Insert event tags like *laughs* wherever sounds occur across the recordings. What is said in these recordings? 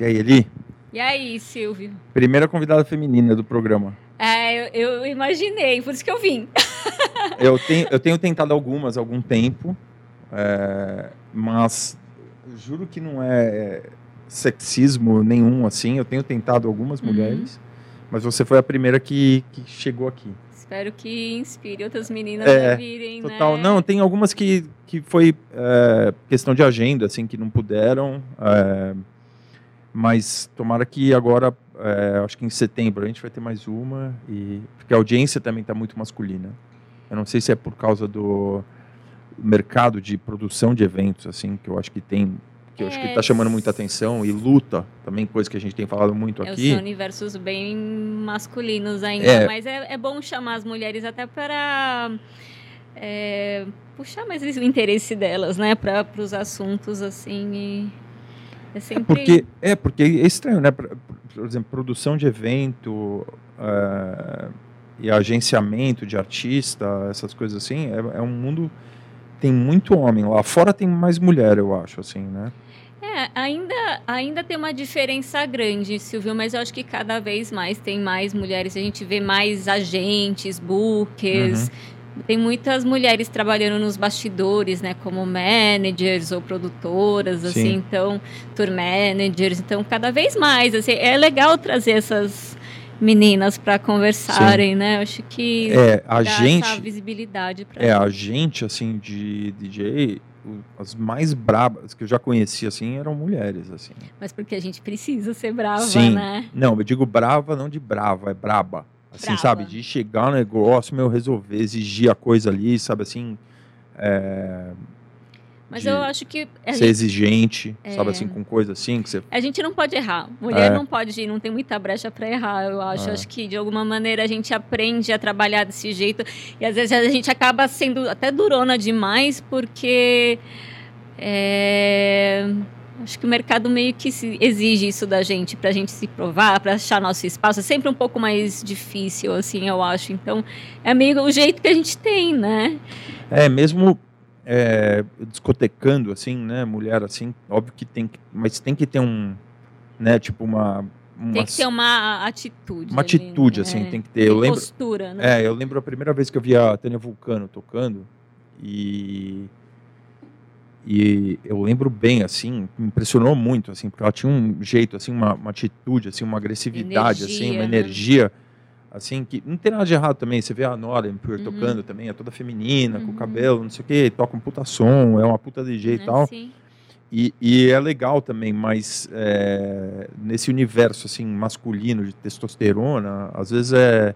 E aí, Eli? E aí, Silvio? Primeira convidada feminina do programa. É, eu, eu imaginei, por isso que eu vim. *laughs* eu, tenho, eu tenho tentado algumas há algum tempo, é, mas juro que não é sexismo nenhum assim. Eu tenho tentado algumas uhum. mulheres, mas você foi a primeira que, que chegou aqui. Espero que inspire outras meninas é, a virem, total. Né? Não, tem algumas que, que foi é, questão de agenda, assim, que não puderam. É, mas tomara que agora, é, acho que em setembro, a gente vai ter mais uma. E, porque a audiência também está muito masculina. Eu não sei se é por causa do mercado de produção de eventos, assim, que eu acho que tem que eu acho que está chamando muita atenção e luta também coisa que a gente tem falado muito é, aqui são universos bem masculinos ainda é. mas é, é bom chamar as mulheres até para é, puxar mais o interesse delas né para os assuntos assim e é, sempre... é porque é porque é estranho né por, exemplo produção de evento uh, e agenciamento de artista essas coisas assim é, é um mundo tem muito homem lá fora tem mais mulher eu acho assim né é, ainda, ainda tem uma diferença grande, Silvio, mas eu acho que cada vez mais tem mais mulheres. A gente vê mais agentes, bookers. Uhum. Tem muitas mulheres trabalhando nos bastidores, né? Como managers ou produtoras, assim, Sim. assim, então, tour managers. Então, cada vez mais, assim, é legal trazer essas meninas para conversarem, Sim. né? Eu acho que é, a gente, essa visibilidade para É, a gente, assim, de DJ, as mais brabas que eu já conheci assim eram mulheres assim. Mas porque a gente precisa ser brava, Sim. né? Não, eu digo brava não de brava, é braba. Assim, brava. sabe, de chegar no negócio, meu resolver, exigir a coisa ali, sabe assim, é, mas eu acho que. ser gente, exigente, é, sabe assim, com coisa assim que você. A gente não pode errar. Mulher é. não pode, não tem muita brecha para errar, eu acho. É. Acho que de alguma maneira a gente aprende a trabalhar desse jeito. E às vezes a gente acaba sendo até durona demais, porque. É, acho que o mercado meio que exige isso da gente, para a gente se provar, para achar nosso espaço. É sempre um pouco mais difícil, assim, eu acho. Então, é meio o jeito que a gente tem, né? É, mesmo é, discotecando, assim, né? Mulher, assim, óbvio que tem que. Mas tem que ter um. Né, tipo, uma. uma tem que ter uma atitude. Uma ali, atitude, assim, é, tem que ter. Eu lembro, postura, né? É, eu lembro a primeira vez que eu vi a Tânia Vulcano tocando e. E eu lembro bem, assim, impressionou muito, assim, porque ela tinha um jeito, assim, uma, uma atitude, assim, uma agressividade, energia, assim, uma né? energia assim, que não tem nada de errado também. Você vê a Nora uhum. tocando também, é toda feminina, uhum. com o cabelo, não sei o quê, toca um puta som, é uma puta DJ e tal. Sim. E, e, é legal também, mas é, nesse universo assim masculino de testosterona, às vezes é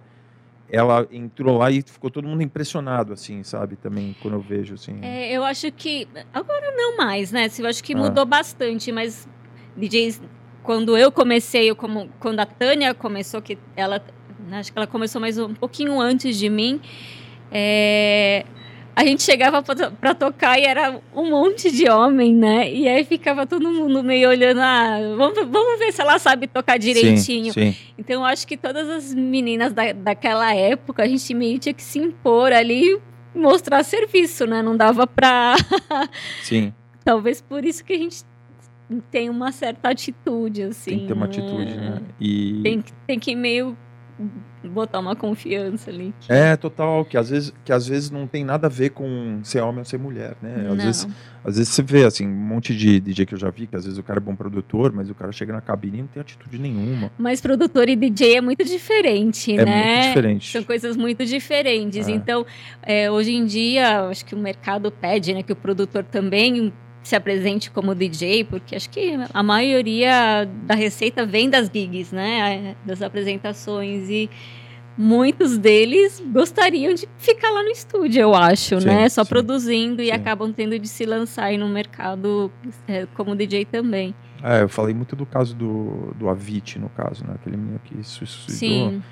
ela entrou lá e ficou todo mundo impressionado, assim, sabe? Também, quando eu vejo, assim. É, eu acho que... Agora não mais, né? Eu acho que ah. mudou bastante, mas DJs... Quando eu comecei, eu como, quando a Tânia começou, que ela? Acho que ela começou mais um pouquinho antes de mim. É, a gente chegava para tocar e era um monte de homem, né? E aí ficava todo mundo meio olhando, ah, vamos, vamos ver se ela sabe tocar direitinho. Sim, sim. Então, eu acho que todas as meninas da, daquela época, a gente meio tinha que se impor ali mostrar serviço, né? Não dava para. *laughs* Sim. Talvez por isso que a gente tem uma certa atitude, assim. Tem que ter uma né? atitude, né? E... Tem, tem que meio botar uma confiança ali. Que... É, total, que às, vezes, que às vezes não tem nada a ver com ser homem ou ser mulher, né? Às, vezes, às vezes você vê, assim, um monte de DJ que eu já vi, que às vezes o cara é bom produtor, mas o cara chega na cabine e não tem atitude nenhuma. Mas produtor e DJ é muito diferente, é né? É muito diferente. São coisas muito diferentes. É. Então, é, hoje em dia, acho que o mercado pede, né, que o produtor também se apresente como DJ, porque acho que a maioria da receita vem das gigs, né? Das apresentações e muitos deles gostariam de ficar lá no estúdio, eu acho, sim, né? Só sim, produzindo sim. e acabam tendo de se lançar aí no mercado é, como DJ também. É, eu falei muito do caso do, do Avit, no caso, né? Aquele menino que se suicidou. Sim.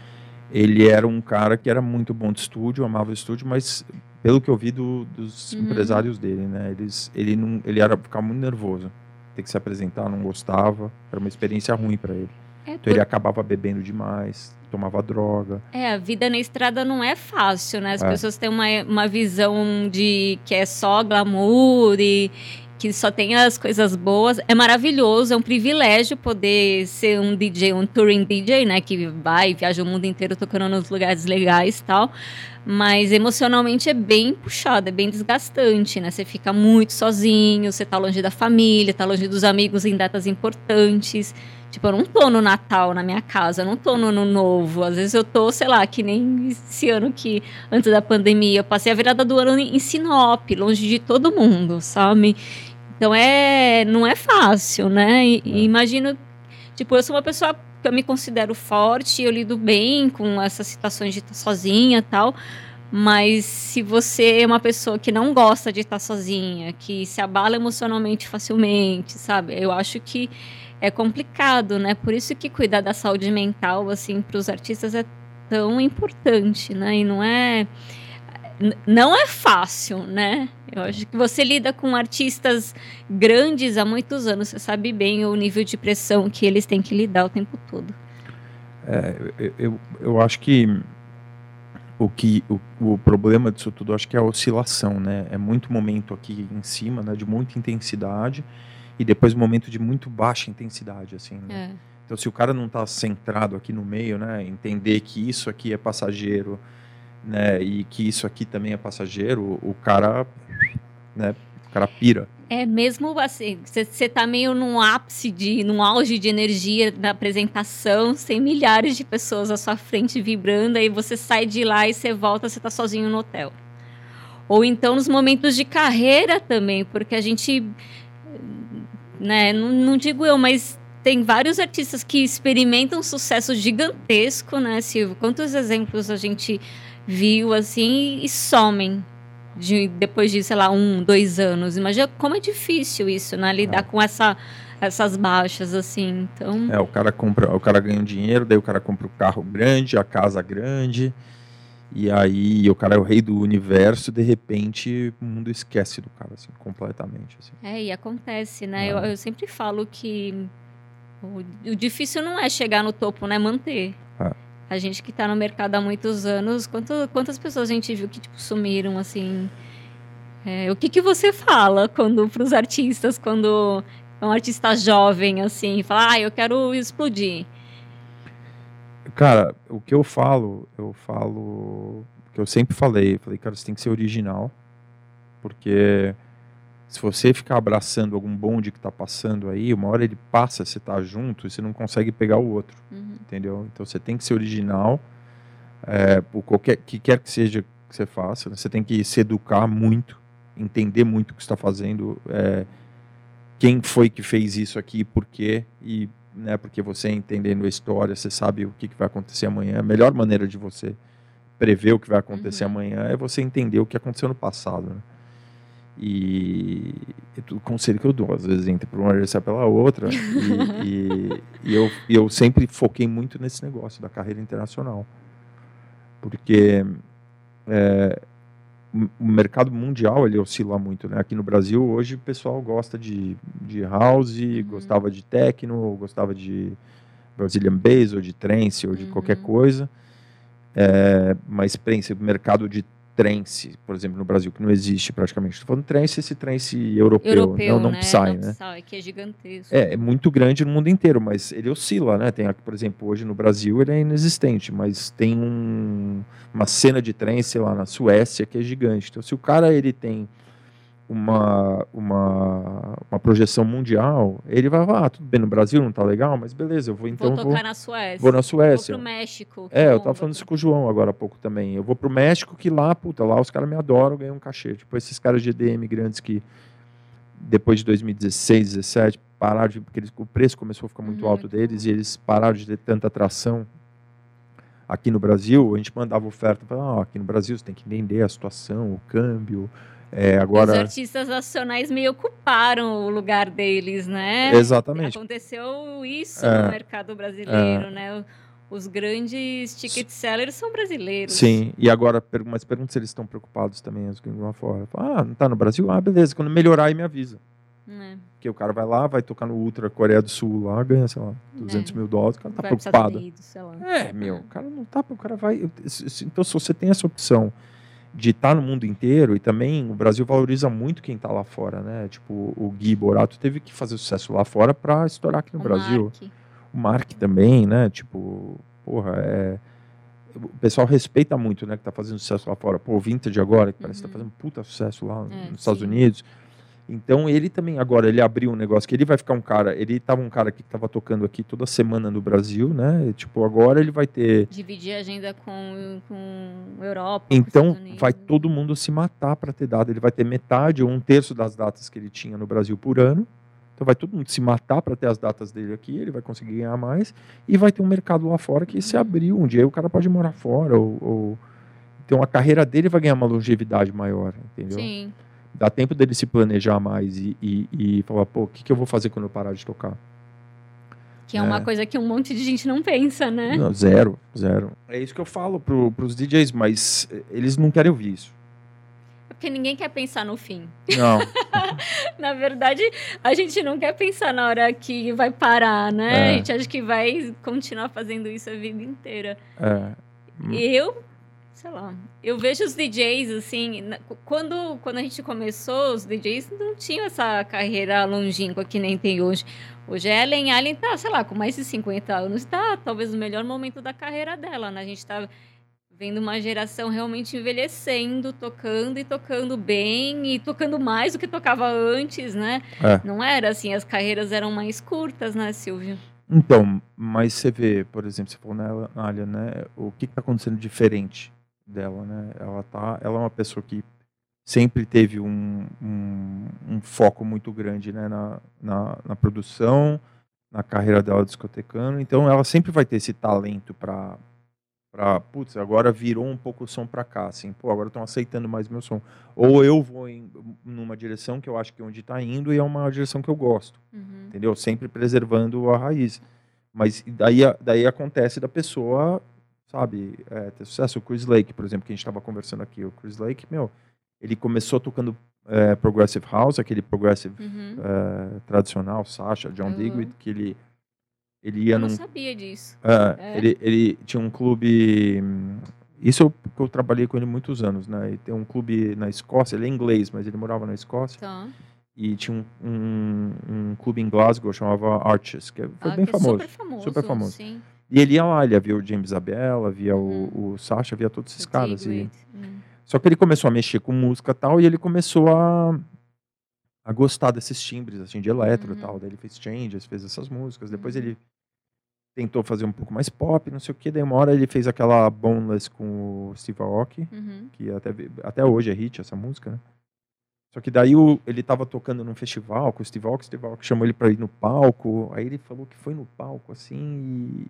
Ele era um cara que era muito bom de estúdio, amava o estúdio, mas pelo que eu vi do, dos uhum. empresários dele, né? Eles, ele não, ele era ficar muito nervoso, ter que se apresentar, não gostava, era uma experiência ruim para ele. É então por... ele acabava bebendo demais, tomava droga. É, a vida na estrada não é fácil, né? As é. pessoas têm uma, uma visão de que é só glamour e que só tem as coisas boas. É maravilhoso, é um privilégio poder ser um DJ, um touring DJ, né? Que vai, viaja o mundo inteiro tocando nos lugares legais e tal. Mas emocionalmente é bem puxado, é bem desgastante, né? Você fica muito sozinho, você tá longe da família, tá longe dos amigos em datas importantes. Tipo, eu não tô no Natal na minha casa, eu não tô no Ano Novo. Às vezes eu tô, sei lá, que nem esse ano que, antes da pandemia, eu passei a virada do ano em Sinop, longe de todo mundo, sabe? Então é, não é fácil, né? E, e imagino, tipo, eu sou uma pessoa que eu me considero forte, eu lido bem com essas situações de estar sozinha e tal. Mas se você é uma pessoa que não gosta de estar sozinha, que se abala emocionalmente facilmente, sabe? Eu acho que é complicado, né? Por isso que cuidar da saúde mental, assim, para os artistas é tão importante, né? E não é não é fácil, né? Eu acho que você lida com artistas grandes há muitos anos, você sabe bem o nível de pressão que eles têm que lidar o tempo todo. É, eu, eu acho que o que o, o problema disso tudo acho que é a oscilação, né? É muito momento aqui em cima, né? De muita intensidade e depois um momento de muito baixa intensidade, assim. Né? É. Então, se o cara não está centrado aqui no meio, né? Entender que isso aqui é passageiro né, e que isso aqui também é passageiro, o cara, né, o cara pira. É mesmo assim, você tá meio num ápice de, num auge de energia da apresentação, sem milhares de pessoas à sua frente vibrando, aí você sai de lá e você volta, você tá sozinho no hotel. Ou então nos momentos de carreira também, porque a gente, né, não, não digo eu, mas tem vários artistas que experimentam sucesso gigantesco, né, Silvio? Quantos exemplos a gente viu assim e somem de, depois de, sei lá, um, dois anos. Imagina como é difícil isso, né? Lidar é. com essa, essas baixas, assim. Então... É, o cara compra, o cara ganha um dinheiro, daí o cara compra o carro grande, a casa grande. E aí o cara é o rei do universo, de repente o mundo esquece do cara, assim, completamente. Assim. É, e acontece, né? É. Eu, eu sempre falo que o, o, difícil não é chegar no topo, né? Manter. É. A gente que está no mercado há muitos anos, quanto, quantas pessoas a gente viu que tipo, sumiram, assim... É, o que, que você fala quando para os artistas, quando é um artista jovem, assim, fala, ah, eu quero explodir? Cara, o que eu falo, eu falo, o que eu sempre falei, falei, cara, você tem que ser original, porque se você ficar abraçando algum bonde que está passando aí, uma hora ele passa, você está junto e você não consegue pegar o outro, uhum. entendeu? Então você tem que ser original, é, por qualquer que quer que seja que você faça, né? você tem que se educar muito, entender muito o que está fazendo, é, quem foi que fez isso aqui, por quê e né, porque você entendendo a história, você sabe o que, que vai acontecer amanhã. A melhor maneira de você prever o que vai acontecer uhum. amanhã é você entender o que aconteceu no passado. Né? E, e tudo conselho que eu dou, às vezes entra por uma e pela outra. *laughs* e, e, e, eu, eu sempre foquei muito nesse negócio da carreira internacional. Porque é, o mercado mundial ele oscila muito. Né? Aqui no Brasil, hoje, o pessoal gosta de, de house, uhum. gostava de techno, gostava de Brazilian Bass, ou de trance, ou de uhum. qualquer coisa. É, mas pensa, o mercado de trance, por exemplo, no Brasil, que não existe praticamente. Estou falando trance, esse trance europeu, europeu não, não né? Psy, né? Psy, que é gigantesco. É, é muito grande no mundo inteiro, mas ele oscila, né? Tem, por exemplo, hoje no Brasil ele é inexistente, mas tem um, uma cena de trance lá na Suécia que é gigante. Então, se o cara ele tem uma, uma, uma projeção mundial, ele vai falar, ah, tudo bem, no Brasil não tá legal, mas beleza, eu vou então... Vou tocar vou, na Suécia. Vou na Suécia. Vou pro México. É, eu tava falando isso com o João agora há pouco também. Eu vou pro México que lá, puta, lá os caras me adoram, ganham um cachê. Tipo, esses caras de EDM grandes que depois de 2016, 2017, pararam de... porque eles, o preço começou a ficar muito alto deles e eles pararam de ter tanta atração aqui no Brasil, a gente mandava oferta, falava, ah, aqui no Brasil você tem que entender a situação, o câmbio, é, agora... Os artistas nacionais meio ocuparam o lugar deles, né? Exatamente. Aconteceu isso é, no mercado brasileiro, é. né? Os grandes ticket sellers são brasileiros. Sim, e agora, mas pergunta se eles estão preocupados também, os gringos lá fora. Ah, não está no Brasil? Ah, beleza, quando melhorar aí me avisa. É. Porque o cara vai lá, vai tocar no Ultra Coreia do Sul lá, ganha, sei lá, 200 é. mil dólares, o cara tá vai preocupado. Unidos, é, meu, o cara não tá, o cara vai. Então, se você tem essa opção de estar tá no mundo inteiro e também o Brasil valoriza muito quem está lá fora, né? Tipo, o Gui Borato teve que fazer sucesso lá fora para estourar aqui no o Brasil. Mark. O Mark também, né? Tipo, porra, é o pessoal respeita muito, né, que tá fazendo sucesso lá fora. Pô, o Vintage agora, que uhum. parece que tá uhum. fazendo puta sucesso lá é, nos sim. Estados Unidos. Então ele também agora ele abriu um negócio que ele vai ficar um cara, ele tava um cara que estava tocando aqui toda semana no Brasil, né? E, tipo, agora ele vai ter dividir a agenda com com Europa. Então com vai todo mundo se matar para ter dado, ele vai ter metade ou um terço das datas que ele tinha no Brasil por ano. Então vai todo mundo se matar para ter as datas dele aqui, ele vai conseguir ganhar mais e vai ter um mercado lá fora que se abriu. Um dia o cara pode morar fora ou, ou... então a carreira dele vai ganhar uma longevidade maior, entendeu? Sim dá tempo dele se planejar mais e, e, e falar, pô, o que, que eu vou fazer quando eu parar de tocar? Que é, é, uma coisa que um monte de gente não pensa, né? Não, zero, zero. É isso que eu falo pro, pros DJs, mas eles não querem ouvir isso. É porque ninguém quer pensar no fim. Não. *laughs* na verdade, a gente não quer pensar na hora que vai parar, né? É. A gente acha que vai continuar fazendo isso a vida inteira. É. Eu sei lá, eu vejo os DJs assim, quando, quando a gente começou, os DJs não tinham essa carreira longínqua que nem tem hoje. Hoje a Ellen Allen tá, sei lá, com mais de 50 anos, tá talvez no melhor momento da carreira dela, né? A gente tá vendo uma geração realmente envelhecendo, tocando e tocando bem e tocando mais do que tocava antes, né? É. Não era assim, as carreiras eram mais curtas, né, Silvio? Então, mas você vê, por exemplo, você falou na Alia, né? O que está acontecendo diferente? Dela, né? Ela tá, ela é uma pessoa que sempre teve um, um, um foco muito grande, né, na, na, na, produção, na carreira dela discotecando. Então, ela sempre vai ter esse talento para para putz, agora virou um pouco o som para cá, assim, pô, agora estão aceitando mais meu som. Ou eu vou em numa direção que eu acho que é onde está indo e é uma direção que eu gosto, uhum. entendeu? Sempre preservando a raiz. Mas daí, daí acontece da pessoa sabe, é, ter sucesso. O Chris Lake, por exemplo, que a gente estava conversando aqui, o Chris Lake, meu, ele começou tocando é, Progressive House, aquele Progressive uhum. é, tradicional, Sasha, John uhum. Digweed, que ele, ele ia eu num... não sabia disso. É, Ele, ele tinha um clube... Isso eu, eu trabalhei com ele muitos anos, né? E tem um clube na Escócia, ele é inglês, mas ele morava na Escócia. Tá. E tinha um, um, um clube em Glasgow, chamava Arches, que foi ah, bem que famoso. Super famoso. Super famoso. Sim. E ele ia lá, ele via o James Abela, via o, o Sasha, via todos esses o caras. E... Uhum. Só que ele começou a mexer com música e tal, e ele começou a, a gostar desses timbres, assim, de eletro e uhum. tal. Daí ele fez changes, fez essas músicas. Depois uhum. ele tentou fazer um pouco mais pop, não sei o que. Daí uma hora ele fez aquela Boneless com o Steve Aoki, uhum. que até, até hoje é hit essa música, né? Só que daí o, ele tava tocando num festival com o Steve Aoki, o Steve Aoki chamou ele para ir no palco, aí ele falou que foi no palco, assim,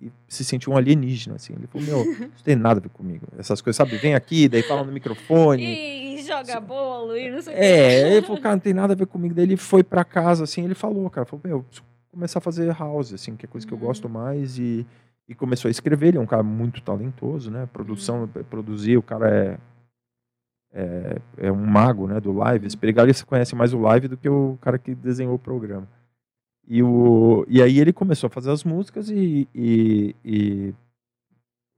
e, e se sentiu um alienígena, assim. Ele falou, meu, *laughs* isso tem nada a ver comigo. Essas coisas, sabe, vem aqui, daí fala no microfone. E, joga bolo e não sei o É, ele falou, cara, não tem nada a ver comigo. Daí ele foi para casa, assim, ele falou, cara, falou, meu, preciso começar a fazer house, assim, que é coisa que eu gosto uhum. mais, e, e começou a escrever, ele é um cara muito talentoso, né, produção, uhum. produzir, o cara é é, é, um mago né, do live. Esse Perigalista conhece mais o live do que o cara que desenhou o programa. E, o, e aí ele começou a fazer as músicas e, e, e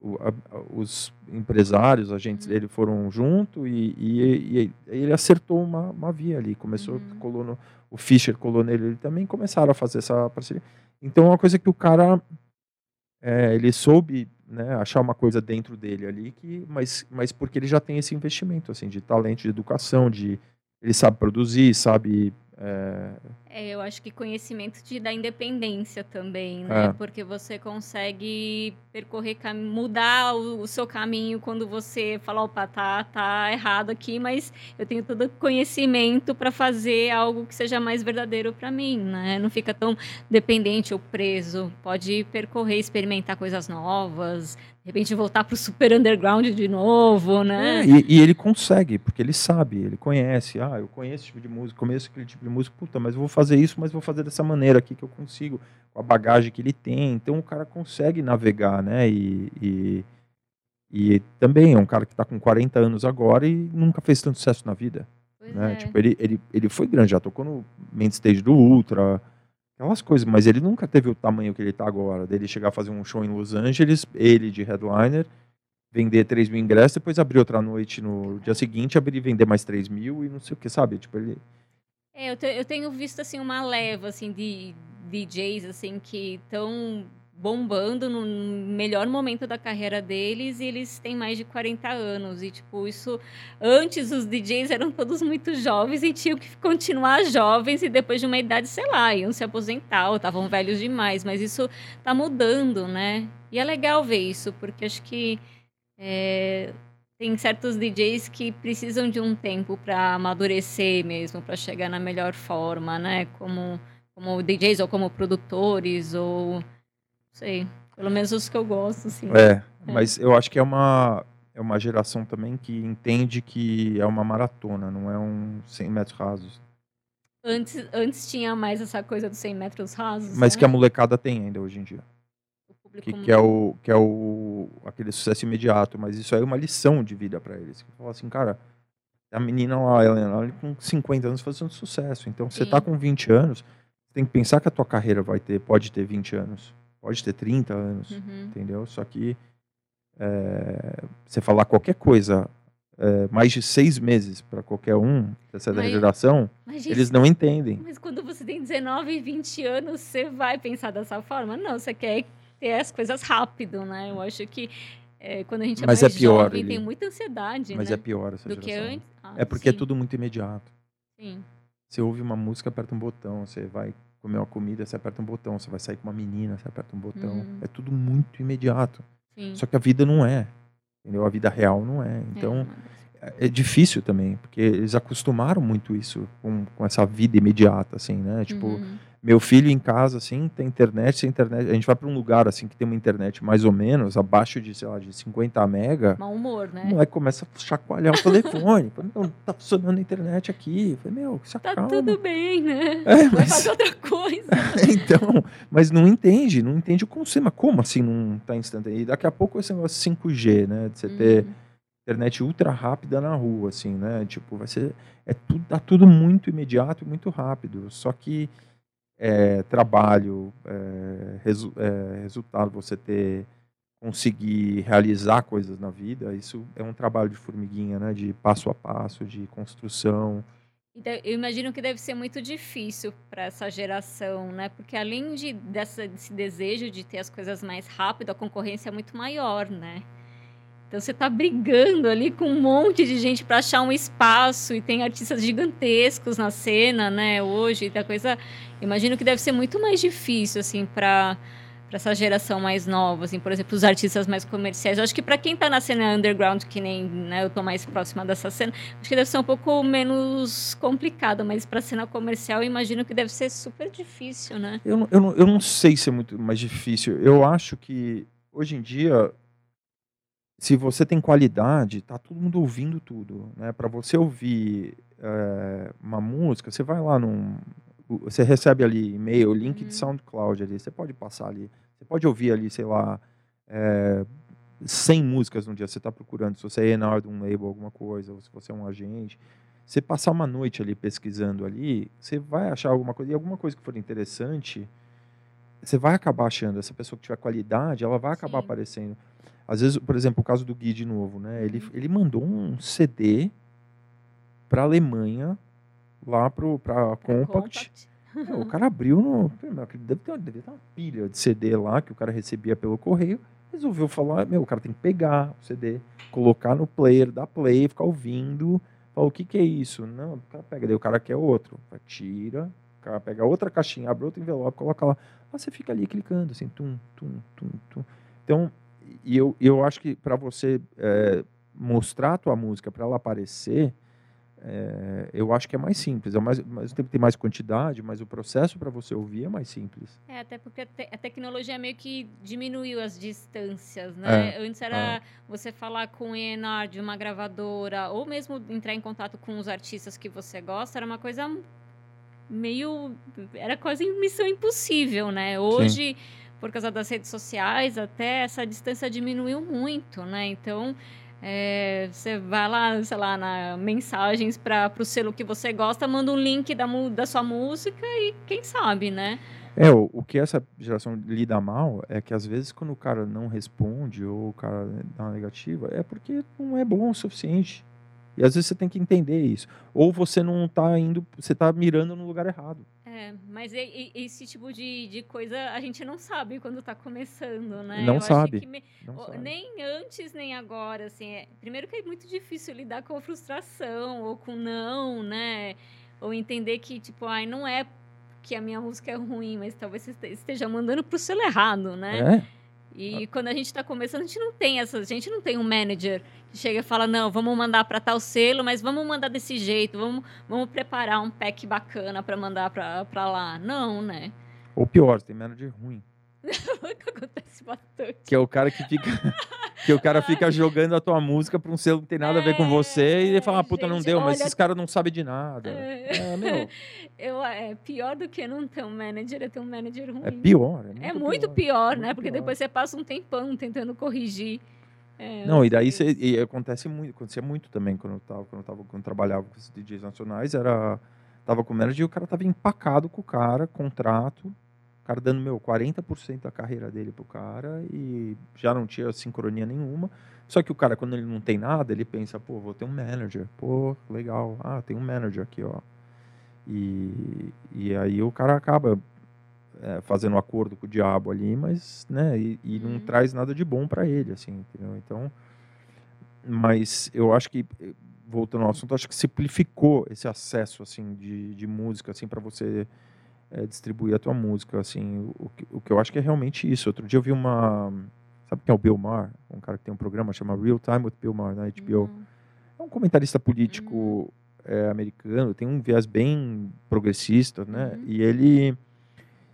o, a, os empresários, agentes uhum. dele foram junto e, e, e ele acertou uma, uma, via ali. Começou, uhum. colou no, o Fischer colou nele, ele também começaram a fazer essa parceria. Então é uma coisa que o cara é, ele soube né, achar uma coisa dentro dele ali, que, mas, mas porque ele já tem esse investimento assim, de talento, de educação, de ele sabe produzir, sabe é... é... eu acho que conhecimento te dá independência também, né? É. Porque você consegue percorrer, mudar o, o, seu caminho quando você fala, opa, tá, tá errado aqui, mas eu tenho todo o conhecimento para fazer algo que seja mais verdadeiro para mim, né? Não fica tão dependente ou preso. Pode percorrer, experimentar coisas novas, de repente voltar para o super underground de novo, né? É, e, e, ele consegue, porque ele sabe, ele conhece. Ah, eu conheço esse tipo de música, conheço aquele tipo de música, puta, mas eu vou fazer isso, mas vou fazer dessa maneira aqui que eu consigo, com a bagagem que ele tem. Então o cara consegue navegar, né? E, e, e também é um cara que está com 40 anos agora e nunca fez tanto sucesso na vida. Pois né? É. Tipo, ele, ele, ele foi grande, já tocou no main stage do Ultra aquelas coisas, mas ele nunca teve o tamanho que ele está agora, dele chegar a fazer um show em Los Angeles, ele de headliner, vender 3 mil ingressos, depois abrir outra noite no dia seguinte, abrir e vender mais 3 mil e não sei o que, sabe? Tipo, ele... É, eu, te, eu tenho visto, assim, uma leva, assim, de DJs, assim, que estão bombando no melhor momento da carreira deles e eles têm mais de 40 anos. E, tipo, isso. Antes os DJs eram todos muito jovens e tinham que continuar jovens e depois de uma idade, sei lá, iam se aposentar ou estavam velhos demais. Mas isso tá mudando, né? E é legal ver isso, porque acho que. É, tem certos DJs que precisam de um tempo para amadurecer mesmo, para chegar na melhor forma, né? Como, como DJs ou como produtores ou sei, pelo menos os que eu gosto, assim. É, é, mas eu acho que é uma é uma geração também que entende que é uma maratona, não é um 100 metros rasos. Antes, antes tinha mais essa coisa dos 100 metros rasos. Mas né? que a molecada tem ainda hoje em dia que, que, é o que é o aquele sucesso imediato, mas isso aí é uma lição de vida para eles. Que fala assim, cara, a menina lá, ela, com 50 anos fazendo sucesso. Então, Sim. você tá com 20 anos, tem que pensar que a tua carreira vai ter, pode ter 20 anos, pode ter 30 anos, uhum. entendeu? Só que é, você falar qualquer coisa é, mais de seis meses para qualquer um dessa mas, geração, mas, gente, eles não entendem. Mas quando você tem 19, 20 anos, você vai pensar dessa forma? Não, você quer ter as coisas rápido, né? Eu acho que é, quando a gente é Mas mais é pior, jovem, ele... tem muita ansiedade, Mas né? é pior essa Do geração. Que antes. Ah, é porque é sim. é tudo muito imediato. Sim. Você ouve uma música, aperta um botão. Você vai comer uma comida, você aperta um botão. Você vai sair com uma menina, você aperta um botão. Uhum. É tudo muito imediato. Sim. Só que a vida não é. Entendeu? A vida real não é. Então, é, é difícil também, porque eles acostumaram muito isso com, com essa vida imediata, assim, né? Tipo, uhum meu filho em casa, assim, tem internet, sem internet. A gente vai para um lugar, assim, que tem uma internet mais ou menos, abaixo de, sei lá, de 50 mega. Mau humor, né? O moleque começa a chacoalhar o telefone. *laughs* Fala, não, tá funcionando a internet aqui. falei, meu, se Tá tudo bem, né? É, mas... Vai fazer outra coisa. *laughs* então, mas não entende, não entende o consumo. Mas como assim não tá instantâneo? E daqui a pouco esse negócio 5G, né? De você uhum. ter internet ultra rápida na rua, assim, né? Tipo, vai ser... É tudo, tá tudo muito imediato e muito rápido. Só que é, trabalho, é, resu é, resultado, você ter conseguir realizar coisas na vida, isso é um trabalho de formiguinha, né? De passo a passo, de construção. Eu imagino que deve ser muito difícil para essa geração, né? Porque além de, dessa, desse desejo de ter as coisas mais rápido, a concorrência é muito maior, né? Então você está brigando ali com um monte de gente para achar um espaço e tem artistas gigantescos na cena, né? Hoje, da coisa, imagino que deve ser muito mais difícil assim para para essa geração mais nova, assim, por exemplo, os artistas mais comerciais. Eu acho que para quem está na cena underground, que nem né, eu estou mais próxima dessa cena, acho que deve ser um pouco menos complicado, mas para a cena comercial, imagino que deve ser super difícil, né? Eu, eu, eu não sei se é muito mais difícil. Eu acho que hoje em dia se você tem qualidade, tá todo mundo ouvindo tudo, né? Para você ouvir é, uma música, você vai lá num, você recebe ali e-mail, link uhum. de SoundCloud ali, você pode passar ali, você pode ouvir ali, sei lá, é, 100 músicas no dia, você está procurando, se você é enar de um label, alguma coisa, ou se você é um agente, você passar uma noite ali pesquisando ali, você vai achar alguma coisa, e alguma coisa que for interessante, você vai acabar achando, essa pessoa que tiver qualidade, ela vai acabar Sim. aparecendo. Às vezes, por exemplo, o caso do Gui de novo, né? Ele, uhum. ele mandou um CD para a Alemanha, lá para a Compact. o *laughs* cara abriu no. Deve ter, deve ter uma pilha de CD lá que o cara recebia pelo correio. Resolveu falar: meu, o cara tem que pegar o CD, colocar no player, dar play, ficar ouvindo. Falou: o que, que é isso? Não, o cara pega, daí o cara quer outro. Tira, o cara pega outra caixinha, abre outro envelope, coloca lá. Aí você fica ali clicando, assim, tum, tum, tum, tum. Então, e eu, eu acho que para você é, mostrar a tua música, para ela aparecer, é, eu acho que é mais simples. É mais, mais tempo tem mais quantidade, mas o processo para você ouvir é mais simples. É, até porque a, te, a, tecnologia meio que diminuiu as distâncias, né? É, Antes era é. você falar com o ENR de uma gravadora, ou mesmo entrar em contato com os artistas que você gosta, era uma coisa meio... Era quase missão impossível, né? Hoje... Sim por causa das redes sociais, até essa distância diminuiu muito, né? Então, é, você vai lá, sei lá, na mensagens para o selo que você gosta, manda um link da, da sua música e quem sabe, né? É, o, o que essa geração lida mal é que às vezes quando o cara não responde ou o cara dá uma negativa, é porque não é bom o suficiente. E às vezes você tem que entender isso. Ou você não está indo, você está mirando no lugar errado. É, mas esse tipo de, de coisa a gente não sabe quando está começando, né? Não Eu sabe. Me, não sabe. Nem antes, nem agora, assim. É, primeiro que é muito difícil lidar com a frustração ou com não, né? Ou entender que, tipo, ai, não é que a minha música é ruim, mas talvez você esteja mandando para o selo errado, né? É. E quando a gente está começando, a gente não tem essa, a gente não tem um manager que chega e fala, não, vamos mandar para tal selo, mas vamos mandar desse jeito, vamos, vamos preparar um pack bacana para mandar para lá. Não, né? Ou pior, tem manager ruim. Acontece bastante. Que é o cara que fica *laughs* que o cara fica jogando a tua música para um selo que tem nada a ver com é, você e ele fala, ah, puta, gente, não deu, mas esses caras não sabem de nada. É, é meu. *laughs* Eu, é pior do que não ter um manager, é ter um manager ruim. É pior. É muito, é muito pior, pior né? Porque pior. depois você passa um tempão tentando corrigir. É, não, e daí você, e acontece muito, acontecia muito também quando eu tava, quando eu, tava, quando eu trabalhava com esses DJs nacionais, era tava com o manager e o cara tava empacado com o cara, contrato, cara dando meu 40% da carreira dele pro cara e já não tinha sincronia nenhuma. Só que o cara quando ele não tem nada, ele pensa, pô, vou ter um manager. Pô, legal. Ah, tem um manager aqui, ó. E, e aí o cara acaba é, fazendo um acordo com o diabo ali, mas, né, e, e não uhum. traz nada de bom para ele, assim, entendeu? Então, mas eu acho que, voltando ao assunto, acho que simplificou esse acesso, assim, de, de música, assim, para você é, distribuir a tua música, assim, o, o que eu acho que é realmente isso. Outro dia eu vi uma, sabe quem é o Bill Maher? Um cara que tem um programa chamado Real Time with Bill Maher na HBO. Uhum. É um comentarista político uhum. é, americano, tem um viés bem progressista, né? Uhum. E ele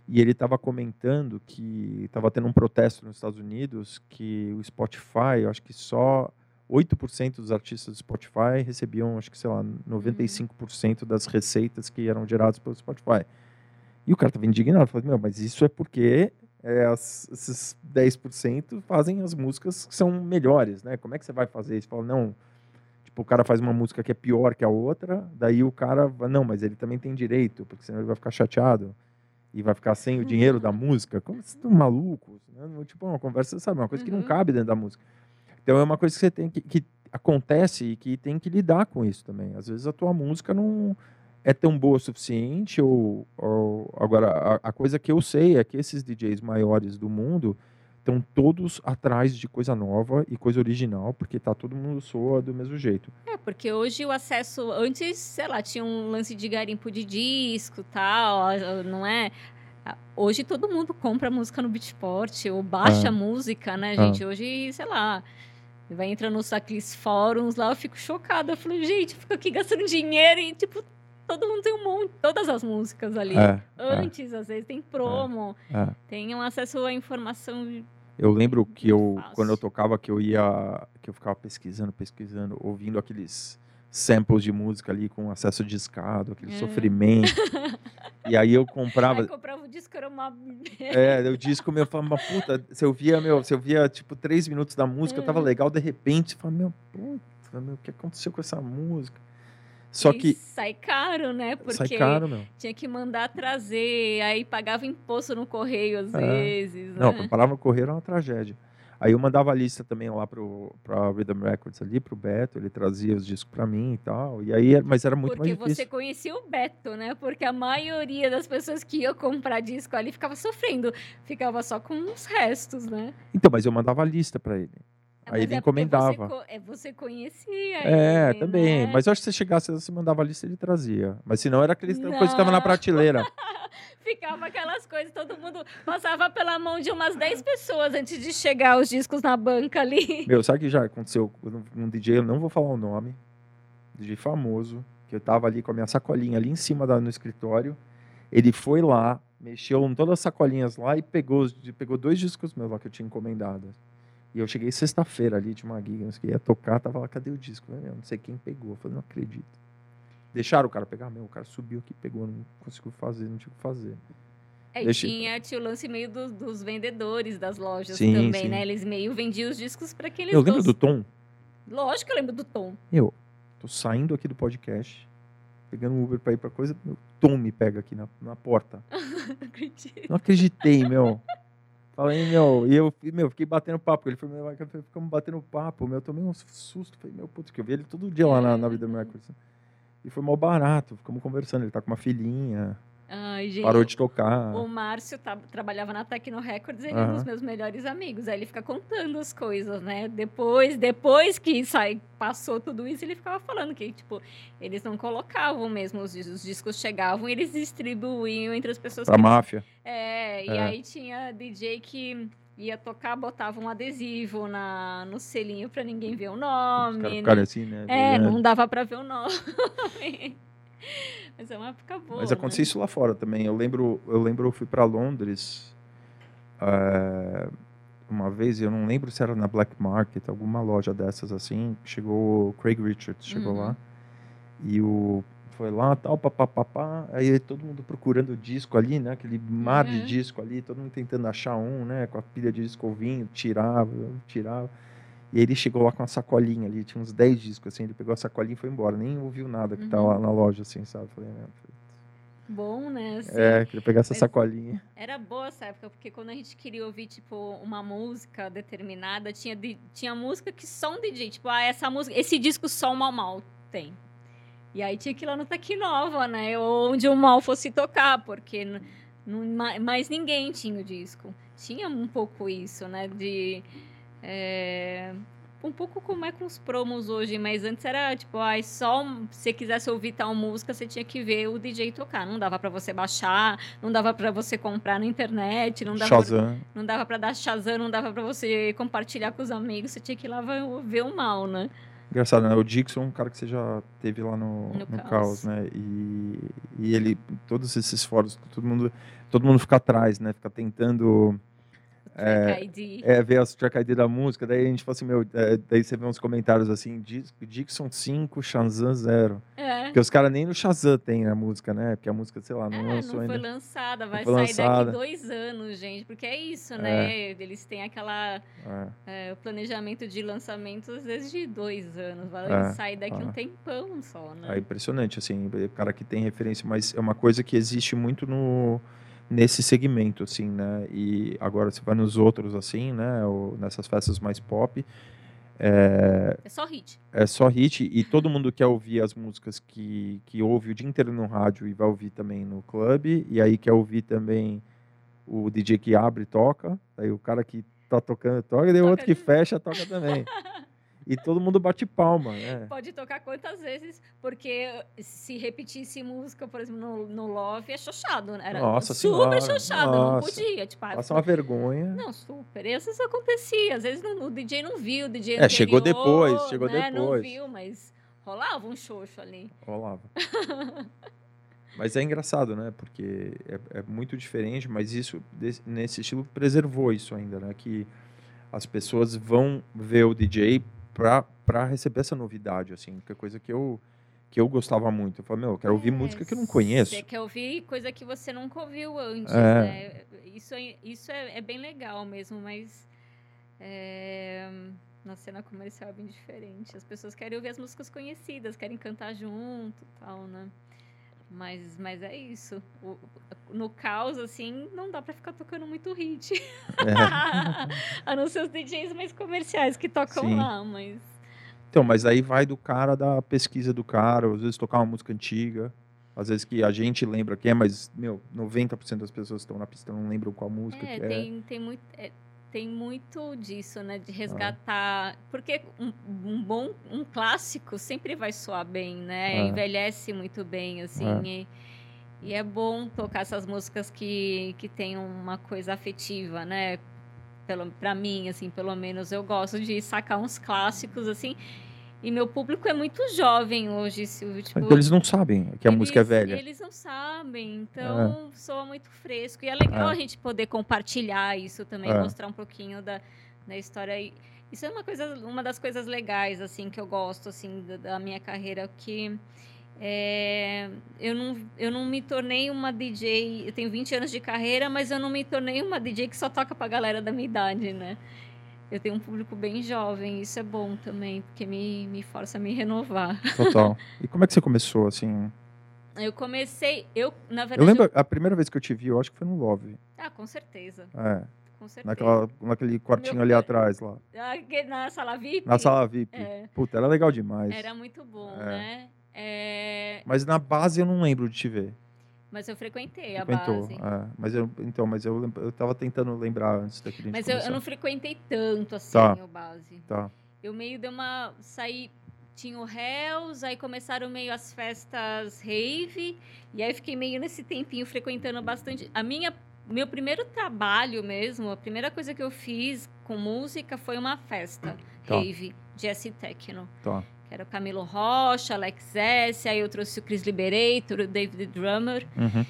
e ele estava comentando que estava tendo um protesto nos Estados Unidos que o Spotify, eu acho que só 8% dos artistas do Spotify recebiam, acho que, sei lá, 95% das receitas que eram geradas pelo Spotify. E o cara estava indignado, falou, meu, mas isso é porque é, as, esses 10% fazem as músicas que são melhores, né? Como é que você vai fazer isso? Fala, não, tipo, o cara faz uma música que é pior que a outra, daí o cara, não, mas ele também tem direito, porque senão ele vai ficar chateado e vai ficar sem o dinheiro da música? Como vocês estão malucos? Né? Tipo, uma conversa, sabe, uma coisa que não uhum. cabe dentro da música. Então é uma coisa que você tem que, que acontece e que tem que lidar com isso também. Às vezes a tua música não é tão boa o suficiente ou, ou agora a, a, coisa que eu sei é que esses DJs maiores do mundo estão todos atrás de coisa nova e coisa original, porque tá todo mundo soa do mesmo jeito. É, porque hoje o acesso, antes, sei lá, tinha um lance de garimpo de disco, tal, não é? Hoje todo mundo compra música no Beatport ou baixa ah. música, né, gente? Ah. Hoje, sei lá, vai entrar nos aqueles fóruns lá, eu fico chocada. Eu falo, gente, eu fico aqui gastando dinheiro e, tipo, todo mundo tem um monte, todas as músicas ali. É, é. Antes, é. às vezes, tem promo, é, tem um acesso à informação eu lembro que eu, fácil. quando eu tocava, que eu ia, que eu ficava pesquisando, pesquisando, ouvindo aqueles samples de música ali com acesso discado, aquele é. sofrimento. *laughs* e aí eu comprava. Eu comprava o disco, era uma. é, o disco meu, eu falava, puta, se eu via, meu, se eu via, tipo, três minutos da música, é. tava legal, de repente, eu falava, meu, puta, meu, o que aconteceu com essa música? Só que. Sai caro, né? Porque sai caro, meu. tinha que mandar trazer, aí pagava imposto no correio às é. vezes. Não, né? no correio era uma tragédia. Aí eu mandava a lista também lá para Rhythm Records ali, pro Beto, ele trazia os discos para mim e tal. E aí, mas era muito Porque mais difícil. Porque você conhecia o Beto, né? Porque a maioria das pessoas que iam comprar disco ali ficava sofrendo, ficava só com os restos, né? Então, mas eu mandava a lista para ele. Aí ele é encomendava. Você, é, você conhecia É, ele, também. Né? Mas eu acho que se chegasse, você mandava a lista, ele trazia. Mas se não, era aqueles coisa que estava na prateleira. *laughs* Ficava aquelas coisas, todo mundo passava pela mão de umas 10 pessoas antes de chegar os discos na banca ali. *laughs* Meu, sabe que já aconteceu um DJ, eu não vou falar o nome, DJ famoso, que eu tava ali com a minha sacolinha ali em cima da, no escritório. Ele foi lá, mexeu em todas as sacolinhas lá e pegou, pegou dois discos meus lá que eu tinha encomendado. E eu cheguei sexta-feira ali, tinha uma giga, que, ia tocar, tava lá, cadê o disco? Eu não sei quem pegou. Eu falei, não acredito. Deixaram o cara pegar? Meu, o cara subiu aqui, pegou, não conseguiu fazer, não tinha o que fazer. É, tinha, tinha o lance meio do, dos vendedores das lojas sim, também, sim. né? Eles meio vendiam os discos para aqueles. Eu lembro do Tom. Lógico que eu lembro do Tom. Eu tô saindo aqui do podcast. pegando um Uber pra ir pra coisa, meu Tom me pega aqui na, na porta. *laughs* Não acredito. Não acreditei, meu. Falei, meu, e eu, meu, fiquei batendo papo. Ele falou, meu, ficamos batendo papo, meu, eu tomei um susto. Falei, meu, putz, que eu vi ele todo dia lá na, na Vida Records. E foi mal barato, ficamos conversando. Ele tá com uma filhinha. Ai, gente, parou de tocar. O Márcio tá, trabalhava na Tecno Records, ele uhum. é um dos meus melhores amigos. Aí ele fica contando as coisas, né? Depois, depois que sai, passou tudo isso, ele ficava falando que, tipo, eles não colocavam mesmo, os, os discos chegavam e eles distribuíam entre as pessoas. Pra máfia. É, e é. aí tinha DJ que ia tocar, botava um adesivo na, no selinho para ninguém ver o nome. Os né? assim, né? É, não dava para ver o nome. *laughs* Mas é uma época boa. Mas acontecia né? isso lá fora também. Eu lembro, eu lembro, eu fui para Londres uh, uma vez, eu não lembro se era na Black Market, alguma loja dessas assim. Chegou Craig Richards, chegou uhum. lá. E o foi lá, tal, papapá, aí todo mundo procurando o disco ali, né, aquele mar uhum. de disco ali, todo mundo tentando achar um, né, com a pilha de disco ouvindo, tirava, tirava. E ele chegou lá com uma sacolinha ali, tinha uns 10 discos, assim, ele pegou a sacolinha e foi embora, nem ouviu nada que uhum. tá lá na loja, assim, sabe? Falei, né, Bom, né? Assim, é, queria pegar essa sacolinha. Era boa essa época, porque quando a gente queria ouvir, tipo, uma música determinada, tinha, tinha música que só um DJ, tipo, ah, essa música, esse disco só o Mal Mal tem. E aí tinha que ir lá no Tecnova, né? Onde o Mal fosse tocar, porque não, mais ninguém tinha o disco. Tinha um pouco isso, né? De é, um pouco como é com os promos hoje, mas antes era tipo, ai, só se você quisesse ouvir tal música, você tinha que ver o DJ tocar. Não dava para você baixar, não dava para você comprar na internet, não dava Shazam. Pra, não dava para dar Shazam, não dava para você compartilhar com os amigos, você tinha que ir lá ver o mal, né? Engraçado, né? O Dixon, um cara que você já teve lá no, no, no Caos, né? E, e ele, todos esses fóruns, todo mundo, todo mundo fica atrás, né? Fica tentando é, é, ver as track ID da música, daí a gente fala assim, meu, é, daí você vê uns comentários assim, Dixon 5, Shazam 0. É. Porque os caras nem no Shazam tem a música, né? Porque a música, sei lá, não é, lançou não ainda. foi lançada, vai sair lançada. daqui dois anos, gente, porque é isso, né? É. Eles têm aquela é. o planejamento de lançamentos desde dois anos, vai sair daqui um tempão só, né? É impressionante, assim, o cara que tem referência, mas é uma coisa que existe muito no nesse segmento, assim, né? E agora você vai nos outros, assim, né? Ou nessas festas mais pop. É, é só hit. É só hit e todo mundo quer ouvir as músicas que, que ouve o dia inteiro no rádio e vai ouvir também no clube. E aí quer ouvir também o DJ que abre e toca. Aí o cara que tá tocando toca, e o outro que fecha toca também. *laughs* e todo mundo bate palma. Né? Pode tocar quantas vezes, porque se repetisse música, por exemplo, no, no Love, é xoxado. Né? Era Nossa super senhora. xoxado, não podia. Tipo, Passa uma vergonha. Não, super. E às vezes acontecia, às vezes não, o DJ não viu, o DJ É, anterior, chegou depois, chegou né? depois. Não viu, mas rolava um xoxo ali. Rolava. *laughs* Mas é engraçado, né? Porque é, é muito diferente, mas isso, desse, nesse estilo, preservou isso ainda, né? Que as pessoas vão ver o DJ para receber essa novidade, assim, que é coisa que eu que eu gostava muito. Eu falei, meu, eu quero ouvir é, música que eu não conheço. Você quer ouvir coisa que você nunca ouviu antes, é. né? Isso, isso é, é, bem legal mesmo, mas é, na cena comercial é bem diferente. As pessoas querem ouvir as músicas conhecidas, querem cantar junto tal, né? Mas, mas é isso. O, no caos, assim, não dá pra ficar tocando muito hit. É. *laughs* a não ser os DJs mais comerciais que tocam Sim. lá, mas. Então, mas aí vai do cara da pesquisa do cara, às vezes tocar uma música antiga, às vezes que a gente lembra que é, mas, meu, 90% das pessoas que estão na pista não lembram qual música é, que tem, é. Tem muito, é, tem muito disso, né? De resgatar. Ah. Porque um, um, bom, um clássico sempre vai soar bem, né? Ah. Envelhece muito bem, assim. Ah. E, e, é bom tocar essas músicas que, que tem uma coisa afetiva, né? Pelo, pra mim, assim, pelo menos eu gosto de sacar uns clássicos, assim. E meu público é muito jovem hoje, Silvio. Tipo, então eles não sabem que a eles, música é velha. Eles não sabem, então é. soa muito fresco. E é legal é. a gente poder compartilhar isso também, é. mostrar um pouquinho da, da história. Isso é uma coisa, uma das coisas legais assim que eu gosto assim da, da minha carreira que é, eu, não, eu não me tornei uma DJ. Eu tenho 20 anos de carreira, mas eu não me tornei uma DJ que só toca pra galera da minha idade, né? Eu tenho um público bem jovem, isso é bom também, porque me, me força a me renovar. *laughs* Total. E como é que você começou, assim? Eu comecei, eu, na verdade... Eu lembro, eu... a primeira vez que eu te vi, eu acho que foi no Love. Ah, com certeza. É. Com certeza. Naquela, naquele quartinho Meu... ali atrás lá. Na sala VIP? Na sala VIP. É. Puta, era legal demais. Era muito bom, é. né? É... Mas na base eu não lembro de te ver. Mas eu frequentei Frequentou, a base. É. Mas eu, então, mas eu, eu tava tentando lembrar antes daquele Mas eu, eu, não frequentei tanto assim tá. a base. Tá. Eu meio dei uma. saí. Tinha o Hells, aí começaram meio as festas rave, e aí fiquei meio nesse tempinho frequentando bastante. A minha meu primeiro trabalho mesmo, a primeira coisa que eu fiz com música foi uma festa tá. rave, jazz techno. Tá. Que era o Camilo Rocha, Alex S, aí eu trouxe o Chris Liberator, o David Drummer. Uhum.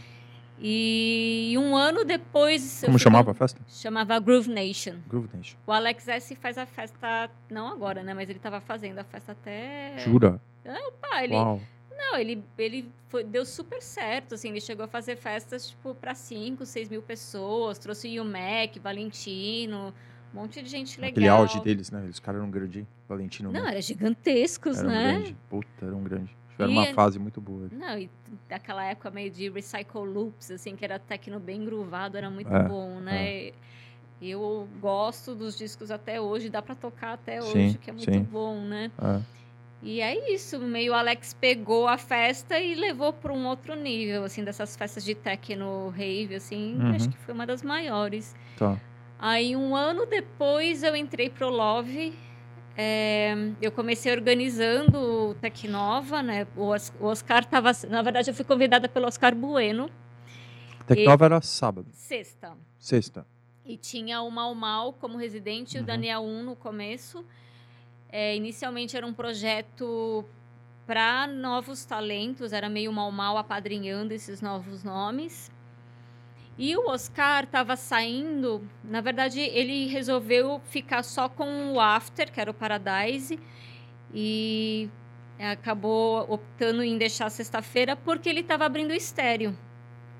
E um ano depois. Como chamava a festa? Chamava Groove Nation. Groove Nation. O Alex S faz a festa, não agora, né? Mas ele estava fazendo a festa até. Jura? Opa, ele. Uau. Não, ele, ele foi, deu super certo, assim, ele chegou a fazer festas, tipo, para 5, 6 mil pessoas, trouxe o Mac, Valentino, um monte de gente legal. Aquele auge deles, né? Os caras eram grandes, Valentino. Não, eram gigantescos, eram né? Grande. Puta, eram grandes. Tiveram uma fase muito boa. Não, e daquela época meio de Recycle Loops, assim, que era tecno bem groovado, era muito é, bom, né? É. Eu gosto dos discos até hoje, dá para tocar até hoje, sim, que é muito sim. bom, né? É. E é isso, meio Alex pegou a festa e levou para um outro nível, assim, dessas festas de techno rave, assim, uhum. acho que foi uma das maiores. Tá. Aí um ano depois eu entrei pro Love, é, eu comecei organizando o Tecnova, né? O, Oscar estava, na verdade eu fui convidada pelo Oscar Bueno. Tecnova e... era sábado. Sexta. Sexta. E tinha o Mal Mal como residente, uhum. o Daniel 1 no começo. É, inicialmente era um projeto para novos talentos, era meio mal mal apadrinhando esses novos nomes. E o Oscar estava saindo, na verdade, ele resolveu ficar só com o After, que era o Paradise, e acabou optando em deixar sexta-feira porque ele estava abrindo o estéreo.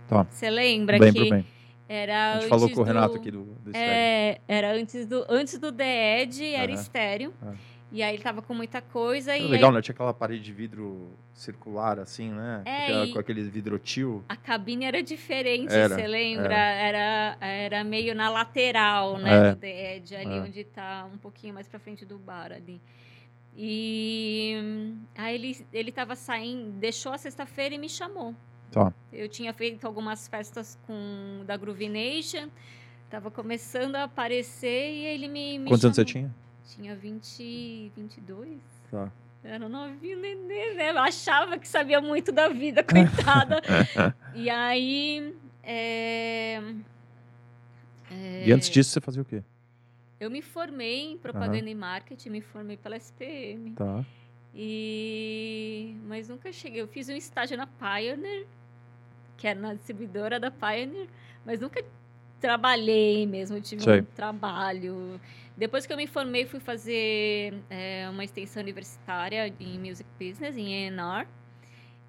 Tá. Você lembra bem, que bem. era A gente falou com o Renato aqui do, do é, era antes do antes do The Edge, era uhum. estéreo. Uhum. E aí ele tava com muita coisa. Era e legal, aí... né? Tinha aquela parede de vidro circular, assim, né? É, com aquele vidrotil. A cabine era diferente, você lembra? Era. era. Era meio na lateral, né? É. Do The Edge, ali é. onde tá um pouquinho mais pra frente do bar ali. E aí ele, ele tava saindo, deixou a sexta-feira e me chamou. Tá. Eu tinha feito algumas festas com da Groove Nation, tava começando a aparecer e ele me, me Quantos chamou. anos você tinha? Tinha 20, 22. Tá. Era novinho nenê, né? Eu achava que sabia muito da vida, *laughs* coitada. e aí. É... É... E antes disso, você fazia o quê? Eu me formei em propaganda uhum. e marketing, me formei pela SPM. Tá. E... Mas nunca cheguei. Eu fiz um estágio na Pioneer, que era na distribuidora da Pioneer, mas nunca trabalhei mesmo, tive Sei. um trabalho. Depois que eu me formei, fui fazer é, uma extensão universitária em Music Business, em ENR.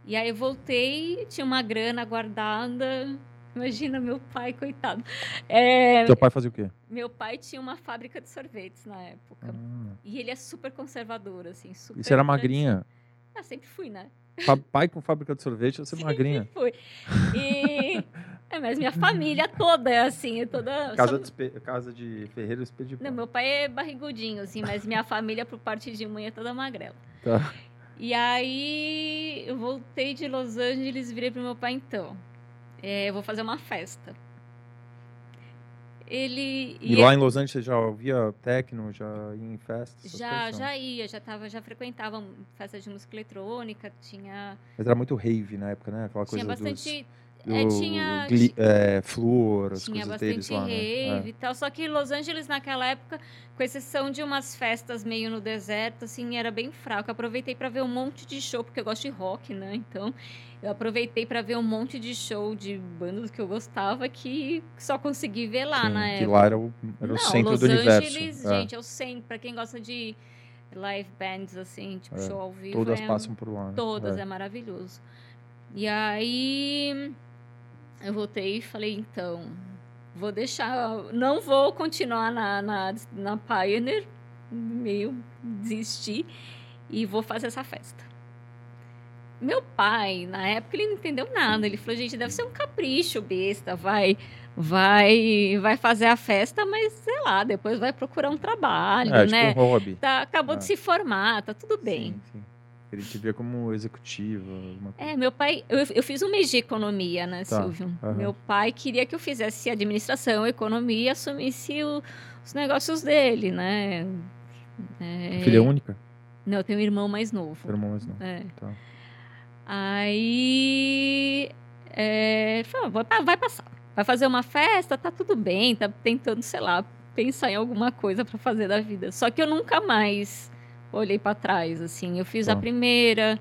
E aí eu voltei, tinha uma grana guardada. *laughs* Imagina meu pai, coitado. É, Teu pai fazia o quê? Meu pai tinha uma fábrica de sorvetes na época. Ah. E ele é super conservador, assim, super... E você era magrinha? Ah, sempre fui, né? Pai com fábrica de sorvete, você é magrinha. Fui. E... *laughs* É, mas minha família toda é assim, é toda... Casa, de, casa de ferreiro de Não, meu pai é barrigudinho, assim, mas minha família, por parte de mãe, é toda magrela. Tá. E aí, eu voltei de Los Angeles e virei pro meu pai, então, é, eu vou fazer uma festa. Ele... E, lá em Los Angeles você já ouvia techno, já ia em festas? Já, já ia, já, tava, já frequentava festas de música eletrônica, tinha... Mas era muito rave na época, né? Aquela tinha coisa bastante... Dos é, tinha gli, é, flúor, as tinha coisas deles lá, né? rave é. e tal. Só que Los Angeles naquela época, com exceção de umas festas meio no deserto, assim, era bem fraco. Eu aproveitei para ver um monte de show porque eu gosto de rock, né? Então, eu aproveitei para ver um monte de show de bandas que eu gostava que só consegui ver lá Sim, na época. Que lá era o, era o centro Los do Angeles, universo. Angeles, é. gente, é o centro para quem gosta de live bands assim, tipo é. show ao vivo. Todas é, passam por lá. Né? Todas, é. é maravilhoso. E aí eu voltei e falei, então, vou deixar, não vou continuar na, na, na Pioneer, meio desistir, e vou fazer essa festa. meu pai, na época, ele não entendeu nada. Ele falou, gente, deve ser um capricho besta, vai vai vai fazer a festa, mas sei lá, depois vai procurar um trabalho, É, né? tipo um hobby. Tá, acabou Ah. de se formar, tá tudo bem. Sim, sim. Ele te via como coisa. É, meu pai, eu, eu fiz um mês de economia, né, Tá, Silvio? aham. Meu pai queria que eu fizesse administração, economia e assumisse o- os negócios dele, né? É, Filha única? Não, eu tenho um irmão mais novo. Seu irmão mais não. É. Tá. Aí. É, ele falou, vai, vai passar. Vai fazer uma festa, tá tudo bem, tá tentando, sei lá, pensar em alguma coisa pra fazer da vida. Só que eu nunca mais olhei pra trás, assim. Eu fiz a Tá. primeira,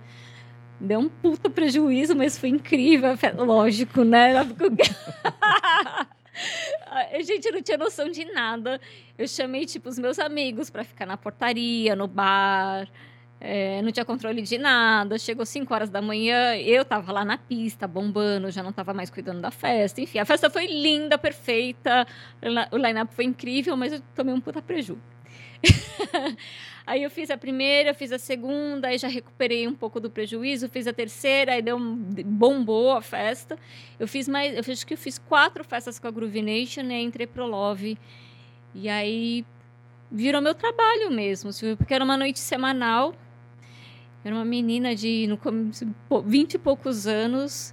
deu um puta prejuízo, mas foi incrível. fe- Lógico, né? *laughs* A gente não tinha noção de nada. Eu chamei, tipo, os meus amigos pra ficar na portaria, no bar. É, não tinha controle de nada. Chegou 5 horas da manhã, eu tava lá na pista, bombando, já não tava mais cuidando da festa. Enfim, a festa foi linda, perfeita. O line-up foi incrível, mas eu tomei um puta preju. *laughs* aí eu fiz a primeira, fiz a segunda, aí já recuperei um pouco do prejuízo, fiz a terceira, aí deu um, bombou a festa. Eu fiz mais, eu acho que eu fiz quatro festas com a Groove Nation e entrei pro Love. E aí virou meu trabalho mesmo, Silvio, porque era uma noite semanal. Era uma menina de no começo, pô, 20 e poucos anos,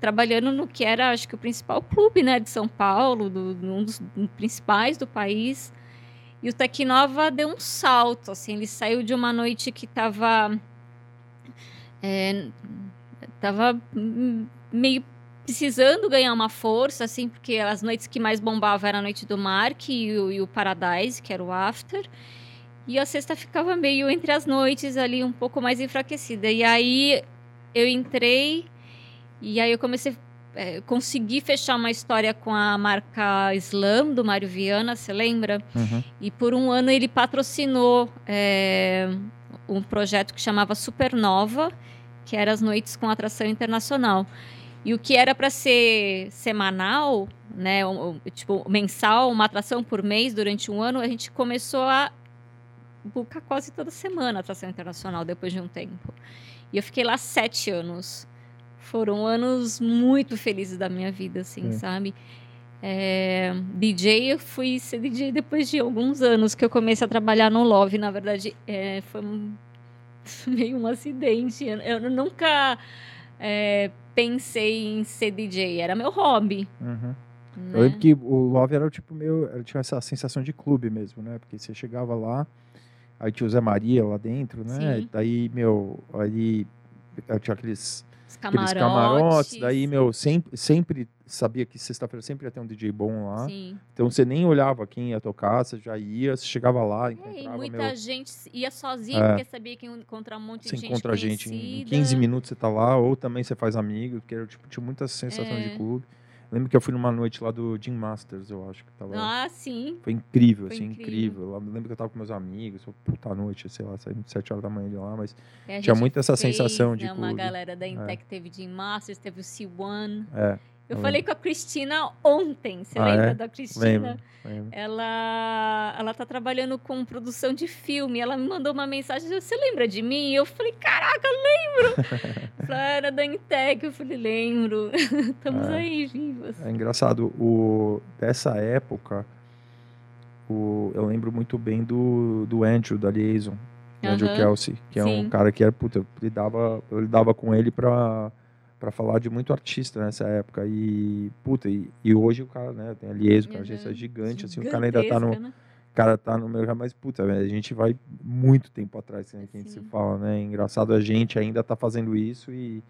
trabalhando no que era, acho que o principal clube, né, de São Paulo, do, um dos principais do país. E o Tecnova deu um salto, assim, ele saiu de uma noite que estava é, tava meio precisando ganhar uma força, assim, porque as noites que mais bombava era a noite do Mark e o, e o Paradise, que era o After. E a sexta ficava meio entre as noites ali, um pouco mais enfraquecida. E aí eu entrei e aí eu comecei é, consegui fechar uma história com a marca Slam do Mário Viana, você lembra? Uhum. E por um ano ele patrocinou é, um projeto que chamava Supernova, que era as noites com atração internacional. E o que era para ser semanal, né, um, tipo mensal, uma atração por mês durante um ano, a gente começou a buscar quase toda semana atração internacional depois de um tempo. E eu fiquei lá sete anos. Foram anos muito felizes da minha vida, assim, Sim. sabe? É, DJ, eu fui ser DJ depois de alguns anos que eu comecei a trabalhar no Love. Na verdade, é, foi um, *laughs* meio um acidente. Eu, eu nunca é, pensei em ser DJ, era meu hobby. Uhum. Né? Eu lembro que o Love era tipo. Ele tinha essa sensação de clube mesmo, né? Porque você chegava lá, aí tinha o Zé Maria lá dentro, né? Sim. Daí, meu, aí tinha aqueles, Os camarotes. camarotes, daí, meu, sempre, sempre sabia que sexta-feira sempre ia ter um DJ bom lá. Sim. Então você nem olhava quem ia tocar, você já ia, você chegava lá, É, e encontrava, muita meu, gente ia sozinho, É. porque sabia que ia encontrar um monte você de gente encontra a gente em conhecida. 15 minutos você tá lá, ou também você faz amigos, porque era, tipo, tinha muita sensação É. de clube. Lembro que eu fui numa noite lá do Jim Masters, eu acho que tava. Ah, sim. Foi incrível, Foi assim, incrível. incrível. Lembro que eu tava com meus amigos, foi puta noite, sei lá, saímos 7 horas da manhã de lá, mas É, tinha muito essa fez, sensação de né, Uma clube. galera da Intec teve Jim Masters, teve o C1. é, Eu Eu falei com a Cristina ontem. Você Ah, lembra é? da Cristina? lembro, lembro. Ela, ela tá trabalhando com produção de filme. Ela me mandou uma mensagem. Você lembra de mim? Eu falei, caraca, lembro. *laughs* Ela era da Intec. Eu falei, lembro. *laughs* Estamos É. aí vivas. É engraçado, o, dessa época, o, eu lembro muito bem do, do Andrew, da Liaison, do Andrew Kelsey, que é um sim. cara que era, puta, eu lidava, eu lidava com ele pra, pra falar de muito artista nessa época. E, puta, e, e hoje o cara, né, tem a é uma agência Uhum. gigante, assim, o cara ainda tá no, né? cara tá no mercado, mas, puta, a gente vai muito tempo atrás, né, que a gente se fala, né, engraçado a gente ainda tá fazendo isso e,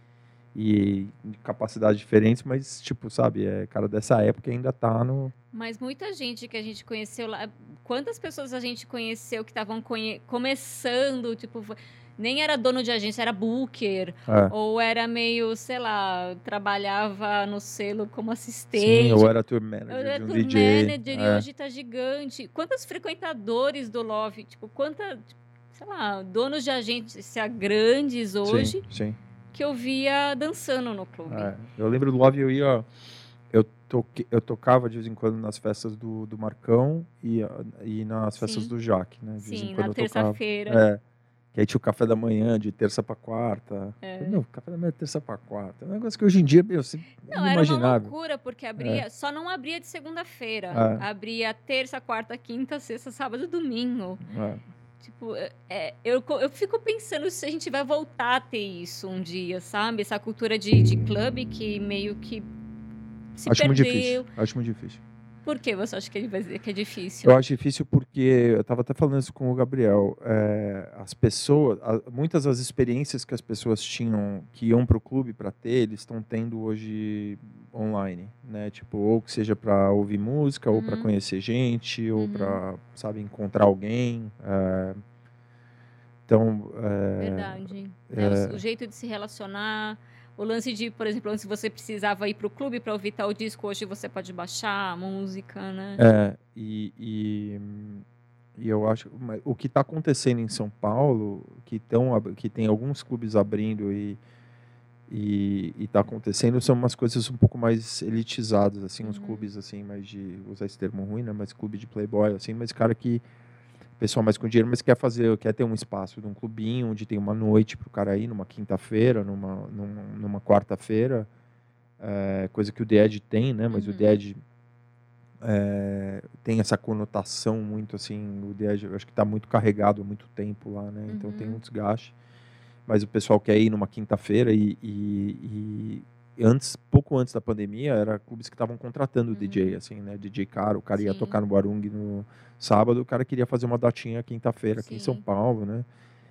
e capacidades diferentes, mas, tipo, sabe, é cara dessa época ainda tá no... Mas muita gente que a gente conheceu lá. Quantas pessoas a gente conheceu que estavam conhe- começando, tipo, nem era dono de agência, era booker. É. Ou era meio, sei lá, trabalhava no selo como assistente. Sim, ou era tour Eu manager era de um tour DJ. manager e é. hoje tá gigante. Quantos frequentadores do Love, tipo, quanta, sei lá, donos de agência grandes hoje Sim, sim. que eu via dançando no clube. É. Eu lembro do Love, eu ia. Eu, toque, eu tocava de vez em quando nas festas do, do Marcão e, e nas festas Sim. do Jaque, né? De Sim, na terça-feira. É. Que aí tinha o café da manhã de terça para quarta. É. Não, café da manhã de terça para quarta. É um negócio que hoje em dia, meu, você não, era uma loucura, porque abria, é. só não abria de segunda-feira. É. Abria terça, quarta, quinta, sexta, sábado, domingo. É. Tipo, é, é, eu, eu fico pensando se a gente vai voltar a ter isso um dia, sabe? Essa cultura de, de clube que meio que se Acho perdeu. muito difícil. Acho muito difícil. Por que você acha que, ele vai, que é difícil? Eu acho difícil porque, eu estava até falando isso com o Gabriel, é, as pessoas, muitas das experiências que as pessoas tinham, que iam para o clube para ter, eles estão tendo hoje online, né? Tipo, ou que seja para ouvir música, uhum. ou para conhecer gente, ou uhum. para, sabe, encontrar alguém. É, então... É, Verdade. É, o jeito de se relacionar o lance de, por exemplo, antes você precisava ir para o clube para ouvir tal disco, hoje você pode baixar a música, né? É, e, e, e eu acho o que está acontecendo em São Paulo, que, tão, que tem alguns clubes abrindo e e está acontecendo são umas coisas um pouco mais elitizadas assim uns uhum. clubes assim mais de usar esse termo ruim né mas clube de playboy assim mas cara que pessoal mais com dinheiro, mas quer fazer, quer ter um espaço de um clubinho onde tem uma noite para o cara ir, numa quinta-feira, numa, numa, numa quarta-feira, é, coisa que o DED tem, né? Mas uhum. o DED é, tem essa conotação muito assim, o DED eu acho que está muito carregado há muito tempo lá, né? Então uhum. tem um desgaste. Mas o pessoal quer ir numa quinta-feira e, e, e, antes, pouco antes da pandemia, era clubes que estavam contratando uhum. DJ, assim, né? DJ caro, o cara ia Sim. tocar no Barung no sábado, o cara queria fazer uma datinha quinta-feira aqui em São Paulo, né?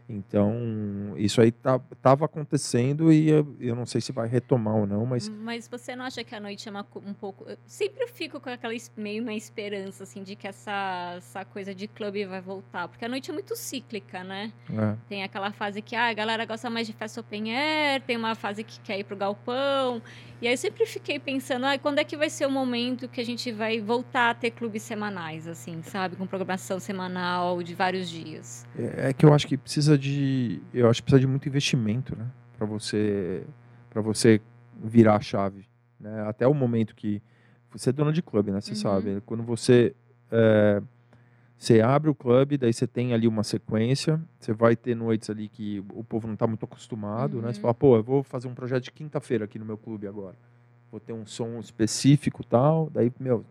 Então, isso aí tá, tava acontecendo e eu, eu, não sei se vai retomar ou não, mas... Mas você não acha que a noite é uma, um pouco... Eu sempre fico com aquela meio uma esperança, assim, de que essa, essa coisa de clube vai voltar. Porque a noite é muito cíclica, né? É. Tem aquela fase que ah, a galera gosta mais de festa open air, tem uma fase que quer ir pro galpão. E aí eu sempre fiquei pensando, ah, quando é que vai ser o momento que a gente vai voltar a ter clubes semanais, assim, sabe? Com programação semanal de vários dias. É, é que eu acho que precisa de, eu acho que precisa de muito investimento, né? Para você, para você virar a chave, né? Até o momento que você é dono de clube, né? Você uhum. sabe, quando você é, você abre o clube, daí você tem ali uma sequência, você vai ter noites ali que o povo não está muito acostumado, uhum. né? Você uhum. fala, pô, eu vou fazer um projeto de quinta-feira aqui no meu clube agora. Vou ter um som específico tal, daí, meu,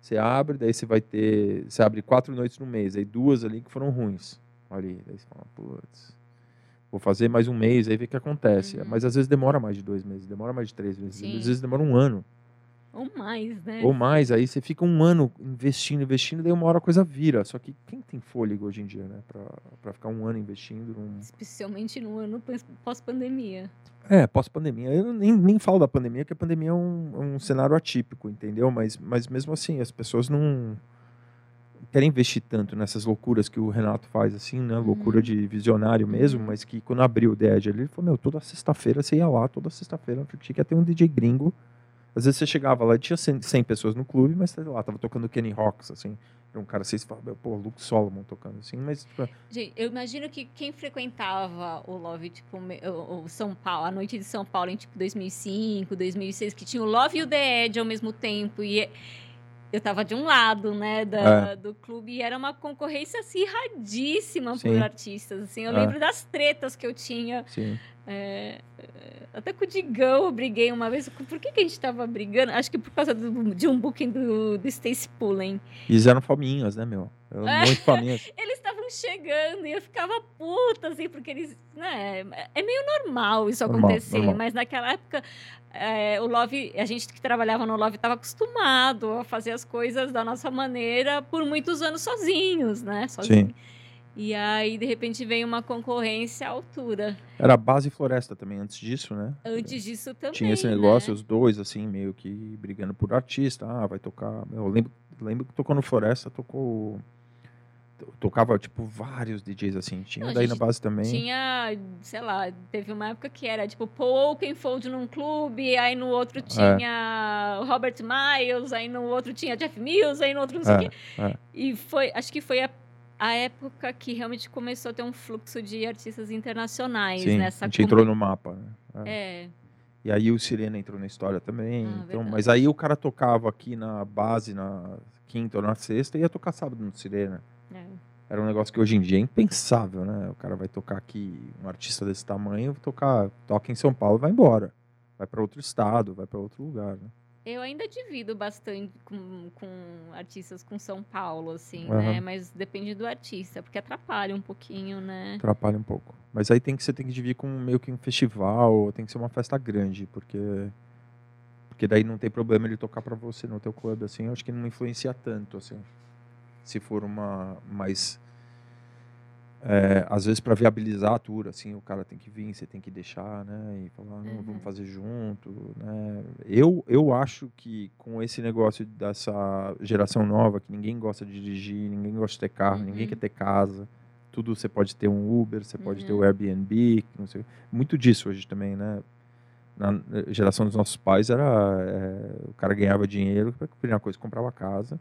você abre, daí você vai ter, você abre quatro noites no mês, aí duas ali que foram ruins, ali, daí você fala, putz, vou fazer mais um mês, aí vê o que acontece. Uhum. Mas às vezes demora mais de dois meses, demora mais de três meses, Sim. às vezes demora um ano. Ou mais, né? Ou mais, aí você fica um ano investindo, investindo, daí uma hora a coisa vira. Só que quem tem fôlego hoje em dia, né? Pra, pra ficar um ano investindo num... Especialmente no ano pós-pandemia. É, pós-pandemia. Eu nem, nem falo da pandemia, porque a pandemia é um, um cenário atípico, entendeu? Mas, mas mesmo assim, as pessoas não querem investir tanto nessas loucuras que o Renato faz, assim, né? Loucura uhum. de visionário mesmo, uhum. mas que quando abriu o DED ali, ele falou, meu, toda sexta-feira você ia lá, toda sexta-feira, tinha que ter um DJ gringo às vezes você chegava lá e tinha 100, 100 pessoas no clube, mas sei lá, tava tocando Kenny Rocks, assim. Era um cara assim, você fala, pô, Luke Solomon tocando assim, mas... Tipo... Gente, eu imagino que quem frequentava o Love, tipo, o São Paulo, a noite de São Paulo em, tipo, 2005, 2006, que tinha o Love e o The Edge ao mesmo tempo, e eu tava de um lado, né, da, é. do clube, e era uma concorrência acirradíssima Sim. por artistas, assim. Eu é. lembro das tretas que eu tinha. Sim. É, até com o Digão eu briguei uma vez. Por que, que a gente estava brigando? Acho que por causa do, de um booking do, do Stacy Pullen. Eles eram faminhas, né, meu? Eram é, muito faminhas. *laughs* eles chegando e eu ficava puta, assim, porque eles. Né, é meio normal isso normal, acontecer, normal. mas naquela época é, o Love, a gente que trabalhava no Love estava acostumado a fazer as coisas da nossa maneira por muitos anos sozinhos, né? Sozinho. Sim. E aí, de repente, vem uma concorrência à altura. Era base e floresta também, antes disso, né? Antes disso também. Tinha esse negócio, né? os dois, assim, meio que brigando por artista. Ah, vai tocar. Eu lembro, lembro que tocou no Floresta, tocou. Tocava, tipo, vários DJs, assim. Tinha Não, daí na base também. Tinha, sei lá, teve uma época que era, tipo, Paul Oakenfold num clube, aí no outro é. tinha é. Robert Miles, aí no outro tinha Jeff Mills, aí no outro não sei o é, quê. É. E foi, acho que foi a a época que realmente começou a ter um fluxo de artistas internacionais Sim, nessa a gente entrou no mapa. Né? É. é. E aí o Sirena entrou na história também. Ah, então, mas aí o cara tocava aqui na base na quinta ou na sexta e ia tocar sábado no Sirena. Era um negócio que hoje em dia é impensável, né? O cara vai tocar aqui, um artista desse tamanho, tocar, toca em São Paulo e vai embora. Vai para outro estado, vai para outro lugar, né? Eu ainda divido bastante com, com artistas com São Paulo, assim, uhum. né? Mas depende do artista, porque atrapalha um pouquinho, né? Atrapalha um pouco. Mas aí tem que você tem que dividir com meio que um festival, tem que ser uma festa grande, porque porque daí não tem problema ele tocar para você no teu clube, assim. Eu acho que não influencia tanto, assim se for uma mais é, às vezes para viabilizar a tour, assim, o cara tem que vir, você tem que deixar, né? E falar, não, uhum. vamos fazer junto, né? Eu, eu acho que com esse negócio dessa geração nova, que ninguém gosta de dirigir, ninguém gosta de ter carro, uhum. ninguém quer ter casa, tudo você pode ter um Uber, você pode ter o uhum. Airbnb, não sei, muito disso hoje também, né? Na geração dos nossos pais era é, o cara ganhava dinheiro, a primeira coisa comprava casa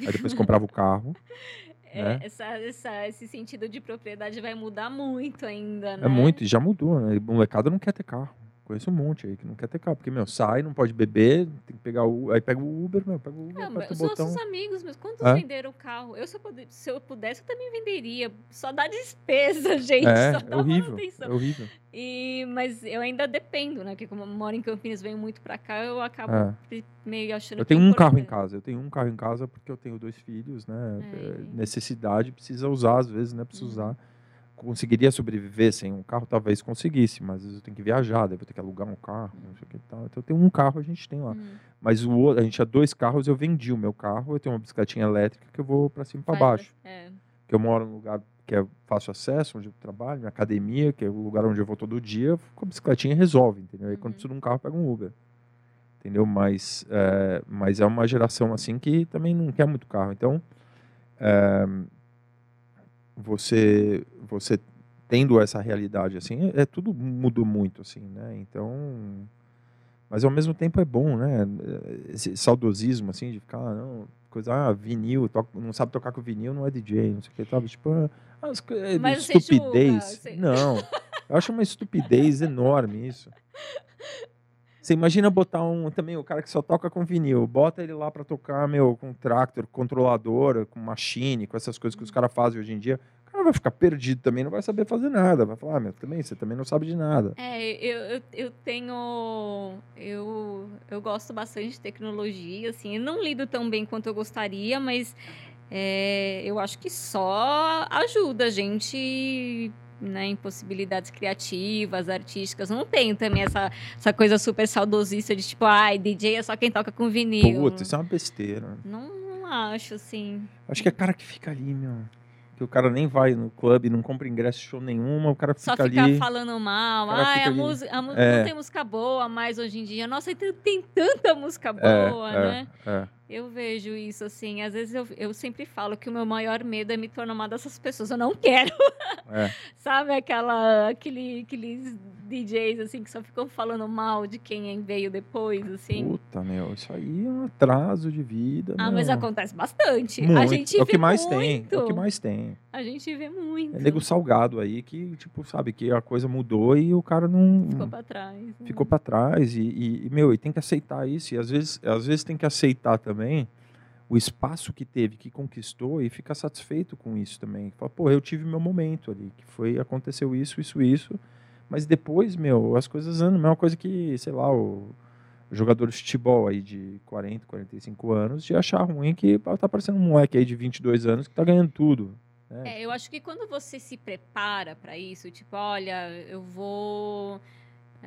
Aí depois comprava o carro. *laughs* É, né? essa, essa, esse sentido de propriedade vai mudar muito ainda, é né? É muito, e já mudou, né? O molecada não quer ter carro. Conheço um monte aí que não quer ter carro, porque, meu, sai, não pode beber, tem que pegar o. Aí pega o Uber, meu, pega o Uber. Não, os botão. nossos amigos, mas quantos é? venderam o carro? Eu, se eu, pudesse, se eu pudesse, eu também venderia. Só dá despesa, *laughs* gente. É, só é horrível. É horrível. E, mas eu ainda dependo, né? Porque como eu moro em Campinas, venho muito pra cá, eu acabo é. meio achando Eu tenho um carro em casa, eu tenho um carro em casa porque eu tenho dois filhos, né? É. Necessidade precisa usar, às vezes, né? Precisa uhum. usar conseguiria sobreviver sem um carro, talvez conseguisse, mas às vezes eu tenho que viajar, daí vou ter que alugar um carro, não sei o que tal. Então eu tenho um carro, a gente tem lá. Hum. Mas o outro, a gente tinha dois carros, eu vendi o meu carro, eu tenho uma bicicletinha elétrica que eu vou para cima e para baixo. É. Que eu moro num lugar que é fácil acesso, onde eu trabalho, minha academia, que é o lugar onde eu vou todo dia, com a bicicletinha resolve, entendeu? Aí uhum. quando preciso de um carro, pego um Uber. Entendeu? Mas é, mas é uma geração assim que também não quer muito carro. Então, é, você você tendo essa realidade assim, é, é, tudo mudou muito assim, né? Então, mas ao mesmo tempo é bom, né? Esse saudosismo assim de ficar, não, coisa, ah, vinil, toca, não sabe tocar com vinil, não é DJ, não sei o que, sabe? Tipo, ah, mas estupidez. Julga, não, eu acho uma estupidez enorme isso. *laughs* Você imagina botar um também o cara que só toca com vinil, bota ele lá para tocar meu com tractor, controlador, com machine, com essas coisas que os caras fazem hoje em dia. O cara vai ficar perdido também, não vai saber fazer nada. Vai falar, ah, meu, também, você também não sabe de nada. É, eu, eu, eu tenho. Eu, eu gosto bastante de tecnologia, assim. Eu não lido tão bem quanto eu gostaria, mas é, eu acho que só ajuda a gente né, impossibilidades criativas, artísticas. Não tenho também essa, essa coisa super saudosista de tipo, ai, DJ é só quem toca com vinil. Puta, isso é uma besteira. Não, não acho, assim. Acho que é cara que fica ali, meu que o cara nem vai no clube, não compra ingresso show nenhuma, o cara fica Só fica ali, falando mal. Ah, a música, a é. não tem música boa mais hoje em dia. Nossa, tem, tem tanta música é, boa, é, né? É. Eu vejo isso, assim. Às vezes eu, eu sempre falo que o meu maior medo é me tornar uma dessas pessoas. Eu não quero. É. *laughs* Sabe aquela, aquele, aqueles DJs, assim, que só ficam falando mal de quem veio depois, assim? Puta, meu, isso aí é um atraso de vida. Ah, meu. mas acontece bastante. Muito. A gente é o que mais muito. tem. É o que mais tem. A gente vê muito. É nego salgado aí que, tipo, sabe, que a coisa mudou e o cara não. Ficou pra trás. Né? Ficou pra trás. E, e, meu, e tem que aceitar isso. E às vezes, às vezes tem que aceitar também o espaço que teve, que conquistou e ficar satisfeito com isso também. Fala, pô, eu tive meu momento ali, que foi, aconteceu isso, isso, isso. Mas depois, meu, as coisas andam. A mesma coisa que, sei lá, o jogador de futebol aí de 40, 45 anos, de achar ruim que tá parecendo um moleque aí de 22 anos que tá ganhando tudo. Né? É, eu acho que quando você se prepara para isso, tipo, olha, eu vou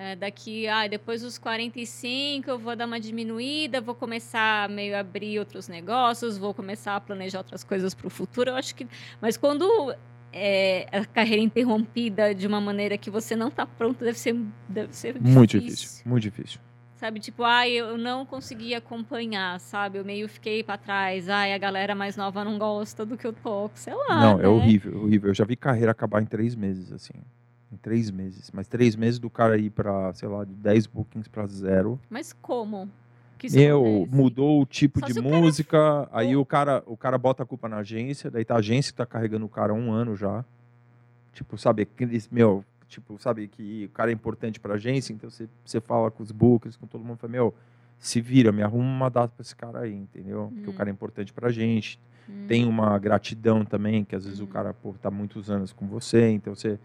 é, daqui, ah, depois dos 45 eu vou dar uma diminuída, vou começar meio a abrir outros negócios, vou começar a planejar outras coisas para o futuro. Eu acho que, mas quando é, a carreira interrompida de uma maneira que você não está pronto, deve ser, deve ser difícil. muito difícil, muito difícil. Sabe, tipo, ai, eu não consegui acompanhar, sabe? Eu meio fiquei para trás. Ai, a galera mais nova não gosta do que eu toco, sei lá. Não, é né? é horrível, horrível. Eu já vi carreira acabar em três meses, assim. Em três meses. Mas três meses do cara ir para, sei lá, de 10 bookings para zero. Mas como? Meu, mudou o tipo Só de música, cara... aí o cara, o cara bota a culpa na agência, daí tá a agência que tá carregando o cara há um ano já. Tipo, sabe, meu, tipo, sabe que o cara é importante pra agência, então você, você fala com os bookers, com todo mundo, fala, meu, se vira, me arruma uma data pra esse cara aí, entendeu? Hum. Que o cara é importante pra gente. Hum. Tem uma gratidão também, que às vezes hum. o cara, pô, tá muitos anos com você, então você,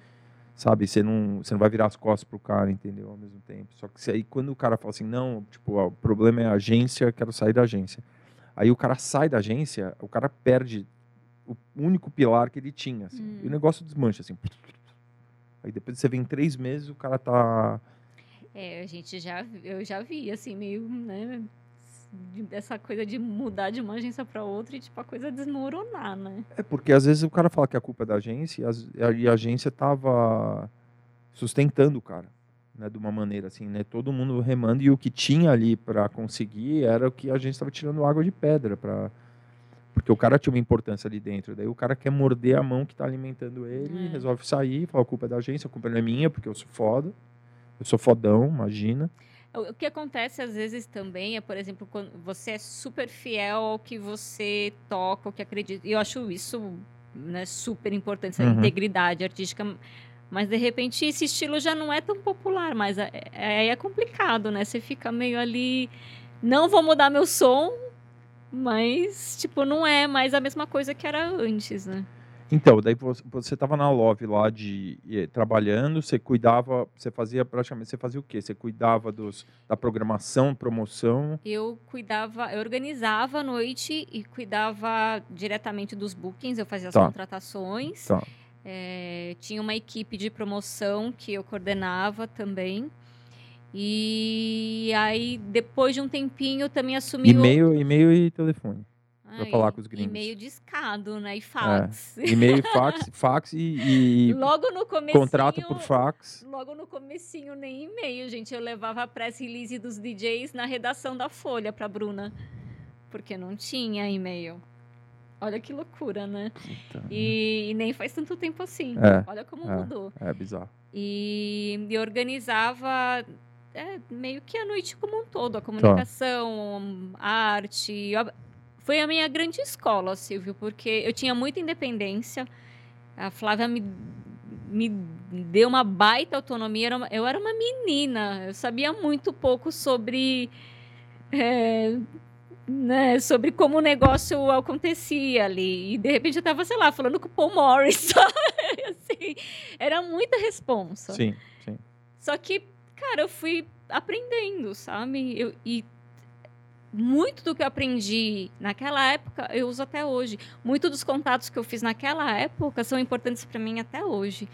sabe, você não, você não vai virar as costas pro cara, entendeu? Ao mesmo tempo. Só que aí quando o cara fala assim, não, tipo, ó, o problema é a agência, quero sair da agência. Aí o cara sai da agência, o cara perde o único pilar que ele tinha, assim. Hum. E o negócio desmancha, assim. Aí depois você vem em três meses, o cara tá é, a gente já, eu já vi, assim, meio, né, dessa coisa de mudar de uma agência para outra e, tipo, a coisa desmoronar, né? É, porque às vezes o cara fala que a culpa é da agência e a, e agência tava sustentando o cara, né, de uma maneira assim, né, todo mundo remando e o que tinha ali para conseguir era o que a agência estava tirando água de pedra para porque o cara tinha uma importância ali dentro. Daí o cara quer morder a mão que está alimentando ele, é. resolve sair, fala a culpa é da agência, a culpa não é minha, porque eu sou foda. Eu sou fodão, imagina. O que acontece às vezes também é, por exemplo, quando você é super fiel ao que você toca, ao que acredita. E eu acho isso né, super importante, essa uhum. integridade artística. Mas de repente esse estilo já não é tão popular, mas é, é, é complicado, né? Você fica meio ali. Não vou mudar meu som, mas, tipo, não é mais a mesma coisa que era antes, né? Então, daí você estava na Love lá de trabalhando, você cuidava, você fazia praticamente, você fazia o quê? Você cuidava dos, da programação, promoção? Eu cuidava, eu organizava a noite e cuidava diretamente dos bookings, eu fazia as tá. contratações. Tá. É, tinha uma equipe de promoção que eu coordenava também. E aí, depois de um tempinho, eu também assumi. E-mail, outro... e-mail e telefone para falar com os gringos. E-mail discado, né? E fax. É. E-mail, *laughs* fax, fax e, e logo no comecinho, contrato por fax. Logo no comecinho nem e-mail, gente. Eu levava a press release dos DJs na redação da Folha para Bruna, porque não tinha e-mail. Olha que loucura, né? E, e, nem faz tanto tempo assim. É, Olha como é, mudou. É bizarro. E, e organizava é, meio que a noite como um todo, a tá. comunicação, tá. a arte, foi a minha grande escola, Silvio, porque eu tinha muita independência. A Flávia me, me deu uma baita autonomia. Era uma, eu era uma menina, eu sabia muito pouco sobre. É, né, sobre como o negócio acontecia ali. E de repente eu estava, sei lá, falando com o Paul Morris. *laughs* assim, era muita responsa. Sim, sim. Só que, cara, eu fui aprendendo, sabe? Eu, e muito do que eu aprendi naquela época eu uso até hoje. Muito dos contatos que eu fiz naquela época são importantes para mim até hoje.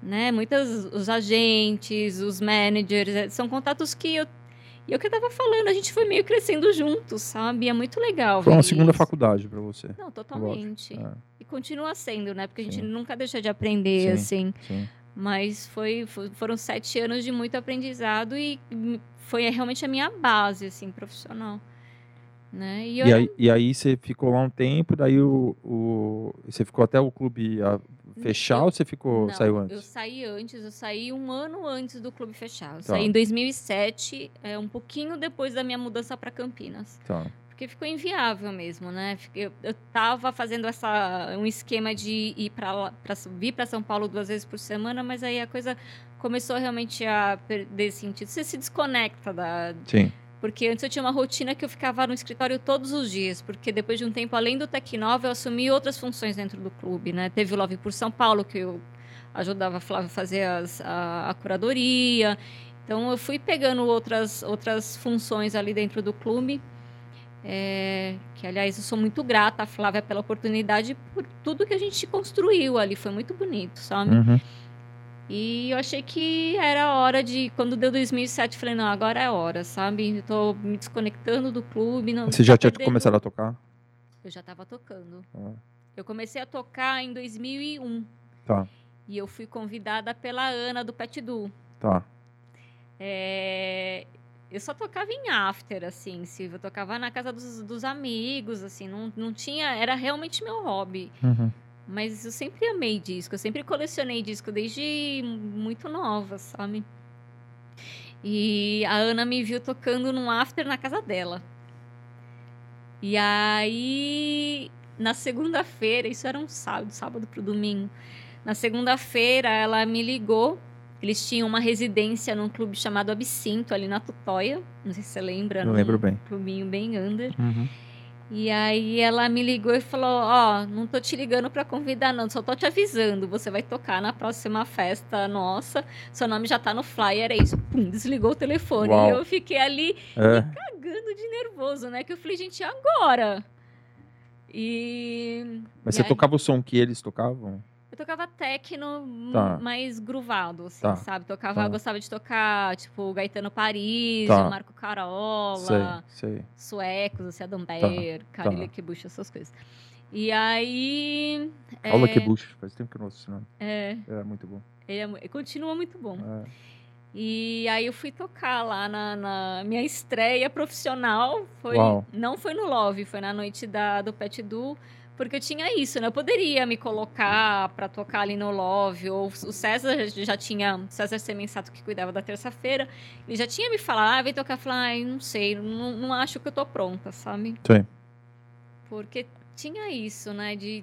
Né? Muitos os agentes, os managers, eh, são contatos que eu e é o que eu estava falando, a gente foi meio crescendo juntos, sabe? É muito legal. Foi uma segunda isso. faculdade para você. Não, totalmente. É. E continua sendo, né? Porque a gente sim. nunca deixa de aprender, sim, assim. Sim. Mas foi, foram sete anos de muito aprendizado e foi realmente a minha base, assim, profissional. Né? E, e, aí, e aí você ficou lá um tempo, daí o, o você ficou até o clube fechar eu, ou você ficou não, saiu antes? Eu saí antes, eu saí um ano antes do clube fechar. Eu tá. saí em 2007, é, um pouquinho depois da minha mudança para Campinas. Tá. Porque ficou inviável mesmo, né? Eu, eu tava fazendo essa, um esquema de ir para vir para São Paulo duas vezes por semana, mas aí a coisa começou realmente a perder sentido. Você se desconecta da, Sim porque antes eu tinha uma rotina que eu ficava no escritório todos os dias, porque depois de um tempo, além do Tecnova, eu assumi outras funções dentro do clube, né? Teve o Love por São Paulo, que eu ajudava a Flávia a fazer as, a, a, curadoria. Então, eu fui pegando outras, outras funções ali dentro do clube. É, que, aliás, eu sou muito grata à Flávia pela oportunidade, por tudo que a gente construiu ali. Foi muito bonito, sabe? Uhum. E eu achei que era hora de. Quando deu 2007, falei, não, agora é hora, sabe? Eu tô me desconectando do clube. Não, Você já tinha perdendo... começado a tocar? Eu já estava tocando. Ah. Eu comecei a tocar em 2001. Tá. E eu fui convidada pela Ana do Pet Du. Tá. É... Eu só tocava em after, assim, Silvio. Eu tocava na casa dos, dos amigos, assim. Não, não tinha... Era realmente meu hobby. Uhum. Mas eu sempre amei disco, eu sempre colecionei disco desde muito nova, sabe? E a Ana me viu tocando num after na casa dela. E aí, na segunda-feira, isso era um sábado, sábado pro domingo. Na segunda-feira, ela me ligou. Eles tinham uma residência num clube chamado Absinto, ali na Tutóia. Não sei se você lembra. Não lembro bem. Clubinho bem under. Uhum. E aí ela me ligou e falou: Ó, oh, não tô te ligando para convidar, não, só tô te avisando. Você vai tocar na próxima festa nossa. Seu nome já tá no flyer, é isso. Pum, desligou o telefone. Uau. E eu fiquei ali é. me cagando de nervoso, né? Que eu falei, gente, agora? E. Mas e você aí... tocava o som que eles tocavam? Eu tocava techno tá. mais gruvado, assim, tá. sabe? Tocava, tá. gostava de tocar, tipo, Gaetano Paris, tá. Marco Carola, sei, sei. Suecos, assim, Adam Bear, tá. Carilha tá. Essas coisas. E aí. Aula é... Faz tempo que eu não assisti nome. É. É muito bom. Ele é, continua muito bom. É. E aí eu fui tocar lá na, na minha estreia profissional. Foi, Uau. não foi no Love, foi na noite da, do Pet Du porque eu tinha isso, né? Eu poderia me colocar para tocar ali no Love, ou o César já tinha, César Semensato que cuidava da terça-feira, ele já tinha me falado, ah, vem tocar, falar, ah, não sei, não, não acho que eu tô pronta, sabe? Sim. Porque tinha isso, né, de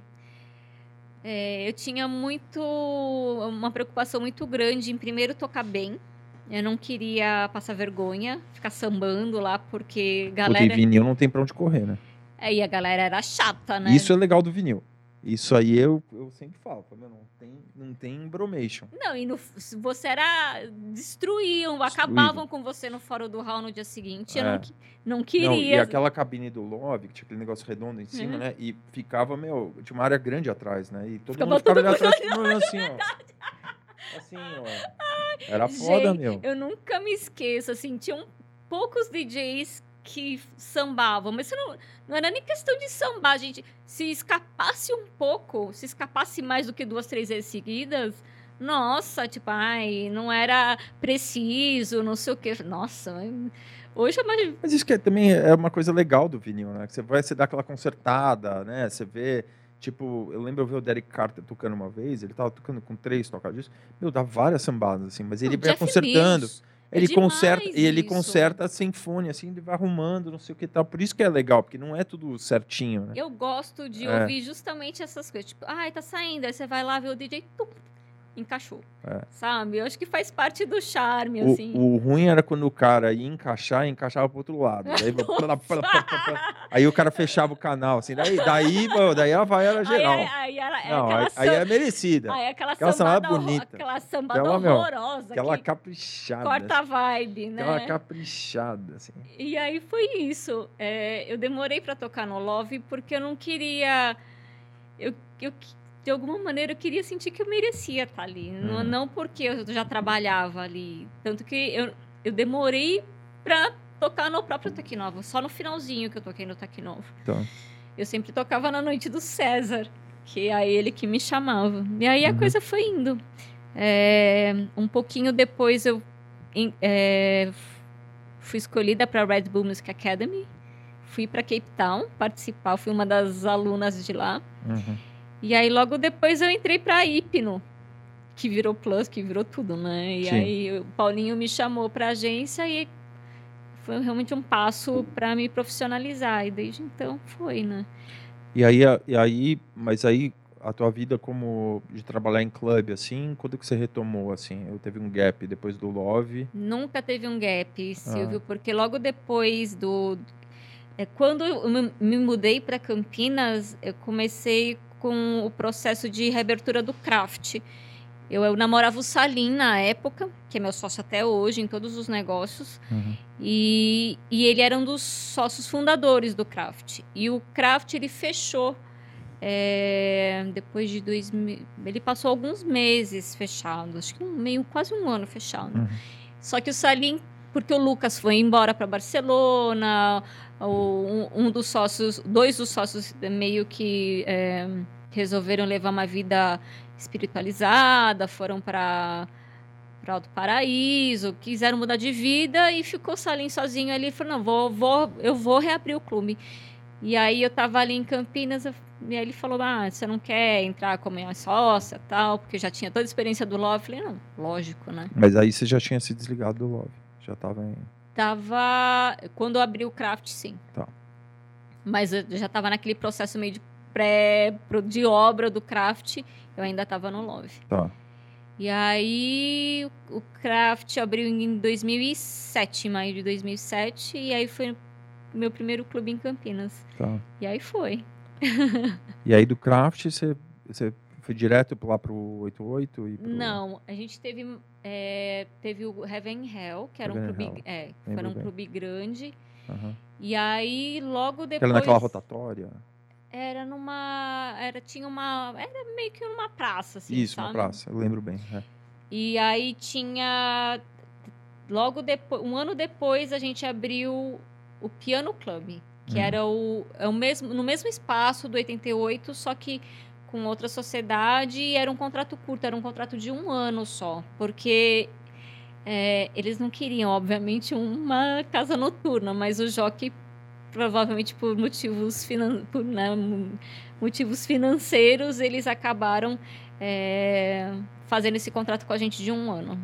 é, eu tinha muito uma preocupação muito grande em primeiro tocar bem, eu não queria passar vergonha, ficar sambando lá, porque galera. O vinil não tem pra onde correr, né? É, e a galera era chata, né? Isso é legal do vinil. Isso aí eu, eu sempre falo, não tem, não tem bromation. Não, e no, você era. Destruíam, acabavam com você no fórum do hall no dia seguinte. É. Eu não, não queria. Não, e aquela cabine do lobby, que tinha aquele negócio redondo em cima, uhum. né? E ficava, meu, tinha uma área grande atrás, né? E todo ficava mundo ficava ali atrás, tipo, *laughs* assim, ó. Assim, ó. Era foda, Gente, meu. Eu nunca me esqueço, assim, tinham poucos DJs que sambavam, mas não, não era nem questão de sambar, gente. Se escapasse um pouco, se escapasse mais do que duas, três vezes seguidas, nossa, tipo, ai, não era preciso, não sei o quê. Nossa, hoje é mais. Mas isso que é, também é uma coisa legal do vinil, né? Que você vai se dar aquela consertada, né? Você vê. Tipo, eu lembro eu ver o Derek Carter tocando uma vez, ele tava tocando com três tocadiscos. Meu, dá várias sambadas, assim, mas ele vai consertando. Lewis. É ele conserta e ele isso. conserta a sinfonia, assim, ele vai arrumando, não sei o que tal. Por isso que é legal, porque não é tudo certinho, né? Eu gosto de é. ouvir justamente essas coisas. Tipo, ai, tá saindo. Aí você vai lá ver o DJ, tum, encaixou. É. Sabe? Eu acho que faz parte do charme, o, assim. O ruim era quando o cara ia encaixar e encaixava pro outro lado. Daí, *laughs* aí o cara fechava o canal, assim. Daí, daí, daí a vai era geral. Aí, aí, aí, Não, aí, aí, é merecida. Aí aquela, aquela sambada bonita. Aquela sambada aquela, horrorosa. Aquela caprichada. Corta a vibe, né? Aquela caprichada, assim. E aí foi isso. É, eu demorei para tocar no Love porque eu não queria... Eu, eu de alguma maneira eu queria sentir que eu merecia estar ali. Uhum. Não, não porque eu já trabalhava ali. Tanto que eu, eu demorei para tocar no próprio Tecnova. Só no finalzinho que eu toquei no Tecnova. Então. Eu sempre tocava na noite do César, que é ele que me chamava. E aí a uhum. coisa foi indo. É, um pouquinho depois eu é, fui escolhida para a Red Bull Music Academy. Fui para Cape Town participar, fui uma das alunas de lá. Uhum. E aí logo depois eu entrei para Hipno, que virou Plus, que virou tudo, né? E Sim. aí o Paulinho me chamou para agência e foi realmente um passo para me profissionalizar e desde então foi, né? E aí, e aí, mas aí a tua vida como de trabalhar em clube assim, quando que você retomou assim? Eu teve um gap depois do Love? Nunca teve um gap, Silvio, ah. porque logo depois do é, quando eu me mudei para Campinas, eu comecei com o processo de reabertura do craft. Eu, eu, namorava o Salim na época, que é meu sócio até hoje em todos os negócios, uhum. e, e ele era um dos sócios fundadores do Craft. E o Craft ele fechou é, depois de dois ele passou alguns meses fechado, acho que um, meio quase um ano fechado. Uhum. Só que o Salim, porque o Lucas foi embora para Barcelona, um, dos sócios, dois dos sócios meio que é, resolveram levar uma vida espiritualizada, foram para para Alto Paraíso, quiseram mudar de vida e ficou Salim sozinho ali, falou, não, vou, vou, eu vou reabrir o clube. E aí eu tava ali em Campinas, e aí ele falou, ah, você não quer entrar como minha sócia, tal, porque já tinha toda a experiência do Love. Eu falei, não, lógico, né? Mas aí você já tinha se desligado do Love, já tava em... Tava. Quando eu abri o craft, sim. Tá. Mas eu já tava naquele processo meio de pré. de obra do craft. Eu ainda tava no Love. Tá. E aí o craft abriu em 2007, maio de 2007. E aí foi meu primeiro clube em Campinas. Tá. E aí foi. e aí do craft você, você foi direto lá pro 88? E pro... Não, a gente teve, é, teve o Heaven Hell, que era Heaven um clube, é, era um clube grande. Uhum. E aí logo depois. Era naquela rotatória? Era numa. Era, tinha uma. Era meio que uma praça, assim. Isso, sabe? uma praça, eu lembro bem. É. E aí tinha. Logo depois, um ano depois, a gente abriu o Piano Club, que hum. era o, é o mesmo, no mesmo espaço do 88, só que com outra sociedade, e era um contrato curto, era um contrato de um ano só, porque é, eles não queriam, obviamente, uma casa noturna, mas o jockey, provavelmente por motivos, finan por, né, motivos financeiros, eles acabaram é, fazendo esse contrato com a gente de um ano.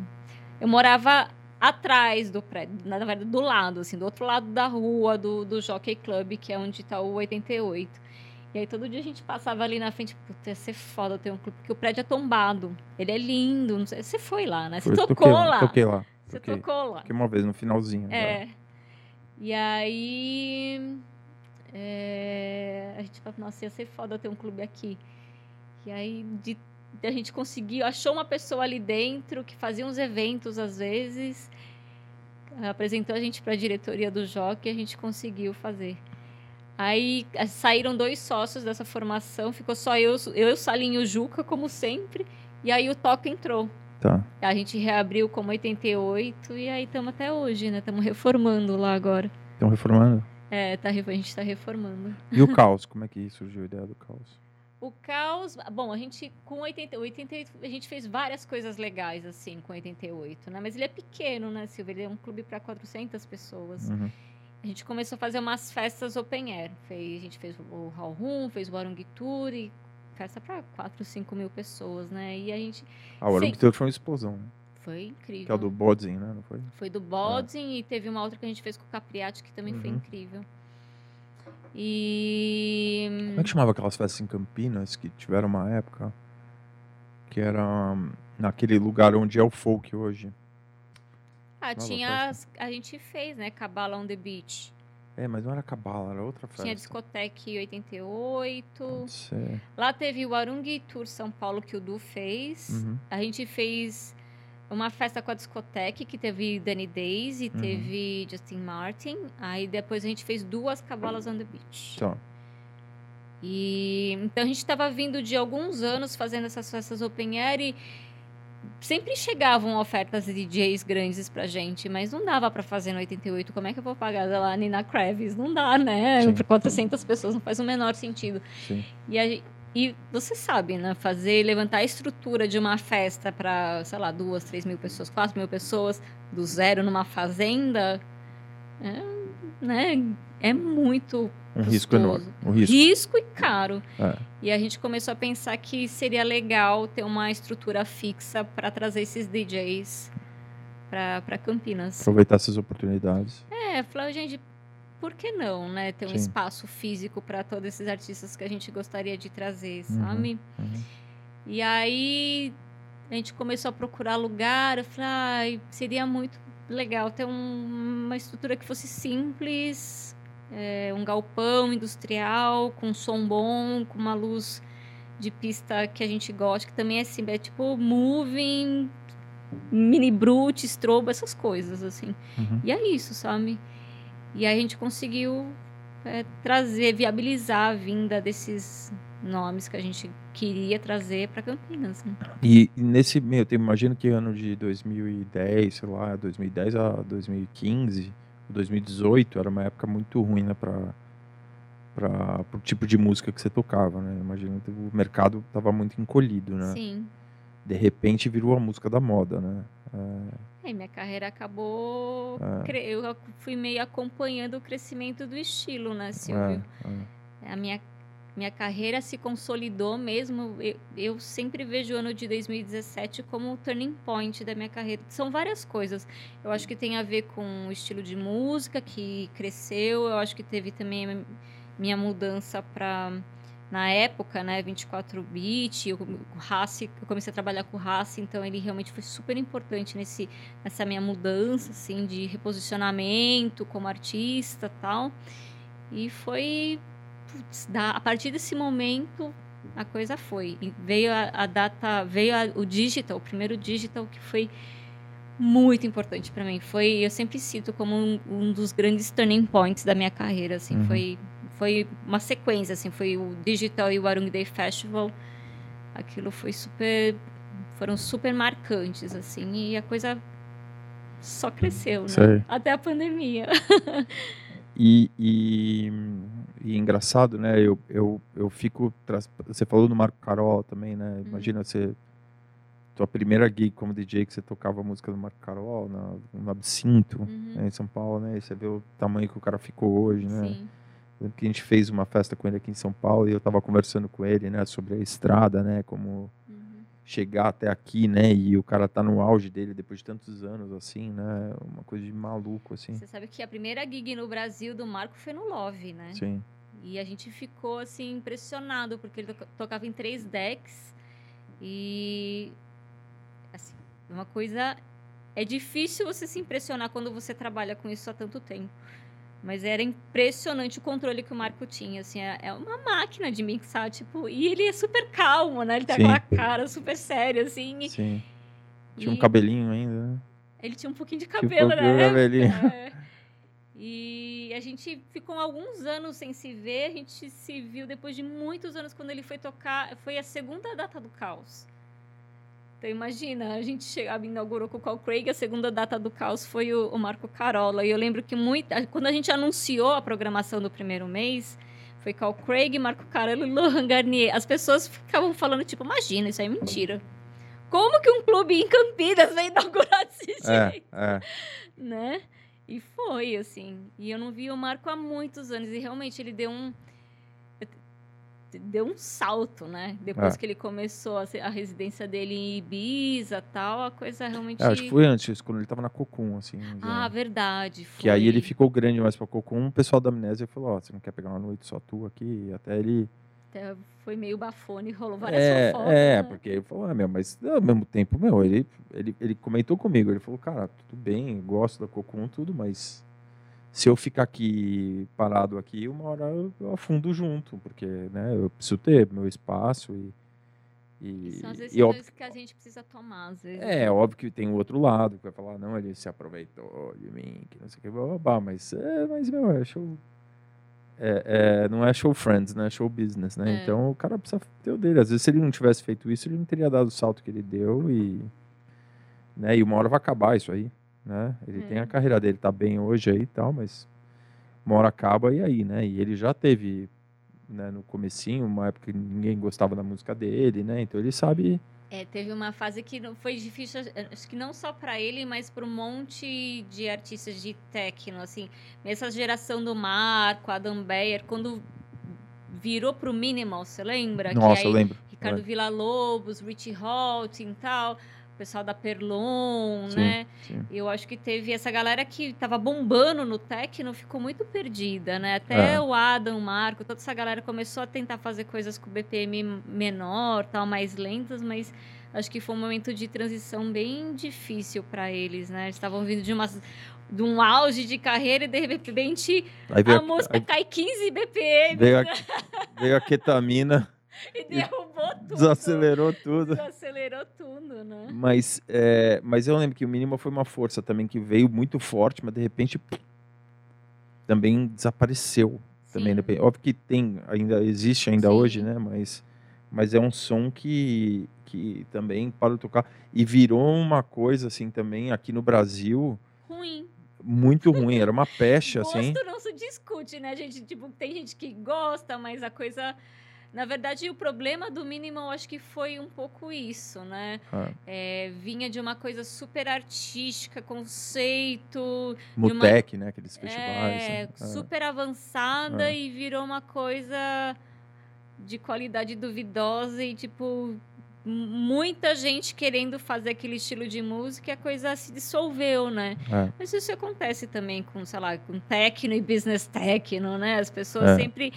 Eu morava atrás do prédio, na verdade, do lado, assim, do outro lado da rua do, do Jockey Club, que é onde está o 88. E aí todo dia a gente passava ali na frente, puta, ia ser foda ter um clube, porque o prédio é tombado. Ele é lindo, não sei, você foi lá, né? Você foi, tocou toquei, lá. Toquei lá. Você toquei, tocou lá. Toquei uma vez no finalzinho. É. Já. E aí é, a gente falou, nossa, ia ser foda ter um clube aqui. E aí de a gente conseguiu, achou uma pessoa ali dentro que fazia uns eventos às vezes, apresentou a gente para a diretoria do JOC e a gente conseguiu fazer. Aí eh, saíram dois sócios dessa formação, ficou só eu, eu e o Salinho Juca, como sempre, e aí o Toca entrou. Tá. A gente reabriu como 88 e aí estamos até hoje, né? Estamos reformando lá agora. Estão reformando? É, tá, a gente está reformando. E o caos? Como é que surgiu a ideia do caos? O caos, bom, a gente com 80, 88, a gente fez várias coisas legais assim com 88, né? Mas ele é pequeno, né, Silvia? Ele é um clube para 400 pessoas. Uhum. A gente começou a fazer umas festas open air. Fez, a gente fez o Hall Room, fez o Arung Tour e festa para 4, 5 mil pessoas, né? E a gente. Ah, o Arung Tour foi uma explosão, né? Foi incrível. Que é o do Bodzin, né? Não foi? Foi do Bodzin é. e teve uma outra que a gente fez com o Capriati que também uhum. foi incrível. E. Como é que chamava aquelas festas em Campinas que tiveram uma época? Que era hum, naquele lugar onde é o folk hoje. Ah, tinha. As, a gente fez, né? Cabala on the Beach. É, mas não era Cabala, era outra festa. Tinha discoteca 88. Lá teve o Arung Tour São Paulo que o Du fez. Uhum. A gente fez uma festa com a discoteca que teve Danny Days e uhum. teve Justin Martin. Aí depois a gente fez duas Cabalas on the Beach. Tá. E então a gente estava vindo de alguns anos fazendo essas festas open air e sempre chegavam ofertas de DJs grandes pra gente, mas não dava para fazer no 88. Como é que eu vou pagar lá Nina Kravis? Não dá, né? Para 400 pessoas não faz o menor sentido. Sim. E a, e você sabe, né? Fazer, levantar a estrutura de uma festa para, sei lá, duas, três mil pessoas, quatro mil pessoas, do zero numa fazenda, é, né? É muito um custoso. risco enorme. Um risco. risco e caro. É. E a gente começou a pensar que seria legal ter uma estrutura fixa para trazer esses DJs para Campinas. Aproveitar essas oportunidades. É, falou, gente, por que não, né? Ter um Sim. espaço físico para todos esses artistas que a gente gostaria de trazer, uhum, sabe? Uhum. E aí a gente começou a procurar lugar. Eu falei, ah, seria muito legal ter um, uma estrutura que fosse simples, é, um galpão industrial com som bom, com uma luz de pista que a gente gosta, que também é assim, é tipo moving, mini brute, strobo, essas coisas assim. Uhum. E é isso, sabe? E a gente conseguiu é, trazer, viabilizar a vinda desses nomes que a gente queria trazer para Campinas. Né? E, nesse meio tempo, imagino que ano de 2010, sei lá, 2010 a 2015, 2018, era uma época muito ruim né, para para o tipo de música que você tocava, né? Imagino que o mercado estava muito encolhido, né? Sim. De repente virou a música da moda, né? É... É, minha carreira acabou. É. Eu fui meio acompanhando o crescimento do estilo, né, Silvio? É, é. A minha, minha carreira se consolidou mesmo. Eu, eu sempre vejo o ano de 2017 como o turning point da minha carreira. São várias coisas. Eu acho que tem a ver com o estilo de música que cresceu. Eu acho que teve também minha mudança para na época, né, 24 bit, o Haas, eu comecei a trabalhar com o Haas, então ele realmente foi super importante nesse nessa minha mudança assim de reposicionamento como artista, tal. E foi putz, a partir desse momento a coisa foi. E veio a, a data, veio a, o digital, o primeiro digital que foi muito importante para mim. Foi, eu sempre cito como um, um, dos grandes turning points da minha carreira, assim, uhum. foi foi uma sequência, assim, foi o digital e o Arung Day Festival. Aquilo foi super foram super marcantes assim, e a coisa só cresceu, né? Até a pandemia. *laughs* e, e, e, engraçado, né? Eu, eu, eu fico. Você falou do Marco Carol também, né? Uhum. Imagina uhum. você tua primeira gig como DJ que você tocava a música do Marco Carol na, no Absinto, uhum. né, em São Paulo, né? E você vê o tamanho que o cara ficou hoje, né? Sim. Que a gente fez uma festa com ele aqui em São Paulo e eu estava conversando com ele, né, sobre a estrada, né, como uhum. chegar até aqui, né, e o cara tá no auge dele depois de tantos anos, assim, né, uma coisa de maluco, assim. Você sabe que a primeira gig no Brasil do Marco foi no Love, né? Sim. E a gente ficou, assim, impressionado, porque ele tocava em três decks e Assim, uma coisa. É difícil você se impressionar quando você trabalha com isso há tanto tempo. Mas era impressionante o controle que o Marco tinha, assim, é, é uma máquina de mixar, tipo, e ele é super calmo, né? Ele tem Sim. aquela cara super séria, assim. Sim. Tinha e... um cabelinho ainda, né? Ele tinha um pouquinho de cabelo, tipo, né? Cabelinho. *laughs* É. E a gente ficou alguns anos sem se ver, a gente se viu depois de muitos anos quando ele foi tocar, foi a segunda data do Caos. Então imagina, a gente chegava, inaugurou com o Carl Craig, a segunda data do caos foi o, o Marco Carola. E eu lembro que muito, quando a gente anunciou a programação do primeiro mês, foi Carl Craig, Marco Carola e Lohan Garnier. As pessoas ficavam falando, tipo, imagina, isso aí é mentira. Como que um clube em Campinas vai inaugurar desse é, jeito? É. Né? E foi, assim. E eu não vi o Marco há muitos anos. E realmente ele deu um deu um salto, né? Depois é. que ele começou a, a, residência dele em Ibiza tal, a coisa realmente. É, acho que foi antes, quando ele tava na Cocum, assim. Ah, verdade. Foi. Que aí ele ficou grande mais pra Cocum, o pessoal da amnésia falou: Ó, oh, você não quer pegar uma noite só tu aqui? Até ele. Até foi meio bafone, rolou várias é, fofocas. É, né? porque ele falou: ah, meu, mas ao mesmo tempo, meu, ele, ele, ele comentou comigo, ele falou: cara, tudo bem, gosto da Cocum, tudo, mas se eu ficar aqui parado aqui, uma hora eu afundo junto, porque né, eu preciso ter meu espaço e. E, São as decisões óbvio, que a gente precisa tomar, às vezes. É, óbvio que tem o outro lado, que vai falar, não, ele se aproveitou de mim, que não sei o que, blá, mas, é, mas, meu, é show. É, é, não é show friends, né? É show business, né? É. Então o cara precisa ter o dele. Às vezes, se ele não tivesse feito isso, ele não teria dado o salto que ele deu e. Né, e uma hora vai acabar isso aí né? Ele tem a é. carreira dele, tá bem hoje aí e tal, mas uma hora acaba e aí, né? E ele já teve, né, no comecinho, uma época que ninguém gostava da música dele, né? Então ele sabe... É, teve uma fase que foi difícil, acho que não só para ele, mas para um monte de artistas de techno, assim. Essa geração do Marco, Adam Beyer, quando virou pro minimal, você lembra? Nossa, que aí, eu lembro. Ricardo é. Villa-Lobos, Richie Holt e tal o pessoal da Perlon, sim, né? Sim. Eu acho que teve essa galera que estava bombando no techno, ficou muito perdida, né? Até é. o Adam, o Marco, toda essa galera começou a tentar fazer coisas com BPM menor, tal, mais lentas, mas acho que foi um momento de transição bem difícil para eles, né? Eles estavam vindo de de um auge de carreira e de repente a, a música cai 15 BPM. Veio a, veio a ketamina. E derrubou tudo. Desacelerou tudo. Desacelerou tudo, né? Mas, é, mas eu lembro que o mínimo foi uma força também que veio muito forte, mas de repente também desapareceu. Também, óbvio que tem, ainda existe ainda Sim. hoje, né? Mas, mas é um som que, que também para tocar. E virou uma coisa assim também aqui no Brasil. Ruim muito ruim, era uma pecha, *laughs* assim. Gosto não se discute, né, gente? Tipo, tem gente que gosta, mas a coisa na verdade, o problema do Minimal acho que foi um pouco isso, né? Ah. É, vinha de uma coisa super artística, conceito. Mutec, uma... né? Aqueles festivais. É, assim. super avançada ah. e virou uma coisa de qualidade duvidosa e tipo muita gente querendo fazer aquele estilo de música e a coisa se dissolveu, né? É. Mas isso acontece também com, sei lá, com techno e business techno, né? As pessoas é. sempre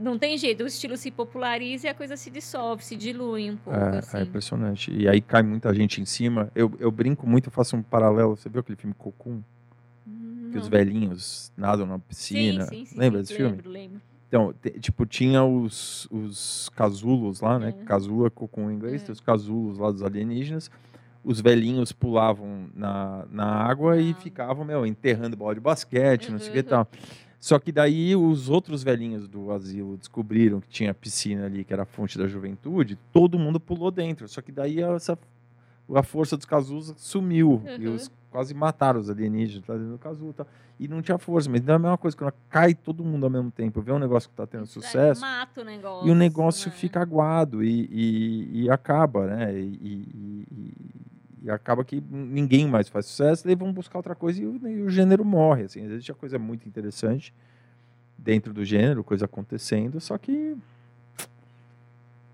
não tem jeito, o estilo se populariza e a coisa se dissolve, se dilui um pouco. É, é assim. é impressionante. E aí cai muita gente em cima. Eu, eu brinco muito, eu faço um paralelo. Você viu aquele filme Cocum? Que os velhinhos nadam na piscina. Sim, sim, sim, Lembra desse lembro, filme? Lembro. Então, tipo, tinha os, os casulos lá, né? É. Casula com inglês, é. os casulos lá dos alienígenas. Os velhinhos pulavam na, na água ah. e ficavam, meu, enterrando bola de basquete, uhum. não sei o que e tal. Só que daí os outros velhinhos do asilo descobriram que tinha piscina ali, que era a fonte da juventude, todo mundo pulou dentro. Só que daí essa, a força dos casulos sumiu. Uhum. E os quase mataram os alienígenas tá dentro do casulo. Tá? E não tinha força. Mas não é a mesma coisa, quando cai todo mundo ao mesmo tempo, vê um negócio que está tendo sucesso. Mata o negócio. E o negócio né? fica aguado e, e, e, acaba, né? E, e, acaba que ninguém mais faz sucesso, daí vão buscar outra coisa e o, e o gênero morre. Assim. Vezes tinha coisa muito interessante dentro do gênero, coisa acontecendo, só que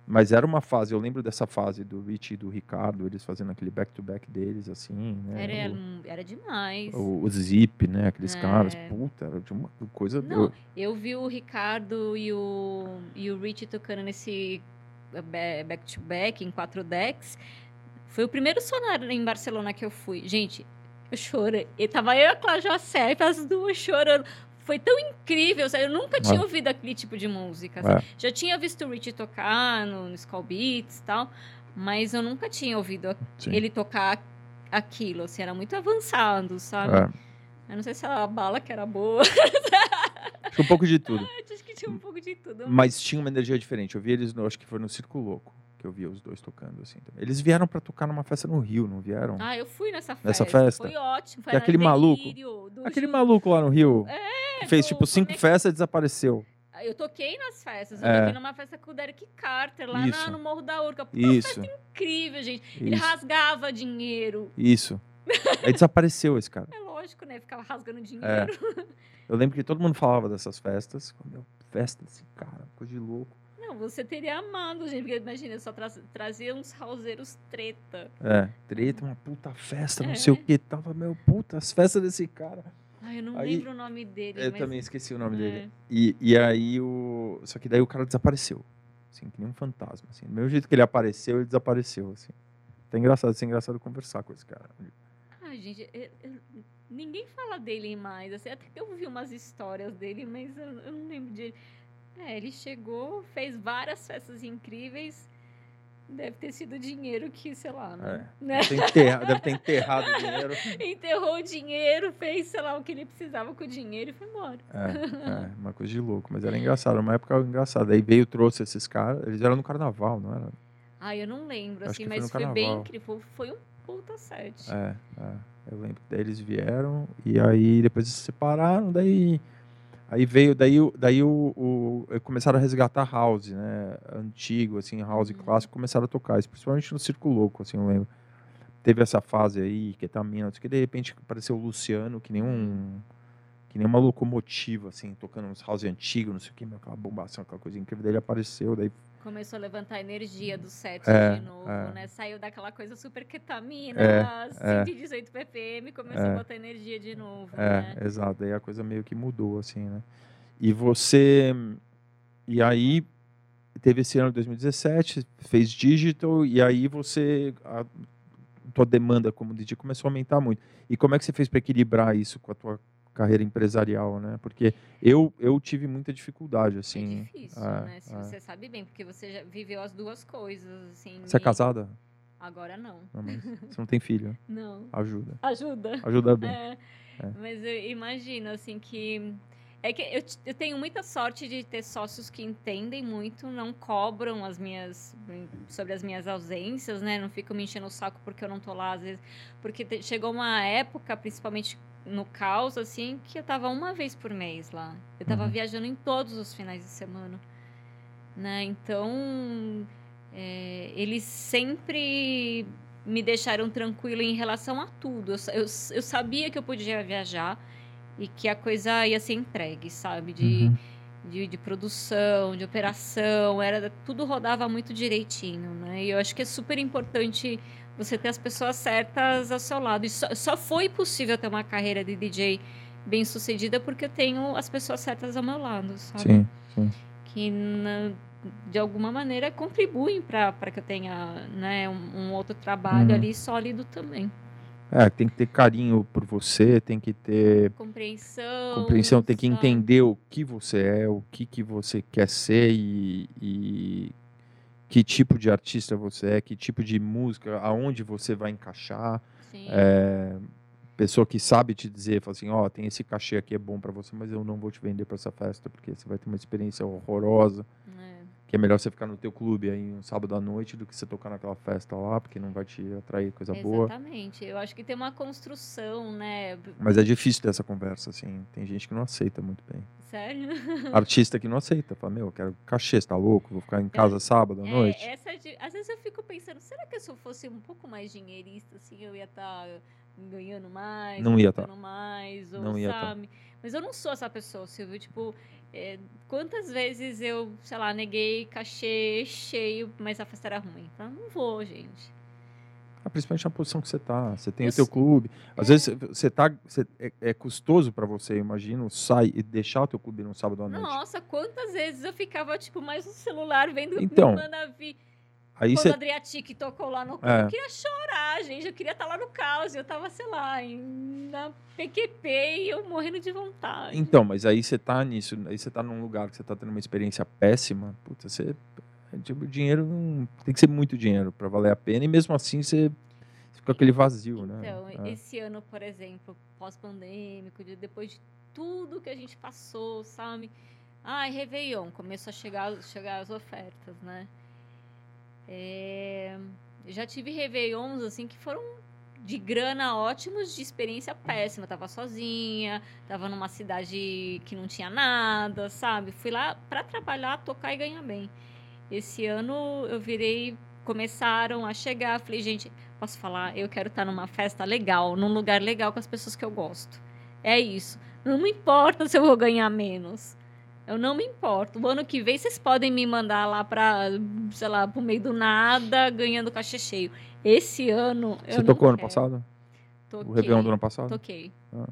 mas era uma fase, eu lembro dessa fase do Rich e do Ricardo, eles fazendo aquele back-to-back -back deles, assim, né? Era, o, era demais. O, o Zip, né? Aqueles é. caras, puta, era de uma coisa... Não, eu... eu vi o Ricardo e o, e o Rich tocando nesse back-to-back -back, em quatro decks. Foi o primeiro sonar em Barcelona que eu fui. Gente, eu chorei. E tava eu e a Cláudia Serpa, as duas chorando foi tão incrível. Eu nunca tinha ouvido aquele tipo de música. É. Já tinha visto o Rich tocar no, no Skull Beats e tal, mas eu nunca tinha ouvido Sim. ele tocar aquilo. Assim, era muito avançado, sabe? É. Eu não sei se a bala que era boa. *laughs* Tinha um pouco de tudo. acho que tinha um pouco de tudo. Mas tinha uma energia diferente. Eu vi eles, no, acho que foi no Circo Louco que eu via os dois tocando assim também. Eles vieram para tocar numa festa no Rio, não vieram? Ah, eu fui nessa festa. Nessa festa. Foi ótimo. Foi que aquele maluco. Aquele Ju... maluco lá no Rio. É, que fez tipo cinco festas e desapareceu. Ah, eu toquei nas festas. Eu é. toquei numa festa com o Derek Carter, lá na, no Morro da Urca. Puta, Isso. Uma festa incrível, gente. Isso. Ele rasgava dinheiro. Isso. Aí desapareceu esse cara. *laughs* É lógico, né? Ficava rasgando dinheiro. É. Eu lembro que todo mundo falava dessas festas. Meu, festa desse cara, coisa de louco. Não, você teria amado, gente, porque imagina, só tra trazia uns rauseiros treta. É, treta, uma puta festa, não é. sei o que. Tava, meu, puta, as festas desse cara. Ai, eu não aí, lembro o nome dele. Eu mas... também esqueci o nome é. dele. E, e aí o. Só que daí o cara desapareceu. Assim, que nem um fantasma. Assim. Do mesmo jeito que ele apareceu, ele desapareceu. Assim. Tá engraçado, isso é engraçado conversar com esse cara. Ai, gente, eu, eu, ninguém fala dele mais. Assim, até que eu vi umas histórias dele, mas eu, eu não lembro de. É, ele chegou, fez várias festas incríveis. Deve ter sido dinheiro que, sei lá, né? É? Deve, ter enterrado, deve ter enterrado o dinheiro. *laughs* Enterrou o dinheiro, fez, sei lá, o que ele precisava com o dinheiro e foi embora. É, é *laughs* uma coisa de louco, mas era engraçado, uma época engraçada. Aí veio, trouxe esses caras, eles eram no carnaval, não era? Ah, eu não lembro, Acho assim, mas foi, foi bem incrível. Foi um puta set. É, é, eu lembro que daí eles vieram e aí depois se separaram, daí Aí veio, daí, daí o, o, começaram a resgatar house, né? Antigo, assim, house uhum. clássico, começaram a tocar isso, principalmente no Circo Louco, assim, eu lembro. Teve essa fase aí, que tá mina, que de repente apareceu o Luciano, que nem um. Que nem uma locomotiva, assim, tocando uns house antigos, não sei o que, aquela bombação, aquela coisa incrível. Daí ele apareceu, daí Começou a levantar a energia do set é, de novo, é. né? Saiu daquela coisa super ketamina, é, 118 é. ppm, começou a é. botar energia de novo, É, né? exato. Daí a coisa meio que mudou, assim, né? E você... E aí, teve esse ano de 2017, fez digital, e aí você... A tua demanda como DJ começou a aumentar muito. E como é que você fez para equilibrar isso com a tua carreira empresarial, né? Porque eu, eu tive muita dificuldade, assim. É difícil, é, né? Se é. você sabe bem, porque você já viveu as duas coisas, assim. Você é casada? Agora não. não você não tem filho? *laughs* Não. Ajuda. Ajuda. Ajuda bem. É. é. Mas eu imagino, assim, que... É que eu, eu, tenho muita sorte de ter sócios que entendem muito, não cobram as minhas sobre as minhas ausências, né? Não ficam me enchendo o saco porque eu não tô lá às vezes, porque te, chegou uma época, principalmente no caos, assim, que eu tava uma vez por mês lá. Eu tava uhum. viajando em todos os finais de semana. Né? Então, é, eles sempre me deixaram tranquila em relação a tudo. Eu, eu, eu, sabia que eu podia viajar e que a coisa ia ser entregue, sabe? De, uhum. de, de, produção, de operação, era tudo rodava muito direitinho, né? E eu acho que é super importante você ter as pessoas certas ao seu lado. E só, só foi possível ter uma carreira de DJ bem sucedida porque eu tenho as pessoas certas ao meu lado, sabe? Sim, sim. Que na, de alguma maneira contribuem para que eu tenha né, um, um outro trabalho uhum. ali sólido também. É, tem que ter carinho por você, tem que ter compreensão, compreensão tem que entender o que você é, o que, que você quer ser e, e que tipo de artista você é, que tipo de música, aonde você vai encaixar. É, pessoa que sabe te dizer, fala assim, ó, oh, tem esse cachê aqui é bom para você, mas eu não vou te vender para essa festa porque você vai ter uma experiência horrorosa que é melhor você ficar no teu clube aí um sábado à noite do que você tocar naquela festa lá, porque não vai te atrair coisa Exatamente. boa. Exatamente. Eu acho que tem uma construção, né? Mas é difícil ter essa conversa, assim. Tem gente que não aceita muito bem. Sério? *laughs* Artista que não aceita. Fala, meu, eu quero cachê, você tá louco? Vou ficar em casa é, sábado à é, noite. Essa é de... Às vezes eu fico pensando, será que se eu fosse um pouco mais dinheirista, assim, eu ia estar... Tá ganhando mais, não ia estar tá. mais, ou não ia tá. sabe? Tá. Mas eu não sou essa pessoa, Silvio. Tipo, é, quantas vezes eu, sei lá, neguei cachê cheio, mas a festa era ruim. Então, não vou, gente. Ah, principalmente na posição que você está. Você tem eu o seu clube. Às é. vezes você tá, você, é, é custoso para você, imagino, sair e deixar o teu clube no sábado à noite. Nossa, quantas vezes eu ficava, tipo, mais no celular vendo então, Mana Vi. Aí Quando cê... o Adriatic tocou lá no é. eu queria chorar, gente. Eu queria estar lá no caos. Eu tava, sei lá, em, na PQP e eu morrendo de vontade. Então, mas aí você tá nisso, aí você tá num lugar que você tá tendo uma experiência péssima, puta, você. Tipo, dinheiro não. Tem que ser muito dinheiro para valer a pena, e mesmo assim você fica aquele vazio, então, né? Então, é. esse ano, por exemplo, pós-pandêmico, depois de tudo que a gente passou, sabe? Ai, Réveillon, começou a chegar, chegar as ofertas, né? É, já tive Réveillons, assim, que foram de grana ótimos, de experiência péssima. tava sozinha, tava numa cidade que não tinha nada, sabe? Fui lá para trabalhar, tocar e ganhar bem. Esse ano eu virei, começaram a chegar, falei, gente, posso falar, eu quero estar numa festa legal, num lugar legal com as pessoas que eu gosto. É isso. Não me *laughs* importa se eu vou ganhar menos. Eu não me importo. O ano que vem vocês podem me mandar lá para, sei lá, pro meio do nada, ganhando cachê cheio. Esse ano. Você tocou ano passado? Toquei, o Réveillon do ano passado? Toquei. Ah.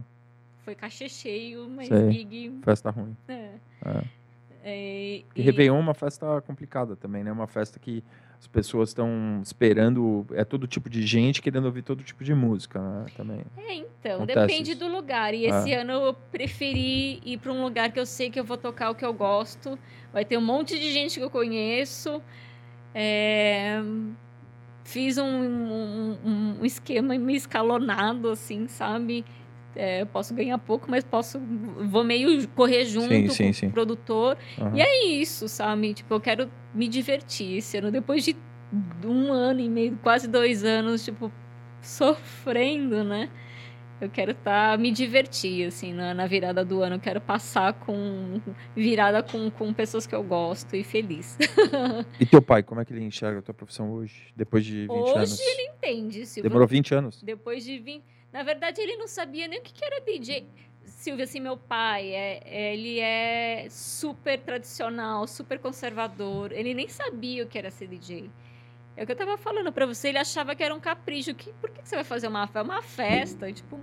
Foi cachê cheio, mas Sei. gig. Festa ruim. É. é. é e... Réveillon é uma festa complicada também, né? Uma festa que as pessoas estão esperando, é todo tipo de gente querendo ouvir todo tipo de música, né? Também. É, então, Acontece depende isso. do lugar. E esse é. ano eu preferi ir para um lugar que eu sei que eu vou tocar o que eu gosto. Vai ter um monte de gente que eu conheço. É... Fiz um, um, um esquema meio escalonado, assim, sabe? É, posso ganhar pouco, mas posso vou meio correr junto sim, sim, com sim. o produtor. Uhum. E é isso, sabe? Tipo, eu quero me divertir esse ano. Depois de um ano e meio, quase dois anos, tipo, sofrendo, né? Eu quero estar tá, me divertir, assim, na, na, virada do ano. Eu quero passar com virada com, com pessoas que eu gosto e feliz. *laughs* e teu pai, como é que ele enxerga a tua profissão hoje, depois de 20 hoje anos? Hoje ele entende, Silvio. Demorou 20 anos? Depois de 20... Na verdade, ele não sabia nem o que, que era DJ. Silvia, assim, meu pai, é, é, ele é super tradicional, super conservador. Ele nem sabia o que era ser DJ. É o que eu tava falando para você, ele achava que era um capricho. Que, por que, que você vai fazer uma, uma festa? Tipo.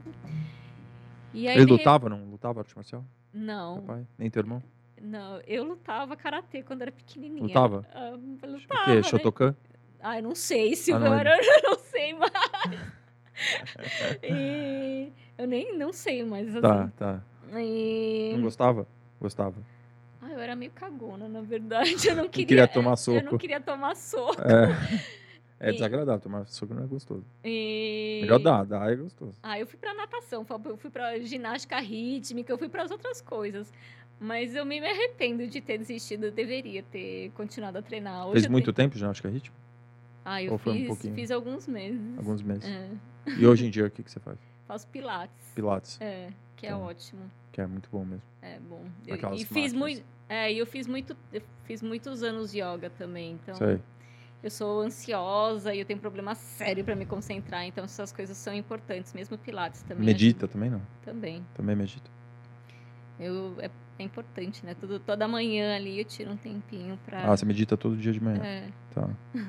E aí ele, ele lutava, não? Lutava arte marcial? Não. pai? Nem teu irmão? Não, eu lutava karatê quando era pequenininha. Lutava? Ah, lutava. O quê? Né? Shotokan? Ah, eu não sei, Silvia, ah, não, eu não sei mais. E eu nem não sei, mas tá, assim. Tá, tá. E... Não gostava? Gostava. Ah, eu era meio cagona, na verdade. Eu não queria, queria tomar soco. Eu não queria tomar soco. É, *laughs* é desagradável, tomar soco não é gostoso. E... Melhor dar, dar é gostoso. Ah, eu fui pra natação, eu fui pra ginástica rítmica, eu fui para as outras coisas. Mas eu me arrependo de ter desistido, eu deveria ter continuado a treinar. Hoje Fez muito tenho... tempo ginástica rítmica? Ah, eu fiz, um fiz alguns meses. Alguns meses. É. E hoje em dia, o que, que você faz? Faço pilates. Pilates. É, que é então, ótimo. Que é muito bom mesmo. É bom. E fiz muito, é, eu fiz muito, eu fiz muitos anos yoga também, então. Sei. Eu sou ansiosa e eu tenho problema sério para me concentrar, então essas coisas são importantes, mesmo pilates também. Medita também não? Também. Também medita. Eu é, é importante, né? Tudo, toda manhã ali eu tiro um tempinho para. Ah, você medita todo dia de manhã? É. Tá. *laughs*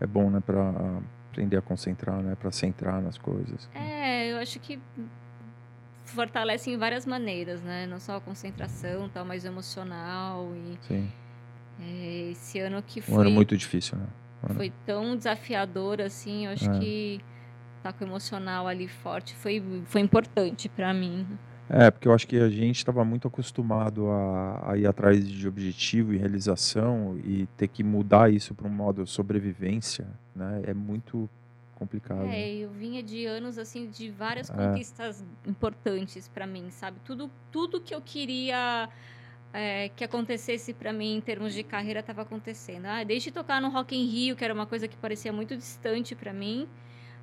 é bom, né, para aprender a concentrar, né, para centrar nas coisas. É, eu acho que fortalece em várias maneiras, né? Não só a concentração, tal, mas emocional e. Sim. É, esse ano que foi. Um ano muito difícil, né? Um foi tão desafiador assim, eu acho é. que tá com o emocional ali forte foi, foi importante para mim. É, porque eu acho que a gente estava muito acostumado a, a, ir atrás de objetivo e realização e ter que mudar isso para um modo sobrevivência, né? É muito complicado. É, eu vinha de anos assim de várias é. conquistas importantes para mim, sabe? Tudo, tudo que eu queria é, que acontecesse para mim em termos de carreira estava acontecendo. Ah, desde tocar no Rock in Rio, que era uma coisa que parecia muito distante para mim,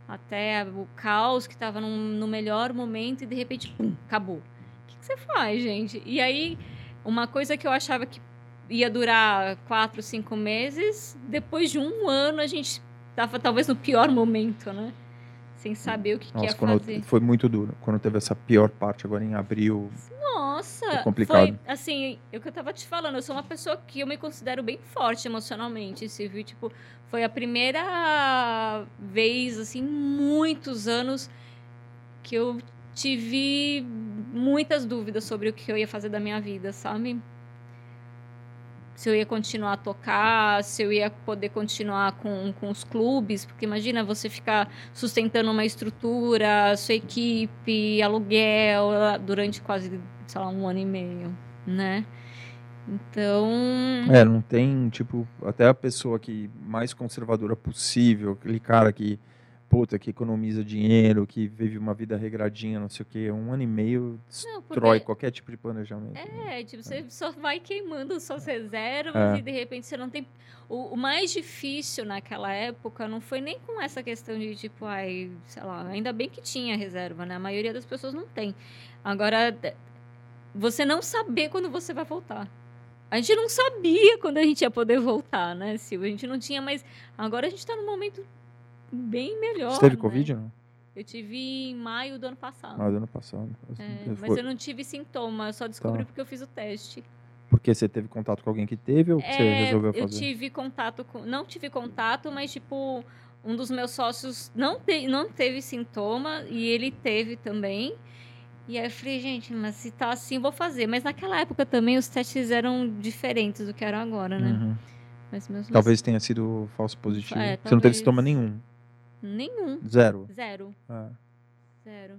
até o caos que estava no melhor momento e de repente, pum, acabou. O que, que, você faz, gente? E aí, uma coisa que eu achava que ia durar quatro, cinco meses, depois de um ano a gente estava talvez no pior momento, né? Sem saber o que, Nossa, que ia fazer. Foi muito duro. Quando teve essa pior parte agora em abril. Nossa, foi complicado. Foi, assim, é o que eu tava te falando, eu sou uma pessoa que eu me considero bem forte emocionalmente, se viu, tipo, foi a primeira vez, assim, muitos anos que eu tive muitas dúvidas sobre o que eu ia fazer da minha vida, sabe? Se eu ia continuar a tocar, se eu ia poder continuar com, com os clubes, porque imagina você ficar sustentando uma estrutura, sua equipe, aluguel, durante quase, sei lá, um ano e meio, né? Então. É, não tem, tipo, até a pessoa que mais conservadora possível, aquele cara que, puta, que economiza dinheiro, que vive uma vida regradinha, não sei o quê, um ano e meio destrói porque... qualquer tipo de planejamento. É, né? tipo, você é. só vai queimando suas reservas é. e de repente você não tem. O, o, mais difícil naquela época não foi nem com essa questão de, tipo, ai, sei lá, ainda bem que tinha reserva, né? A maioria das pessoas não tem. Agora, você não saber quando você vai voltar. A gente não sabia quando a gente ia poder voltar, né, Silvia? A gente não tinha, mas agora a gente está num momento bem melhor. Você teve né? Covid, não? Eu tive em maio do ano passado. Ah, do ano passado. É, mas eu não tive sintoma, eu só descobri tá. porque eu fiz o teste. Porque você teve contato com alguém que teve ou é, você resolveu fazer? Eu tive contato com. Não tive contato, mas tipo, um dos meus sócios não, te, não teve sintoma e ele teve também. E aí eu falei, gente, mas se tá assim, vou fazer. Mas naquela época também os testes eram diferentes do que eram agora, né? Uhum. Mas mesmo talvez assim... tenha sido falso positivo. É, Você talvez... não teve sintoma nenhum? Nenhum. Zero? Zero. Ah. Zero.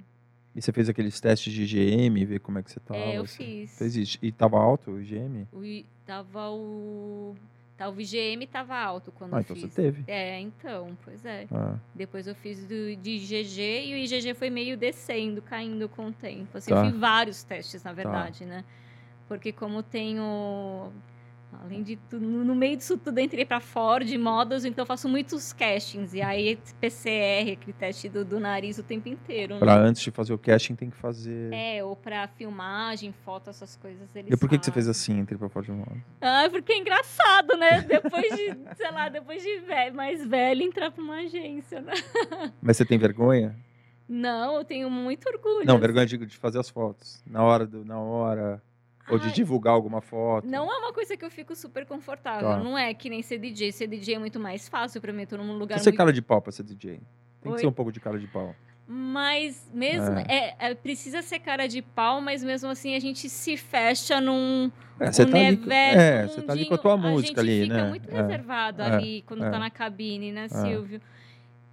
E você fez aqueles testes de IgM, ver como é que você tava? É, eu fiz. Fez isso. E tava alto o IgM? O, tava o... Tá, o VGM estava alto quando ah, eu então fiz. você teve. É, então, pois é. Ah. Depois eu fiz do, de IgG e o IgG foi meio descendo, caindo com o tempo. Assim, tá. Eu fiz vários testes, na tá. verdade, tá. né? Porque como tenho Além de tudo, no meio disso tudo, entrei para Ford, modas, então eu faço muitos castings. E aí, PCR, aquele teste do, do nariz o tempo inteiro. Né? Para antes de fazer o casting, tem que fazer. É, ou para filmagem, foto, essas coisas. Eles e por que, que você fez assim, entre para Ford e moda? Ah, porque é engraçado, né? Depois de, *laughs* sei lá, depois de velho, mais velho, entrar para uma agência, né? *laughs* Mas você tem vergonha? Não, eu tenho muito orgulho. Não, vergonha de, de fazer as fotos. Na hora, do, na hora. Ou de divulgar alguma foto. Não é uma coisa que eu fico super confortável. Tá. Não é que nem ser DJ. Ser DJ é muito mais fácil pra mim. Eu tô num lugar. Você muito... cara de pau pra ser DJ. Tem Oi? que ser um pouco de cara de pau. Mas mesmo. É. É, é, precisa ser cara de pau, mas mesmo assim a gente se fecha num. É, você tá, ali, é, você tá ali com a tua música ali, né? A gente fica muito é, reservado é, ali quando tá na cabine, né, Silvio?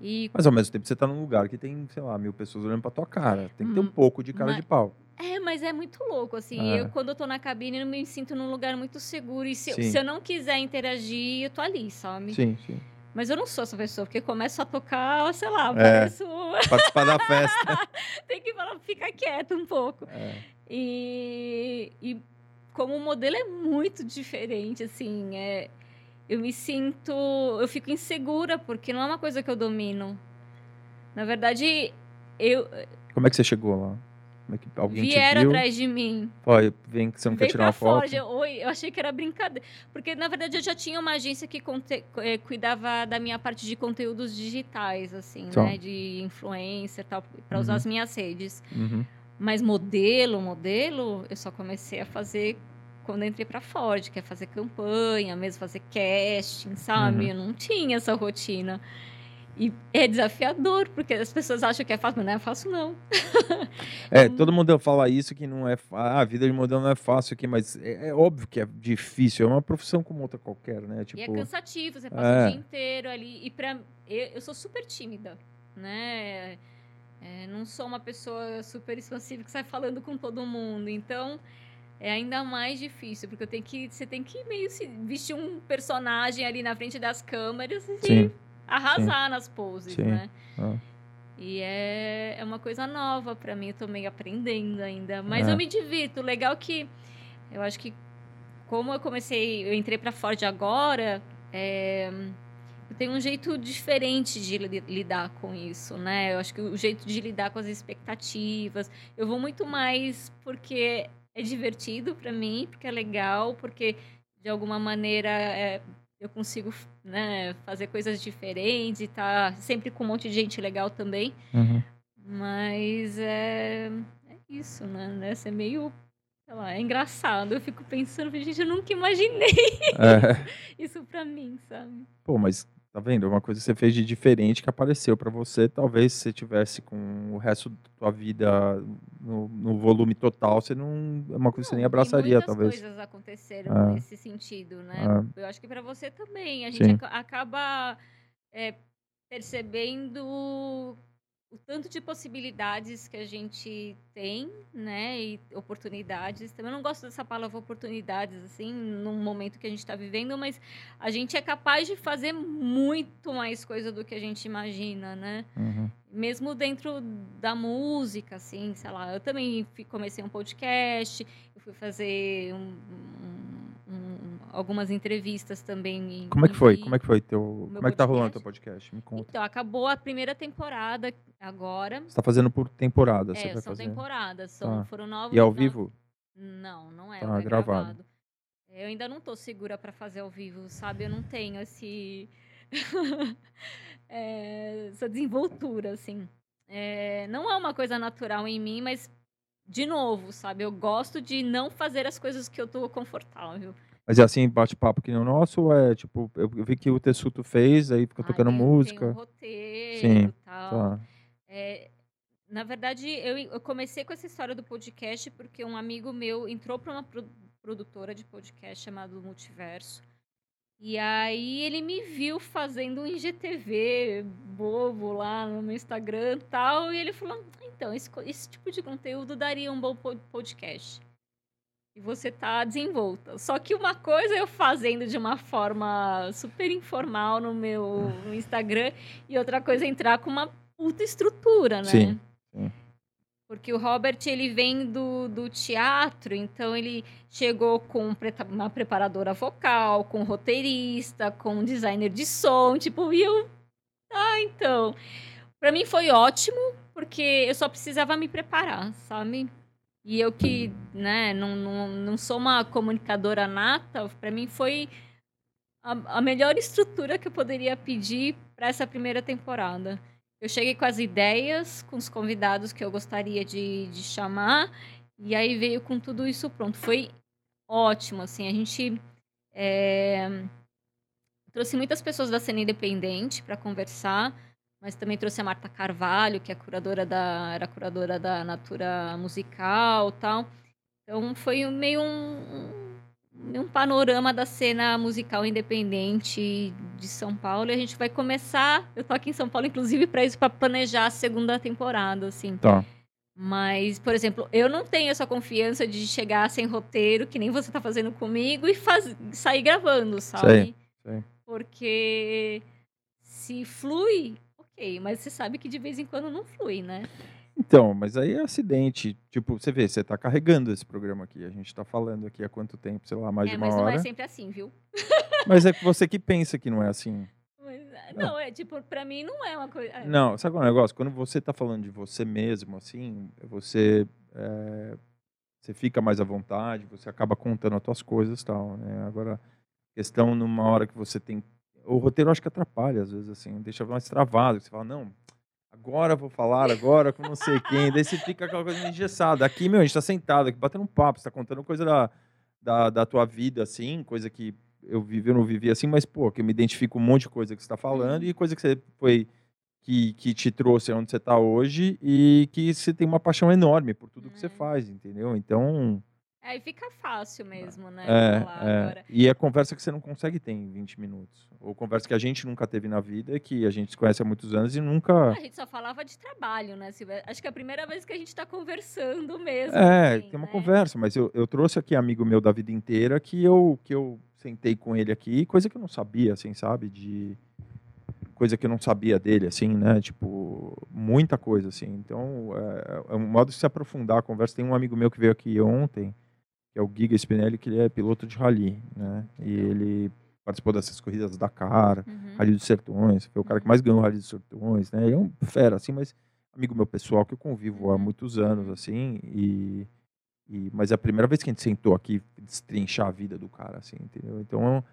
E... Mas ao mesmo tempo você tá num lugar que tem, sei lá, mil pessoas olhando pra tua cara. Tem que ter um hum, pouco de cara mas... de pau. É, mas é muito louco, assim. É. Eu, quando eu tô na cabine, eu me sinto num lugar muito seguro. E se, eu, se eu não quiser interagir, eu tô ali, sabe? Sim, sim. Mas eu não sou essa pessoa, porque começo a tocar, sei lá, é, pareço... *laughs* Participar da festa. *laughs* Tem que falar, ficar quieto um pouco. É. E, e como o modelo é muito diferente, assim, é, eu me sinto... Eu fico insegura, porque não é uma coisa que eu domino. Na verdade, eu... Como é que você chegou lá? Como é que alguém Vieram atrás de mim. Olha, vem que você não Vem quer tirar uma foto. Fora, oi, eu achei que era brincadeira. Porque, na verdade, eu já tinha uma agência que conte, eh, cuidava da minha parte de conteúdos digitais, assim, então. né? De influencer tal, para usar uhum. as minhas redes. Uhum. Mas modelo, modelo, eu só comecei a fazer quando entrei para Ford, que é fazer campanha, mesmo fazer casting, sabe? Uhum. Eu não tinha essa rotina. E é desafiador, porque as pessoas acham que é fácil, mas não é fácil, não. *laughs* é, todo mundo fala isso, que não é ah, a vida de modelo não é fácil aqui, mas é, é, óbvio que é difícil, é uma profissão como outra qualquer, né? Tipo, e é tipo, cansativo, você passa é. o dia inteiro ali. E pra, eu, eu sou super tímida, né? É, não sou uma pessoa super expansiva que sai falando com todo mundo, então é ainda mais difícil, porque eu tenho que, você tem que meio se vestir um personagem ali na frente das câmeras e Sim arrasar Sim. nas poses, Sim. né? Ah. E é, é uma coisa nova para mim, eu tô meio aprendendo ainda. Mas é. eu me divirto. Legal que eu acho que como eu comecei, eu entrei para Ford agora, é, eu tenho um jeito diferente de lidar com isso, né? Eu acho que o jeito de lidar com as expectativas, eu vou muito mais porque é divertido para mim, porque é legal, porque de alguma maneira é, eu consigo né, fazer coisas diferentes e tá sempre com um monte de gente legal também. Uhum. Mas é, é isso, né? né? Ser meio sei lá, é engraçado. Eu fico pensando, gente, eu nunca imaginei é. *laughs* isso pra mim, sabe? Pô, mas Tá vendo? É uma coisa que você fez de diferente que apareceu para você. Talvez se você tivesse com o resto da tua vida no, no volume total, você não. É uma coisa que você nem abraçaria, muitas talvez. coisas aconteceram é. nesse sentido, né? É. Eu acho que para você também. A gente Sim. acaba é, percebendo o tanto de possibilidades que a gente tem, né, e oportunidades. Também não gosto dessa palavra oportunidades, assim, num momento que a gente está vivendo, mas a gente é capaz de fazer muito mais coisa do que a gente imagina, né? Uhum. Mesmo dentro da música, assim, sei lá. Eu também comecei um podcast, eu fui fazer um, algumas entrevistas também. Como é que foi? Como é que foi teu? Como é que tá rolando teu podcast? Me conta. Então, acabou a primeira temporada agora. Você tá fazendo por temporada, é, são fazer. temporadas, são, ah. foram nove. E ao vivo? Não, não é, tá, é gravado. gravado. Eu ainda não tô segura para fazer ao vivo, sabe? Eu não tenho esse *laughs* é, essa desenvoltura, assim. É, não é uma coisa natural em mim, mas de novo, sabe? Eu gosto de não fazer as coisas que eu tô confortável. Mas é assim, bate-papo que nem o nosso, ou é tipo, eu vi que o Tessuto fez, aí fica ah, tocando tem, música. Tem um roteiro Sim, tal. Tá. É, na verdade, eu, eu, comecei com essa história do podcast porque um amigo meu entrou para uma pro, produtora de podcast chamada Multiverso. E aí ele me viu fazendo um IGTV bobo lá no meu Instagram e tal. E ele falou: então, esse, esse tipo de conteúdo daria um bom podcast e você tá desenvolta. Só que uma coisa eu fazendo de uma forma super informal no meu Instagram e outra coisa é entrar com uma puta estrutura, né? Sim. sim. Porque o Robert, ele vem do, do teatro, então ele chegou com uma preparadora vocal, com roteirista, com designer de som, tipo, e eu... Ah, então... Para mim foi ótimo, porque eu só precisava me preparar, sabe? E eu que né, não, não, não sou uma comunicadora nata, para mim foi a, a, melhor estrutura que eu poderia pedir para essa primeira temporada. Eu cheguei com as ideias, com os convidados que eu gostaria de, de chamar, e aí veio com tudo isso pronto. Foi ótimo, assim, a gente é, trouxe muitas pessoas da cena independente para conversar, mas também trouxe a Marta Carvalho, que é curadora da, era curadora da Natura Musical tal. Então foi meio um, um, panorama da cena musical independente de São Paulo. E a gente vai começar. Eu tô aqui em São Paulo, inclusive, para isso, para planejar a segunda temporada, assim. Tá. Mas, por exemplo, eu não tenho essa confiança de chegar sem roteiro, que nem você tá fazendo comigo, e faz... sair gravando, sabe? Sei, sei. Porque se flui, ok, mas você sabe que de vez em quando não flui, né? Então, mas aí é acidente. Tipo, você vê, você está carregando esse programa aqui. A gente está falando aqui há quanto tempo, sei lá, mais é, de uma hora. Mas não é sempre assim, viu? *laughs* Mas é você que pensa que não é assim. Mas, é, não, é tipo, pra mim não é uma coisa. É. Não, sabe qual é o negócio? Quando você está falando de você mesmo, assim, você. É, você fica mais à vontade, você acaba contando as suas coisas e tal, né? Agora, questão numa hora que você tem o roteiro acho que atrapalha às vezes, assim, deixa mais travado. Você fala, não, agora vou falar, agora com não sei quem. Daí você fica aquela coisa engessada. Aqui, meu, a gente tá sentado aqui, batendo um papo, você tá contando coisa da, da, da tua vida, assim, coisa que eu vivi, eu não vivi assim, mas, pô, que eu me identifico um monte de coisa que você tá falando e coisa que você foi. Que, que te trouxe onde você está hoje e que você tem uma paixão enorme por tudo que você faz, entendeu? Então, Aí fica fácil mesmo, né? é, é. E é conversa que você não consegue ter em 20 minutos. Ou conversa que a gente nunca teve na vida, que a gente se conhece há muitos anos e nunca. A gente só falava de trabalho, né, Silvia? Acho que é a primeira vez que a gente está conversando mesmo. É, assim, tem uma né? conversa, mas eu, eu trouxe aqui amigo meu da vida inteira que eu, que eu sentei com ele aqui, coisa que eu não sabia, assim, sabe? De coisa que eu não sabia dele, assim, né? Tipo, muita coisa, assim. Então, é, é um modo de se aprofundar a conversa. Tem um amigo meu que veio aqui ontem, que é o Giga Spinelli, que ele é piloto de rally, né? E ele participou dessas corridas da Dakar, Uhum. Rally dos Sertões, foi o cara que mais ganhou o Rally dos Sertões, né? Ele é um fera, assim, mas amigo meu pessoal que eu convivo há Uhum. muitos anos, assim, e, e- mas é a primeira vez que a gente sentou aqui destrinchar a vida do cara, assim, entendeu? Então,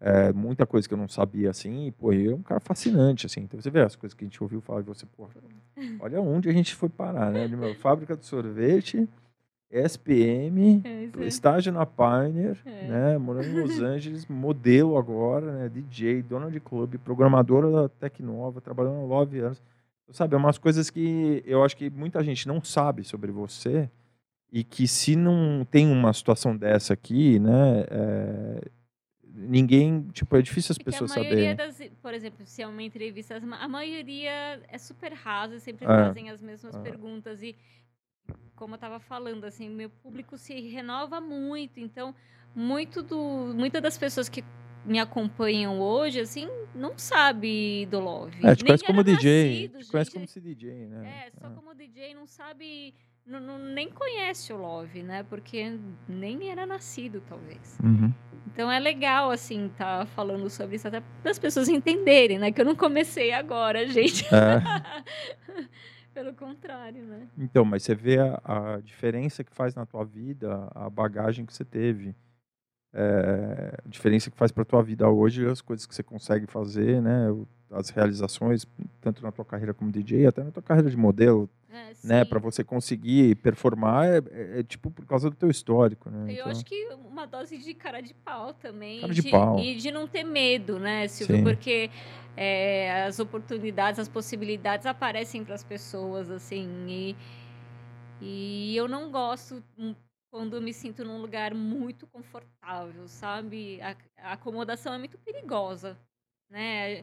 é, muita coisa que eu não sabia, assim, e, pô, ele é um cara fascinante, assim, então você vê as coisas que a gente ouviu falar de você, pô, *laughs* olha onde a gente foi parar, né? De, meu, fábrica de sorvete, SPM, É, estágio na Pioneer, É. né? Morando em Los *laughs* Angeles, modelo agora, né? DJ, dona de clube, programadora da Tecnova, trabalhando na Love anos. Sabe, é umas coisas que eu acho que muita gente não sabe sobre você e que se não tem uma situação dessa aqui, né? é, ninguém, tipo, é difícil as Porque pessoas a maioria saberem. das, por exemplo, se é uma entrevista, a maioria é super rasa, sempre É. fazem as mesmas É. perguntas e como eu estava falando, assim, meu público se renova muito, então muito do, muitas das pessoas que me acompanham hoje, assim, não sabe do Love. É, te conhece como DJ, nascido, te conhece como esse DJ, né? É, só como DJ não sabe, não, não- nem conhece o Love, né? Porque nem era nascido, talvez. Uhum. Então é legal, assim, tá falando sobre isso, até para as pessoas entenderem, né? Que eu não comecei agora, gente. É. *laughs* Pelo contrário, né? Então, mas você vê a, a diferença que faz na tua vida, a bagagem que você teve, é, a diferença que faz para tua vida hoje, as coisas que você consegue fazer, né? As realizações, tanto na tua carreira como DJ, até na tua carreira de modelo, É, né? Para você conseguir performar, é, é- é tipo por causa do teu histórico, né? Eu Então, acho que uma dose de cara de pau também. Cara de pau. E de não ter medo, né, Silvio? Sim. Porque é, as oportunidades, as possibilidades aparecem para as pessoas, assim. E, e eu não gosto quando eu me sinto num lugar muito confortável, sabe? A, a acomodação é muito perigosa, né?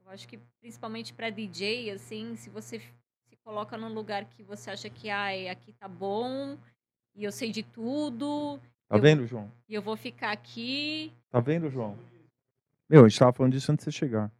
Eu acho que principalmente para DJ, assim, se você se coloca num lugar que você acha que, ai, aqui tá bom e eu sei de tudo tá eu- vendo, João? e eu vou ficar aqui. Tá vendo, João? Meu, a gente tava falando disso antes de você chegar.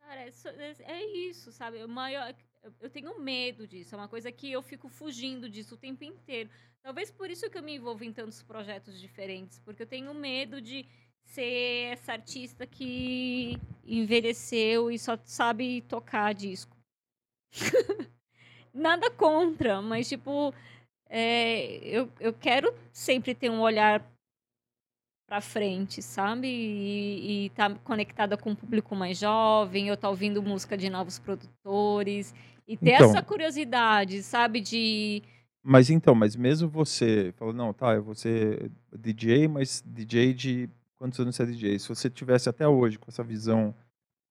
Cara, é, é- é isso, sabe? O maior, eu- eu tenho medo disso. É uma coisa que eu fico fugindo disso o tempo inteiro. Talvez por isso que eu me envolvo em tantos projetos diferentes, porque eu tenho medo de ser essa artista que envelheceu e só sabe tocar disco. *laughs* Nada contra, mas tipo, é, eu, eu quero sempre ter um olhar pra frente, sabe? E, e tá conectada com o público mais jovem, eu tá ouvindo música de novos produtores e ter Então. essa curiosidade, sabe? De Mas então, mas mesmo você falou, não, tá, eu vou ser DJ, mas DJ de quantos anos você é DJ? Se você tivesse até hoje com essa visão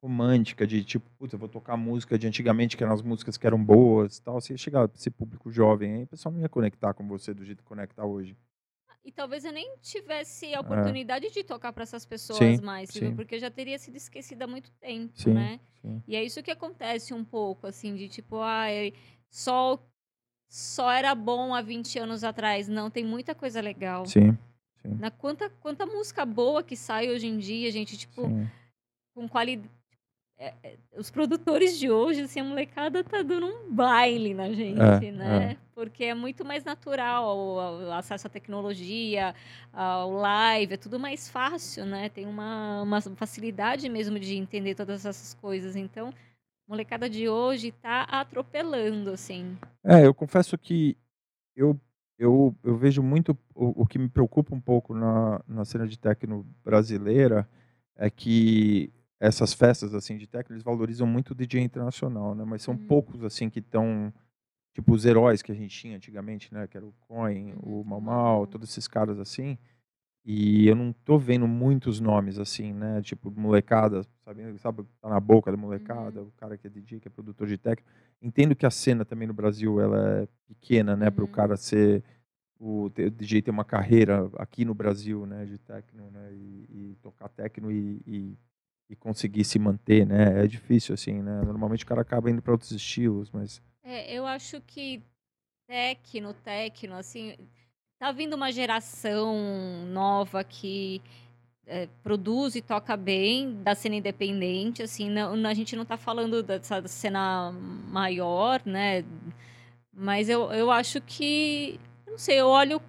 romântica de tipo, putz, eu vou tocar música de antigamente, que eram as músicas que eram boas tal, você ia chegar pra esse público jovem aí, o pessoal não ia conectar com você do jeito que conecta hoje. E talvez eu nem tivesse a oportunidade de tocar para essas pessoas É. Sim, mais, sim. porque eu já teria sido esquecida há muito tempo, Sim, né? E é isso que acontece um pouco, assim, de tipo, ai, só, só era bom há 20 anos atrás. Não, tem muita coisa legal. Sim, Na quanta, quanta música boa que sai hoje em dia, gente, tipo, com qualidade. Os produtores de hoje, assim, a molecada tá dando um baile na gente, É, né? é. Porque é muito mais natural o, o acesso à tecnologia, ao live, é tudo mais fácil, né? Tem uma, uma facilidade mesmo de entender todas essas coisas. Então, a molecada de hoje tá atropelando, assim. É, eu confesso que eu, eu, eu vejo muito. O, o que me preocupa um pouco na, na cena de techno brasileira é que essas festas assim de techno, eles valorizam muito o DJ internacional, né? Mas são uhum. poucos assim que estão tipo os heróis que a gente tinha antigamente, né? Que era o Coin, o Mau Mau, todos esses caras assim. E eu não tô vendo muitos nomes assim, né? Tipo, molecada, sabe, sabe tá na boca da molecada, uhum. o cara que é DJ, que é produtor de techno. Entendo que a cena também no Brasil ela é pequena, né, uhum. para o cara ser o, o DJ ter uma carreira aqui no Brasil, né, de techno, né, e, e tocar techno e, e, e, conseguir se manter, né? É difícil assim, né? Normalmente o cara acaba indo para outros estilos, mas É, eu acho que techno, techno, assim, tá vindo uma geração nova que é, produz e toca bem da cena independente, assim, não, a gente não tá falando dessa cena maior, né? Mas eu, eu acho que, não sei, eu olho,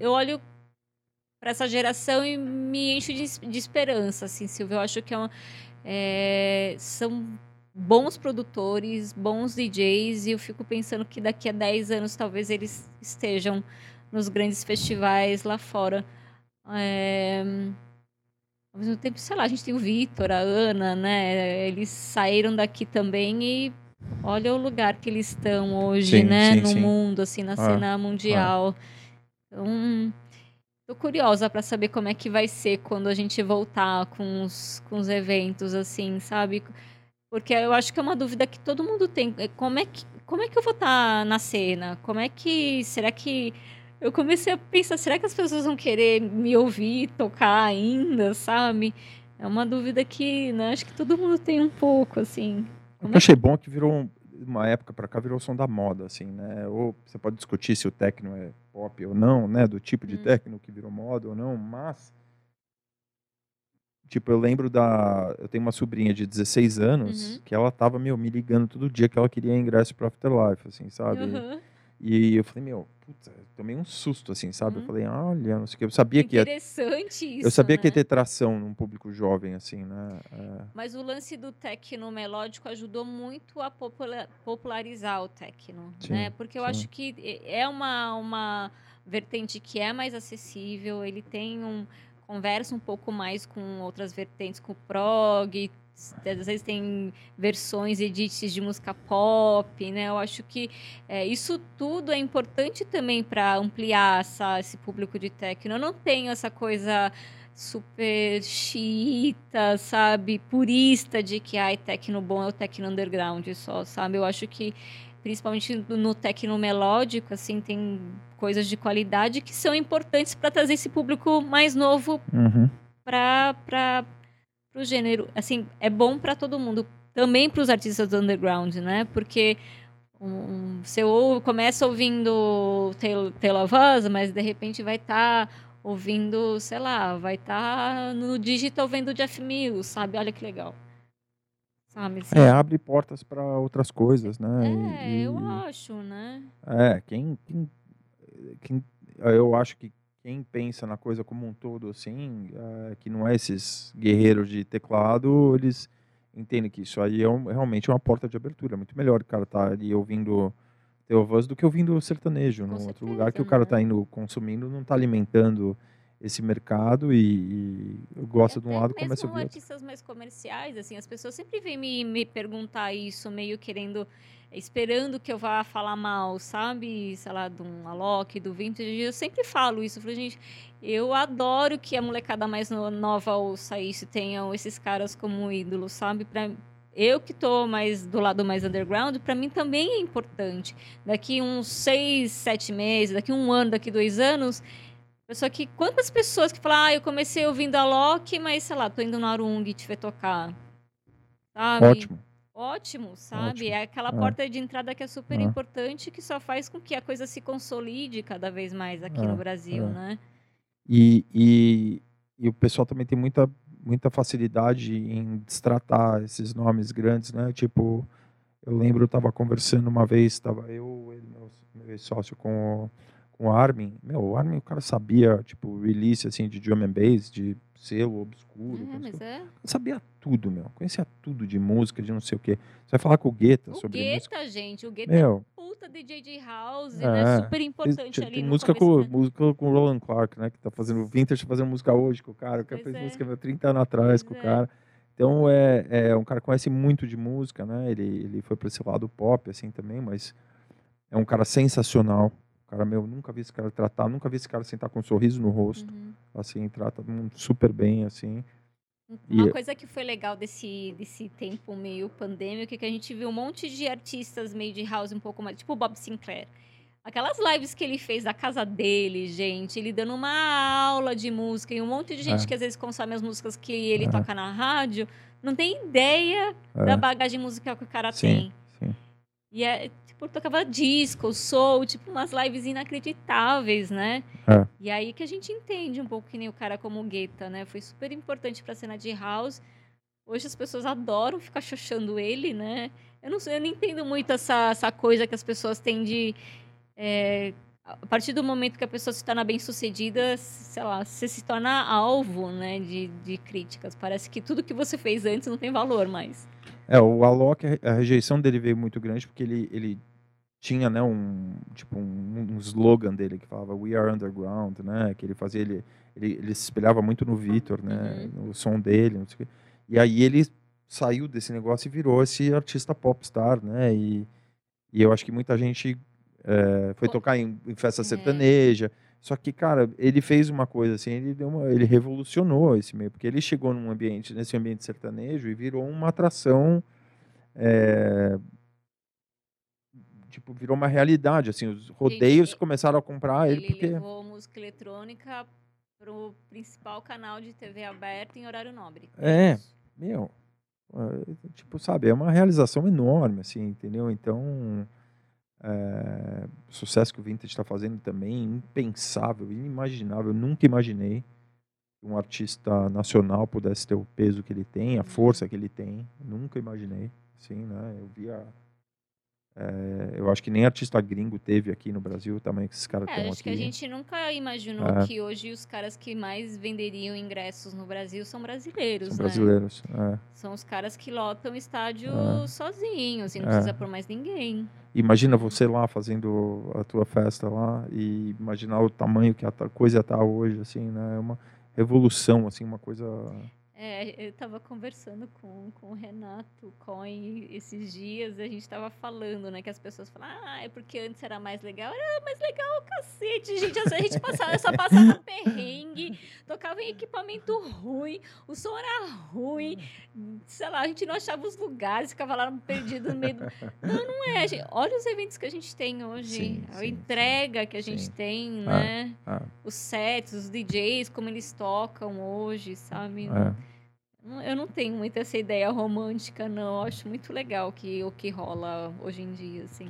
eu olho para essa geração e me encho de, de esperança, assim, Silvio. Eu acho que é, uma, é são bons produtores, bons DJs, e eu fico pensando que daqui a 10 anos talvez eles estejam nos grandes festivais lá fora. É... Ao mesmo tempo, sei lá, a gente tem o Vitor, a Ana, né? Eles saíram daqui também e olha o lugar que eles estão hoje, sim, né? Sim, no sim. mundo, assim, na ah, cena mundial. Ah. Então, tô curiosa para saber como é que vai ser quando a gente voltar com os, com os eventos, assim, sabe? Porque eu acho que é uma dúvida que todo mundo tem. É, como é que, como é que eu vou estar tá na cena? Como é que. Será que eu comecei a pensar, será que as pessoas vão querer me ouvir tocar ainda, sabe? É uma dúvida que, né, acho que todo mundo tem um pouco, assim. Como eu achei bom é que virou uma época para cá virou som da moda, assim, né? Ou você pode discutir se o techno é pop ou não, né? Do tipo de hum. techno que virou moda ou não, mas tipo, eu lembro da. Eu tenho uma sobrinha de 16 anos uhum. que ela tava, meu, me ligando todo dia que ela queria ingresso para Afterlife, assim, sabe? Uhum. E eu falei, meu, puta, tomei um susto, assim, sabe? Hum. Eu falei, olha, não sei o que. Eu sabia que. Interessante ia, isso. Eu sabia né? que ia ter tração num público jovem, assim, né? É. Mas o lance do techno melódico ajudou muito a popularizar o techno, sim, né? Porque eu sim. acho que é uma, uma vertente que é mais acessível, ele tem um. conversa um pouco mais com outras vertentes, com o prog, às vezes tem versões, edits de música pop, né? Eu acho que é, isso tudo é importante também para ampliar essa, esse público de techno. Eu não tenho essa coisa super xiita, sabe, purista de que ai, techno bom é o techno underground só, sabe? Eu acho que principalmente no techno melódico, assim, tem coisas de qualidade que são importantes para trazer esse público mais novo uhum. para pro gênero, assim, é bom para todo mundo, também para os artistas do underground, né? Porque um, você ou começa ouvindo Taylor of Us, mas de repente vai estar tá ouvindo, sei lá, vai estar tá no digital vendo Jeff Mills, sabe? Olha que legal. Sabe, assim. É, abre portas para outras coisas, né? É, e, eu acho, né? É, quem, quem, quem eu acho que quem pensa na coisa como um todo, assim, é, que não é esses guerreiros de teclado, eles entendem que isso aí é um, realmente uma porta de abertura. É muito melhor o cara estar tá ali ouvindo teu voz do que ouvindo sertanejo, num outro lugar que o cara está né? indo consumindo, não está alimentando esse mercado e, e gosta é, de um lado começa a ouvir artistas mais comerciais assim as pessoas sempre vêm me, me perguntar isso meio querendo esperando que eu vá falar mal, sabe? Sei lá, de um Alok, do Vintage. Eu sempre falo isso. Eu falo, gente, eu adoro que a molecada mais nova ouça isso, tenham esses caras como ídolos, sabe? Pra, eu que estou mais do lado mais underground, para mim também é importante. Daqui uns seis, sete meses, daqui um ano, daqui dois anos, pessoa que quantas pessoas que falam, ah, eu comecei ouvindo a Loki, mas sei lá, tô indo no Arung te ver tocar. Sabe? Ótimo ótimo, sabe? Ótimo. É aquela é. porta de entrada que é super é. importante, que só faz com que a coisa se consolide cada vez mais aqui no é, Brasil, né? E, e, e, o pessoal também tem muita, muita facilidade em destratar esses nomes grandes, né? Tipo, eu lembro, eu estava conversando uma vez, estava eu, ele, meu, meu sócio com o, com o Armin. Meu, o Armin, o cara sabia, tipo, release, assim, de drum and bass, de selo obscuro. É, mas é. sabia tudo, meu. Conhecia tudo de música, de não sei o quê. Você vai falar com o Guetta sobre Guetta, música. gente. O Guetta meu, é puta DJ de house, é, né? Super importante ali. Tem música com, música com o Roland Clark, né? Que tá fazendo vintage, fazendo música hoje com o cara. O cara fez é. música 30 anos atrás pois com o é. cara. Então é, é um cara que conhece muito de música, né? Ele, ele foi para esse lado pop assim também, mas é um cara sensacional. Cara, meu, nunca vi esse cara tratar, nunca vi esse cara sentar com um sorriso no rosto. Uhum. Assim, trata todo mundo super bem, assim. Uma e... coisa que foi legal desse, desse tempo meio pandêmico é que a gente viu um monte de artistas meio de house um pouco mais, tipo o Bob Sinclair. Aquelas lives que ele fez da casa dele, gente, ele dando uma aula de música e um monte de gente é. que às vezes consome as músicas que ele é. toca na rádio, não tem ideia é. da bagagem musical que o cara sim, tem. E é, tipo, tocava disco, soul, tipo, umas lives inacreditáveis, né? É. E aí que a gente entende um pouco que nem o cara como o Guetta, né? Foi super importante pra cena de house. Hoje as pessoas adoram ficar xoxando ele, né? Eu não sei, eu não entendo muito essa, essa coisa que as pessoas têm de é, a partir do momento que a pessoa se torna bem sucedida, sei lá, você se torna alvo né, de, de críticas. Parece que tudo que você fez antes não tem valor mais. É, o Alok, a rejeição dele veio muito grande porque ele, ele tinha né, um, tipo, um, um slogan dele que falava We are underground, né? Que ele fazia, ele, ele, ele se espelhava muito no Vitor, né? Uhum. No som dele. E aí ele saiu desse negócio e virou esse artista popstar, né? E, e eu acho que muita gente é, foi tocar em, em festa é. Só que, cara, ele fez uma coisa assim, ele deu uma, ele revolucionou esse meio, porque ele chegou num ambiente, nesse ambiente sertanejo e virou uma atração é, tipo, virou uma realidade, assim, os rodeios ele, começaram a comprar ele, ele porque... levou música eletrônica pro principal canal de TV aberta em horário nobre. É, meu, é, tipo, sabe, é uma realização enorme, assim, entendeu? Então, é, o sucesso que o Vintage está fazendo também, impensável, inimaginável. Eu nunca imaginei que um artista nacional pudesse ter o peso que ele tem, a força que ele tem. Nunca imaginei. Sim, né? Eu via é, eu acho que nem artista gringo teve aqui no Brasil o tamanho que esses caras é, aqui. Acho que a gente nunca imaginou é. que hoje os caras que mais venderiam ingressos no Brasil são brasileiros. São né? brasileiros. É. São os caras que lotam estádio é. sozinhos, assim, não precisa por mais ninguém. Imagina você lá fazendo a tua festa lá e imaginar o tamanho que a coisa está hoje, assim, né? É uma revolução, assim, uma coisa é, eu estava conversando com, com o Renato Coin esses dias, a gente estava falando, né, que as pessoas falam, ah, é porque antes era mais legal. Era mais legal, cacete, gente. A gente passava, só passava perrengue, tocava em equipamento ruim, o som era ruim, sei lá, a gente não achava os lugares, ficava lá perdido no meio do... Não, não é, gente. Olha os eventos que a gente tem hoje, sim, a sim, entrega sim. que a gente tem, ah, né? Ah. Os sets, os DJs, como eles tocam hoje, sabe? É. Eu não tenho muito essa ideia romântica, não. Eu acho muito legal que, o que rola hoje em dia, assim.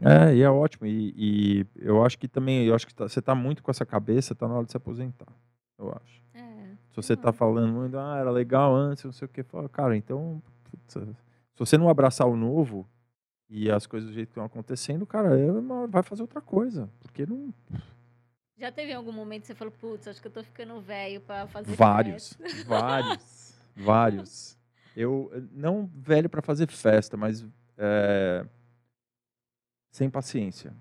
É, e é ótimo. E, e eu acho que também, eu acho que tá, você tá muito com essa cabeça, tá na hora de se aposentar. Eu acho. É. Se você tá falando muito, ah, era legal antes, não sei o que, fala, cara, então, putz, se você não abraçar o novo e as coisas do jeito que estão acontecendo, cara, vai fazer outra coisa. Porque não. Já teve algum momento que você falou, putz, acho que eu tô ficando velho para fazer Vários, festa. *laughs* vários, vários. Eu, não velho para fazer festa, mas é, sem paciência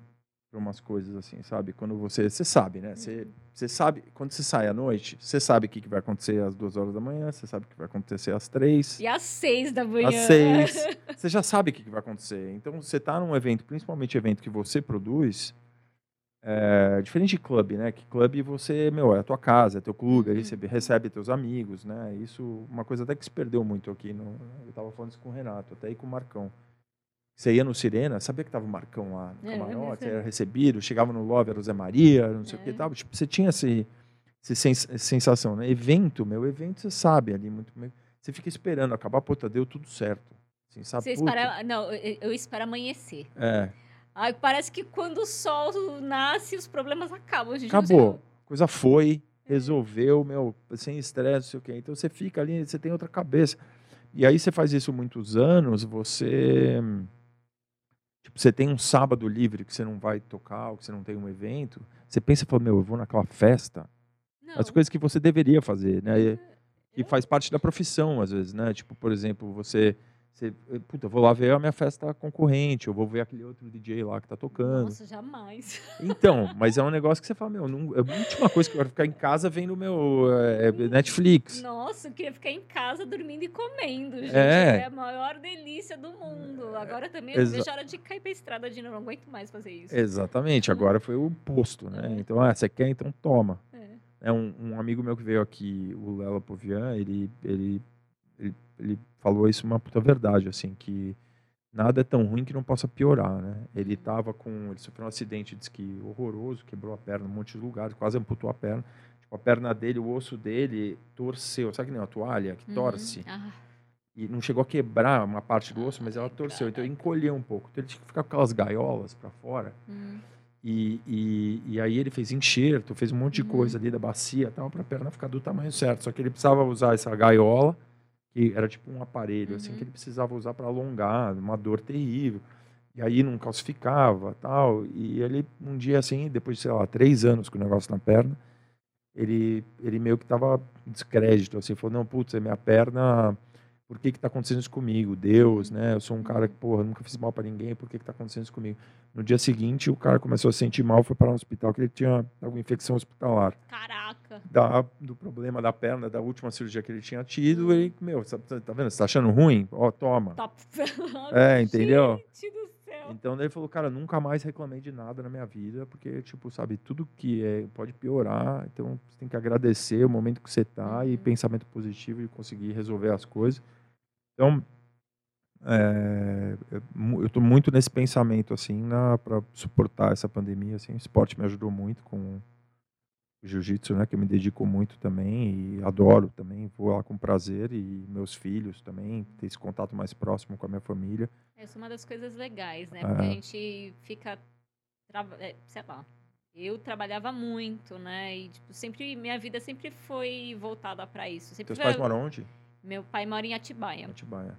para umas coisas assim, sabe? Quando você, você sabe, né? Você, você sabe, quando você sai à noite, você sabe o que, que vai acontecer às duas horas da manhã, você sabe o que vai acontecer às três. E às seis da manhã. Às seis. *laughs* você já sabe o que, que vai acontecer. Então, você está num evento, principalmente evento que você produz, é, diferente de clube, né? Que clube você, meu, é a tua casa, é teu clube, aí você uhum. recebe teus amigos, né? Isso, uma coisa até que se perdeu muito aqui. No, eu estava falando isso com o Renato, até aí com o Marcão. Você ia no Sirena, sabia que tava o Marcão lá no é, camarote, era recebido, chegava no Love, era o Zé Maria, não sei é. o que e tal. Tipo, você tinha esse, esse sens sensação, né? Evento, meu, evento você sabe ali muito. Você fica esperando acabar, puta, deu tudo certo. Assim, sabe? Você espera, não, eu, eu espero amanhecer. É. Ai, parece que quando o sol nasce, os problemas acabam. Acabou. Coisa foi, resolveu, meu, sem estresse, não sei o quê. Então você fica ali, você tem outra cabeça. E aí você faz isso muitos anos, você. Tipo, você tem um sábado livre que você não vai tocar, ou que você não tem um evento. Você pensa e fala, meu, eu vou naquela festa. Não. As coisas que você deveria fazer, né? E, e faz parte da profissão, às vezes, né? Tipo, por exemplo, você Você, eh, puta, eu vou lá ver a minha festa concorrente, eu vou ver aquele outro DJ lá que tá tocando. Nossa, jamais. *laughs* Então, mas é um negócio que você fala, meu, não, é a última coisa que eu quero ficar em casa vendo meu é, Netflix. Nossa, eu queria ficar em casa dormindo e comendo, gente. É. É a maior delícia do mundo. Agora também eu vejo a hora de cair pra estrada de novo, não aguento mais fazer isso. Exatamente, agora foi o oposto, né? É. Então, ah, você quer, então toma. É. É um, um amigo meu que veio aqui, o Lela Povian, ele, ele, ele, ele falou isso uma puta verdade, assim, que nada é tão ruim que não possa piorar, né? Ele tava com, ele sofreu um acidente de esqui horroroso, quebrou a perna em um monte de lugares, quase amputou a perna. Tipo, a perna dele, o osso dele torceu, sabe que nem uma toalha que Uhum. torce? Ah, E não chegou a quebrar uma parte do osso, mas ela torceu, então ele encolheu um pouco. Então ele tinha que ficar com aquelas gaiolas para fora. hum. E, e, e aí ele fez enxerto, fez um monte de Uhum. coisa ali da bacia tal, para a perna ficar do tamanho certo. Só que ele precisava usar essa gaiola, que era tipo um aparelho, assim, Uhum. que ele precisava usar para alongar, uma dor terrível. E aí não calcificava tal. E ele, um dia assim, depois de, sei lá, três anos com o negócio na perna, ele, ele meio que tava descrédito, assim, falou, não, putz, minha perna, por que que tá acontecendo isso comigo? Deus, né? Eu sou um cara que, porra, nunca fiz mal para ninguém, por que que tá acontecendo isso comigo? No dia seguinte, o cara começou a se sentir mal, foi para um hospital que ele tinha alguma infecção hospitalar. Caraca. Da, do problema da perna, da última cirurgia que ele tinha tido, ele, meu, tá, tá vendo? Você tá achando ruim? Ó, toma. Top. *laughs* É, entendeu? Gente do Então daí ele falou, cara, nunca mais reclamei de nada na minha vida, porque, tipo, sabe, tudo que é, pode piorar, então você tem que agradecer o momento que você tá e Uhum. pensamento positivo e conseguir resolver as coisas. Então, é, eu mu- eu tô muito nesse pensamento, assim, para suportar essa pandemia, assim, o esporte me ajudou muito com jiu-jitsu, né, que eu me dedico muito também e adoro também, vou lá com prazer e meus filhos também, ter esse contato mais próximo com a minha família. Essa é uma das coisas legais, né? Porque a É. gente fica. é, sei lá. Eu trabalhava muito, né? E, tipo, sempre. Minha vida sempre foi voltada pra isso. Sempre Teus foi- pais moram onde? Meu pai mora em Atibaia. Atibaia.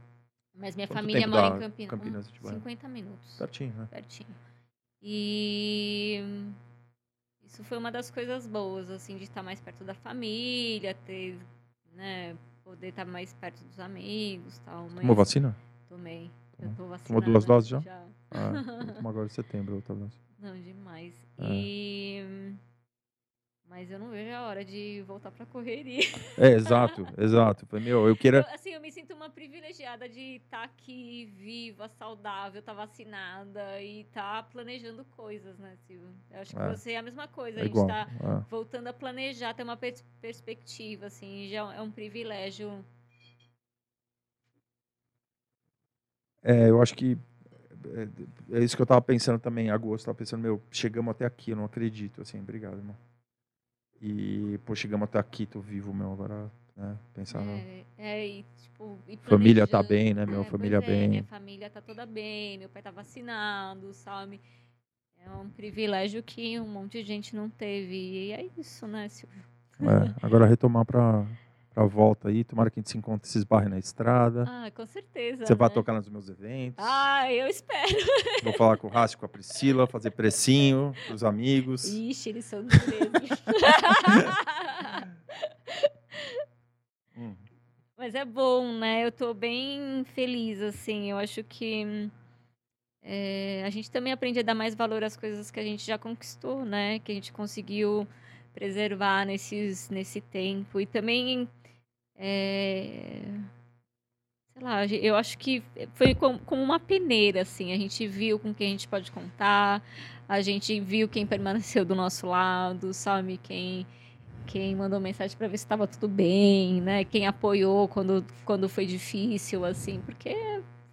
Mas minha Quanto família mora em Campinas. Campinas, Atibaia? 50 minutos. Pertinho, né? Pertinho. E. Isso foi uma das coisas boas, assim, de estar mais perto da família, ter. né? Poder estar mais perto dos amigos tal. Mas Tomou vacina? Tomei. Eu tô vacinada. Tomou duas doses já? Já. Ah, *laughs* vou tomar agora em setembro, outra vez. Não, demais. É. E. Mas eu não vejo a hora de voltar pra correria. É, exato, *laughs* exato. Falei, meu, eu queira. Eu, assim, eu me sinto uma privilegiada de estar aqui viva, saudável, estar vacinada e estar planejando coisas, né, Silvio? Eu acho que É. você é a mesma coisa. É a gente igual. tá é. voltando a planejar, ter uma pers- perspectiva, assim, já é um privilégio. É, eu acho que é, é isso que eu tava pensando também em agosto. Tava pensando, meu, chegamos até aqui, eu não acredito. Assim, obrigado, irmão. E, pô, chegamos até aqui, tô vivo, meu, agora, né? Pensar. É, é, e, tipo, e Família tá bem, né, meu? É, Família é, bem. Minha família tá toda bem, meu pai tá vacinado, sabe? É um privilégio que um monte de gente não teve. E é isso, né, Silvio? É, agora retomar pra, pra volta aí. Tomara que a gente se encontre, se esbarre na estrada. Ah, com certeza. Você vai né? tocar nos meus eventos. Ah, eu espero. *laughs* Vou falar com o Rácio, com a Priscila, fazer precinho pros amigos. Ixi, eles são 13. *laughs* Hum. Mas é bom, né? Eu tô bem feliz, assim. Eu acho que é, a gente também aprende a dar mais valor às coisas que a gente já conquistou, né? Que a gente conseguiu preservar nesses, nesse tempo. E também, é, sei lá, eu acho que foi com- como uma peneira, assim. A gente viu com quem a gente pode contar, a gente viu quem permaneceu do nosso lado, sabe? Quem quem mandou mensagem para ver se estava tudo bem, né? Quem apoiou quando, quando foi difícil, assim, porque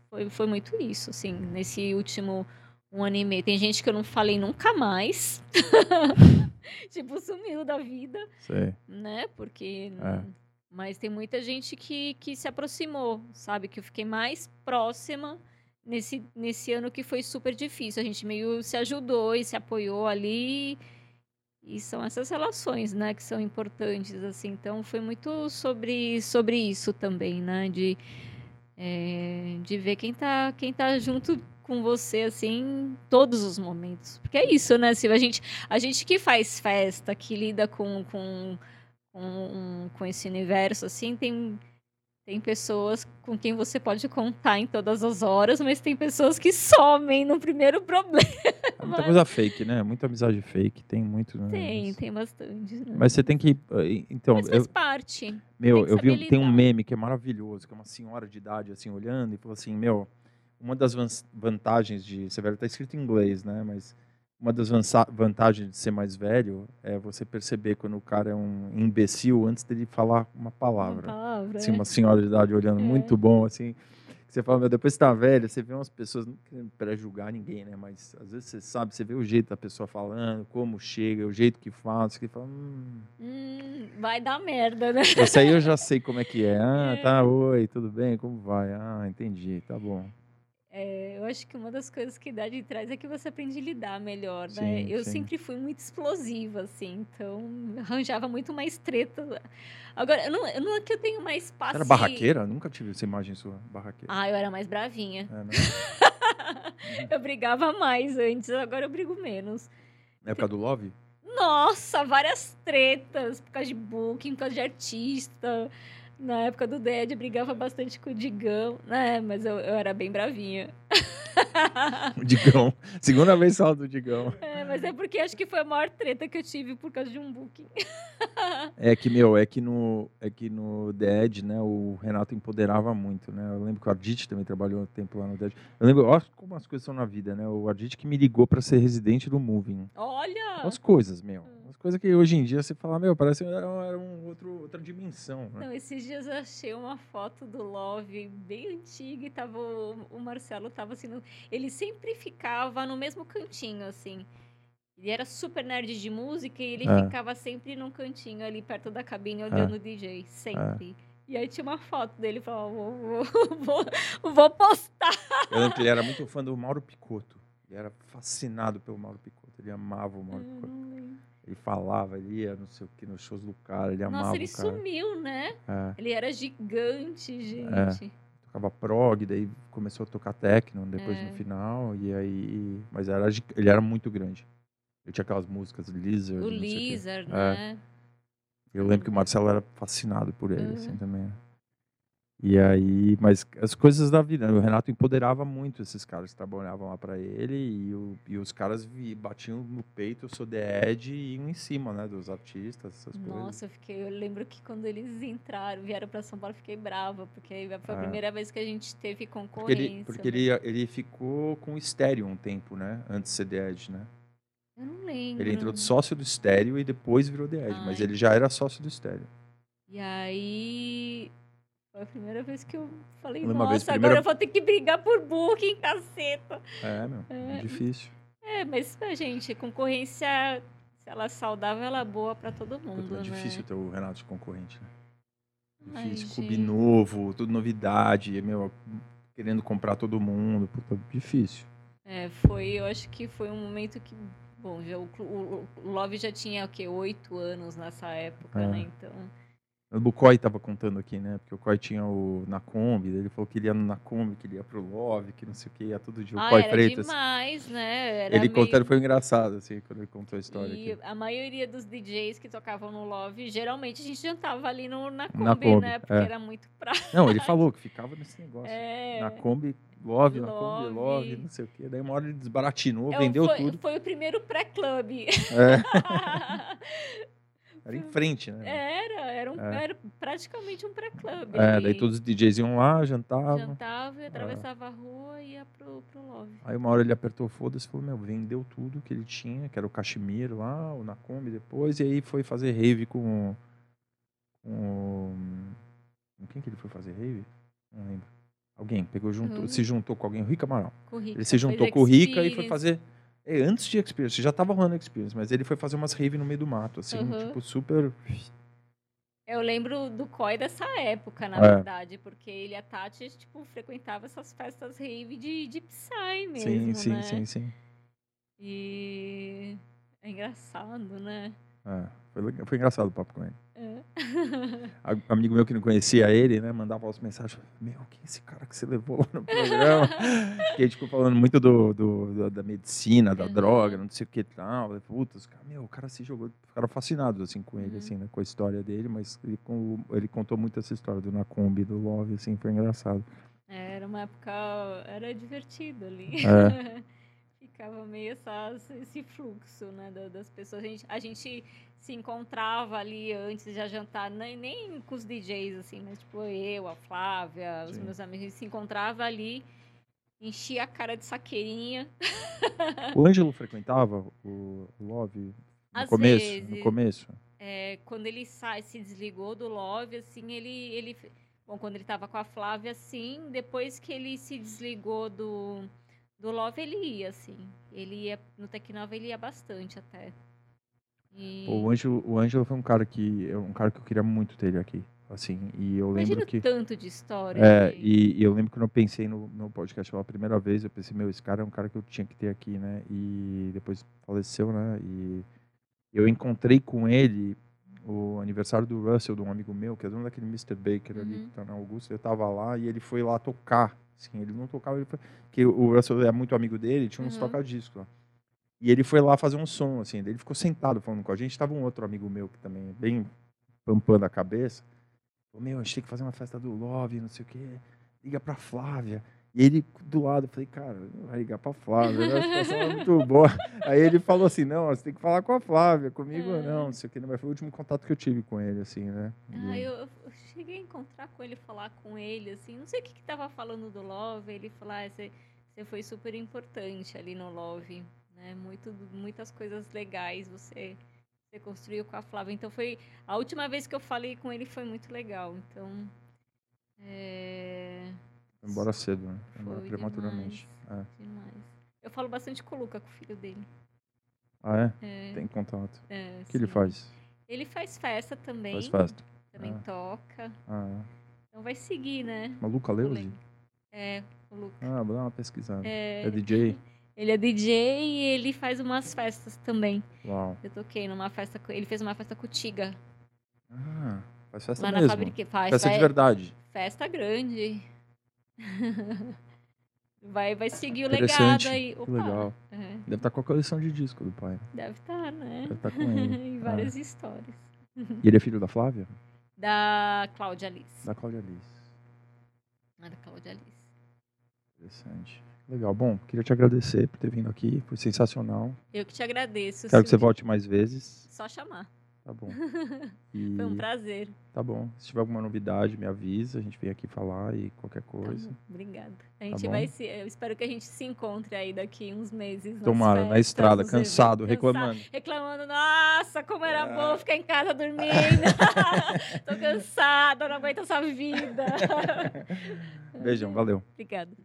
foi, foi muito isso, assim, nesse último um ano e meio. Tem gente que eu não falei nunca mais, *laughs* tipo, sumiu da vida, Sei. né? Porque. É. Mas tem muita gente que, que se aproximou, sabe? Que eu fiquei mais próxima nesse, nesse ano que foi super difícil. A gente meio se ajudou e se apoiou ali. E são essas relações, né, que são importantes, assim. Então, foi muito sobre, sobre isso também, né? De, é, de ver quem tá, quem tá junto com você, assim, em todos os momentos. Porque é isso, né, Silvia? A gente, a gente que faz festa, que lida com, com, com, com esse universo, assim, tem, tem pessoas com quem você pode contar em todas as horas, mas tem pessoas que somem no primeiro problema. *laughs* É muita coisa fake, né? Muita amizade fake, tem muito. Né? Tem, tem bastante. Né? Mas você tem que. Eh, então, mas faz eu, parte. Meu, eu vi tem um meme que é maravilhoso, que é uma senhora de idade assim olhando e falou assim: Meu, uma das vantagens de. Você vai estar escrito em inglês, né? Mas uma das vantagens de ser mais velho é você perceber quando o cara é um imbecil antes dele falar uma palavra. Uma palavra. Assim, é. uma senhora de idade olhando é. muito bom, assim. Você fala, meu, depois que tá velho, você vê umas pessoas, não querendo pré-julgar ninguém, né? Mas às vezes você sabe, você vê o jeito da pessoa falando, como chega, o jeito que fala, você fala, hum, hum, vai dar merda, né? Esse aí eu já sei como é que é. *laughs* Ah, é. tá, oi, tudo bem, como vai? Ah, entendi, tá bom. Eu acho que uma das coisas que dá de trás é que você aprende a lidar melhor, né? Sim, eu sim. sempre fui muito explosiva, assim, então *laughs* arranjava muito mais treta. Agora, eu não, eu não é que eu tenho mais passe... Era barraqueira? Nunca tive essa imagem sua, barraqueira. Ah, eu era mais bravinha. É, né? *laughs* eu brigava mais antes, agora eu brigo menos. Na época do Love? Nossa, várias tretas por causa de booking, por causa de artista na época do Dead, brigava bastante com o Digão, né? Mas eu, eu era bem bravinha. *laughs* o Digão. Segunda vez fala do Digão. É, mas é porque acho que foi a maior treta que eu tive por causa de um booking. *laughs* é que, meu, é que no, é que no Dead, né, o Renato empoderava muito, né? Eu lembro que o Ardit também trabalhou um tempo lá no Dead. Eu lembro, olha como as coisas são na vida, né? O Ardit que me ligou para ser residente do Moving. Olha! As coisas, meu. Hum. Coisa que hoje em dia você fala, meu, parece era, era um outro, outra dimensão. Né? Não, esses dias eu achei uma foto do Love bem antiga e tava, o Marcelo tava assim, no, ele sempre ficava no mesmo cantinho, assim. Ele era super nerd de música e ele é. ficava sempre num cantinho ali perto da cabine olhando é. o DJ, sempre. É. E aí tinha uma foto dele e falava, vou, vou, *laughs* vou, vou postar. Eu lembro que ele era muito fã do Mauro Picotto. Ele era fascinado pelo Mauro Picotto. Ele amava o Mauro hum. Picotto. Ele falava, ele ia, não sei o que, nos shows do cara, ele amava Nossa, ele sumiu, né? É. Ele era gigante, é. gente. É. Tocava prog, daí começou a tocar techno depois é. no final, e aí... Mas era, ele era muito grande. Ele tinha aquelas músicas Lizard, O Lizard, né? Eu lembro que o Marcelo era fascinado por ele, uhum. assim, também. E aí, mas as coisas da vida, né? o Renato empoderava muito esses caras que trabalhavam lá para ele e, o, e, os caras vi, batiam no peito, eu sou The Ed e iam em cima, né, dos artistas, essas Nossa, coisas. Nossa, eu fiquei, eu lembro que quando eles entraram, vieram para São Paulo, fiquei brava, porque foi a é. primeira vez que a gente teve concorrência. Porque ele, porque né? ele, ele ficou com o estéreo um tempo, né, antes de ser The Ed, né? Eu não lembro. Ele entrou de sócio do estéreo e depois virou The Ed, Ai. mas ele já era sócio do estéreo. E aí foi a primeira vez que eu falei, Uma nossa, vez, primeira... agora eu vou ter que brigar por booking, caceta. É, meu, é, é difícil. É, mas, gente, concorrência, se ela é saudável, ela é boa para todo mundo, É né? difícil ter o Renato de concorrente, né? Difícil, Ai, clube novo, tudo novidade, meu, querendo comprar todo mundo, puta, difícil. É, foi, eu acho que foi um momento que, bom, já, o, o, o Love já tinha, o quê, oito anos nessa época, é. né, então... O Koi estava contando aqui, né? Porque o Koi tinha o na Kombi, ele falou que ele ia na Kombi, que ele ia pro Love, que não sei o que, ia todo dia. O ah, era Freitas. demais, né? Era ele meio... contando, foi engraçado, assim, quando ele contou a história. E aqui. a maioria dos DJs que tocavam no Love, geralmente a gente jantava ali no, na, Kombi, na Kombi né? Porque é. era muito prático. *laughs* Não, ele *laughs* falou que ficava nesse negócio. É... Na Kombi, Love, na Kombi, Love, não sei o que. Daí uma hora ele desbaratinou, é, vendeu foi, tudo. Foi o primeiro pré-club. É. *laughs* Era em frente, né? Era, era, um, é. era praticamente um pré-club. É, daí todos os DJs iam lá, jantavam. Jantava, atravessava é. a rua e ia pro, pro lobby. Aí uma hora ele apertou foda-se e falou, meu, vendeu tudo que ele tinha, que era o Cachemiro lá, o Nakombi depois, e aí foi fazer rave com, com... Com quem que ele foi fazer rave? Não lembro. Alguém pegou, juntou, uhum. se juntou com alguém, o Rica Amaral. Com o Rica, ele se juntou com o Rica e foi fazer é, antes de Experience, já tava rolando Experience, mas ele foi fazer umas rave no meio do mato, assim, uhum. tipo, super. Eu lembro do COI dessa época, na é. verdade, porque ele e a Tati, tipo, frequentava essas festas rave de, de Psy mesmo, sim, né? Sim, sim, sim. E é engraçado, né? É, foi, foi engraçado o papo com ele. É. Amigo meu que não conhecia ele, né? Mandava as mensagens. Meu, quem é esse cara que você levou lá no programa? que a gente ficou falando muito do, do da medicina, da uhum. droga, não sei o que tal. Putz, cara, meu, o cara se jogou. Ficaram fascinados assim, com ele, uhum. assim, né? Com a história dele, mas ele, ele contou muito essa história do Nacombi, do Love, assim, foi engraçado. É, era uma época. Era divertido ali. É. *laughs* ficava meio essa, esse fluxo né, das pessoas. A gente, a gente se encontrava ali antes de jantar, nem, nem com os DJs, assim, mas tipo eu, a Flávia, Sim. os meus amigos, a gente se encontrava ali, enchia a cara de saqueirinha. *laughs* O Ângelo frequentava o Love no Às começo? Vezes, no começo? É, quando ele sai, se desligou do Love, assim, ele, ele bom, quando ele estava com a Flávia, sim, depois que ele se desligou do do Love ele ia, assim. Ele ia. No Tecnova ele ia bastante até. E... Pô, o Ângelo, o Ângelo foi um cara que. É um cara que eu queria muito ter ele aqui. Assim, e eu Imagino lembro que. tanto de história. É, e, e, eu lembro que quando eu pensei no, no podcast pela primeira vez, eu pensei, meu, esse cara é um cara que eu tinha que ter aqui, né? E depois faleceu, né? E eu encontrei com ele o aniversário do Russell, de um amigo meu, que é dono daquele Mr. Baker uhum. ali, que tá na Augusta. Eu tava lá e ele foi lá tocar Assim, ele não tocava, ele foi, que o Russell é muito amigo dele, tinha uns uhum. toca-discos lá. E ele foi lá fazer um som, assim, ele ficou sentado falando com a gente. Tava um outro amigo meu que também, bem pampando a cabeça. Falou, meu, a gente tem que fazer uma festa do Love, não sei o quê. Liga pra Flávia. E ele do lado, eu falei, cara, vai ligar pra Flávia, né? a situação é muito boa. *laughs* Aí ele falou assim, não, você tem que falar com a Flávia, comigo é. não, não sei o que, mas foi o último contato que eu tive com ele, assim, né? Ah, eu, eu, cheguei a encontrar com ele, falar com ele, assim, não sei o que que tava falando do Love, ele falou, ah, você, você foi super importante ali no Love, né? Muito, muitas coisas legais você, você construiu com a Flávia. Então foi, a última vez que eu falei com ele foi muito legal, então... É... Embora cedo, né? Embora prematuramente. Demais, é. demais. Eu falo bastante com o Luca, com o filho dele. Ah, é? é. Tem contato. É, o que sim. ele faz? Ele faz festa também. Faz festa. Também ah. toca. Ah, é. Então vai seguir, né? Mas Luca Leuzi? É, o Luca. Ah, vou dar uma pesquisada. É, é DJ? *laughs* Ele é DJ e ele faz umas festas também. Uau. Eu toquei numa festa, ele fez uma festa com o Tiga. Ah, faz festa Lá mesmo. na fábrica, faz. Festa de verdade. Festa grande. *laughs* vai, vai seguir o legado aí. Opa. Legal. É. Deve estar tá com a coleção de disco do pai. Deve estar, tá, né? Deve estar tá com ele. *laughs* em várias é. histórias. E ele é filho da Flávia? Da Cláudia Alice. Da Cláudia Alice. Ah, da Cláudia Alice. Interessante. Legal. Bom, queria te agradecer por ter vindo aqui. Foi sensacional. Eu que te agradeço. Quero que você volte mais vezes. Só chamar. Tá bom. *laughs* E... Foi um prazer. Tá bom. Se tiver alguma novidade, me avisa. A gente vem aqui falar e qualquer tá coisa. Tá Obrigada. A gente tá vai se. Eu espero que a gente se encontre aí daqui uns meses. Tomara, na estrada, cansado, reclamando. Reclamando, nossa, como era é. bom ficar em casa dormindo. *laughs* Tô cansada, não aguento essa vida. *laughs* Beijão, valeu. Obrigada.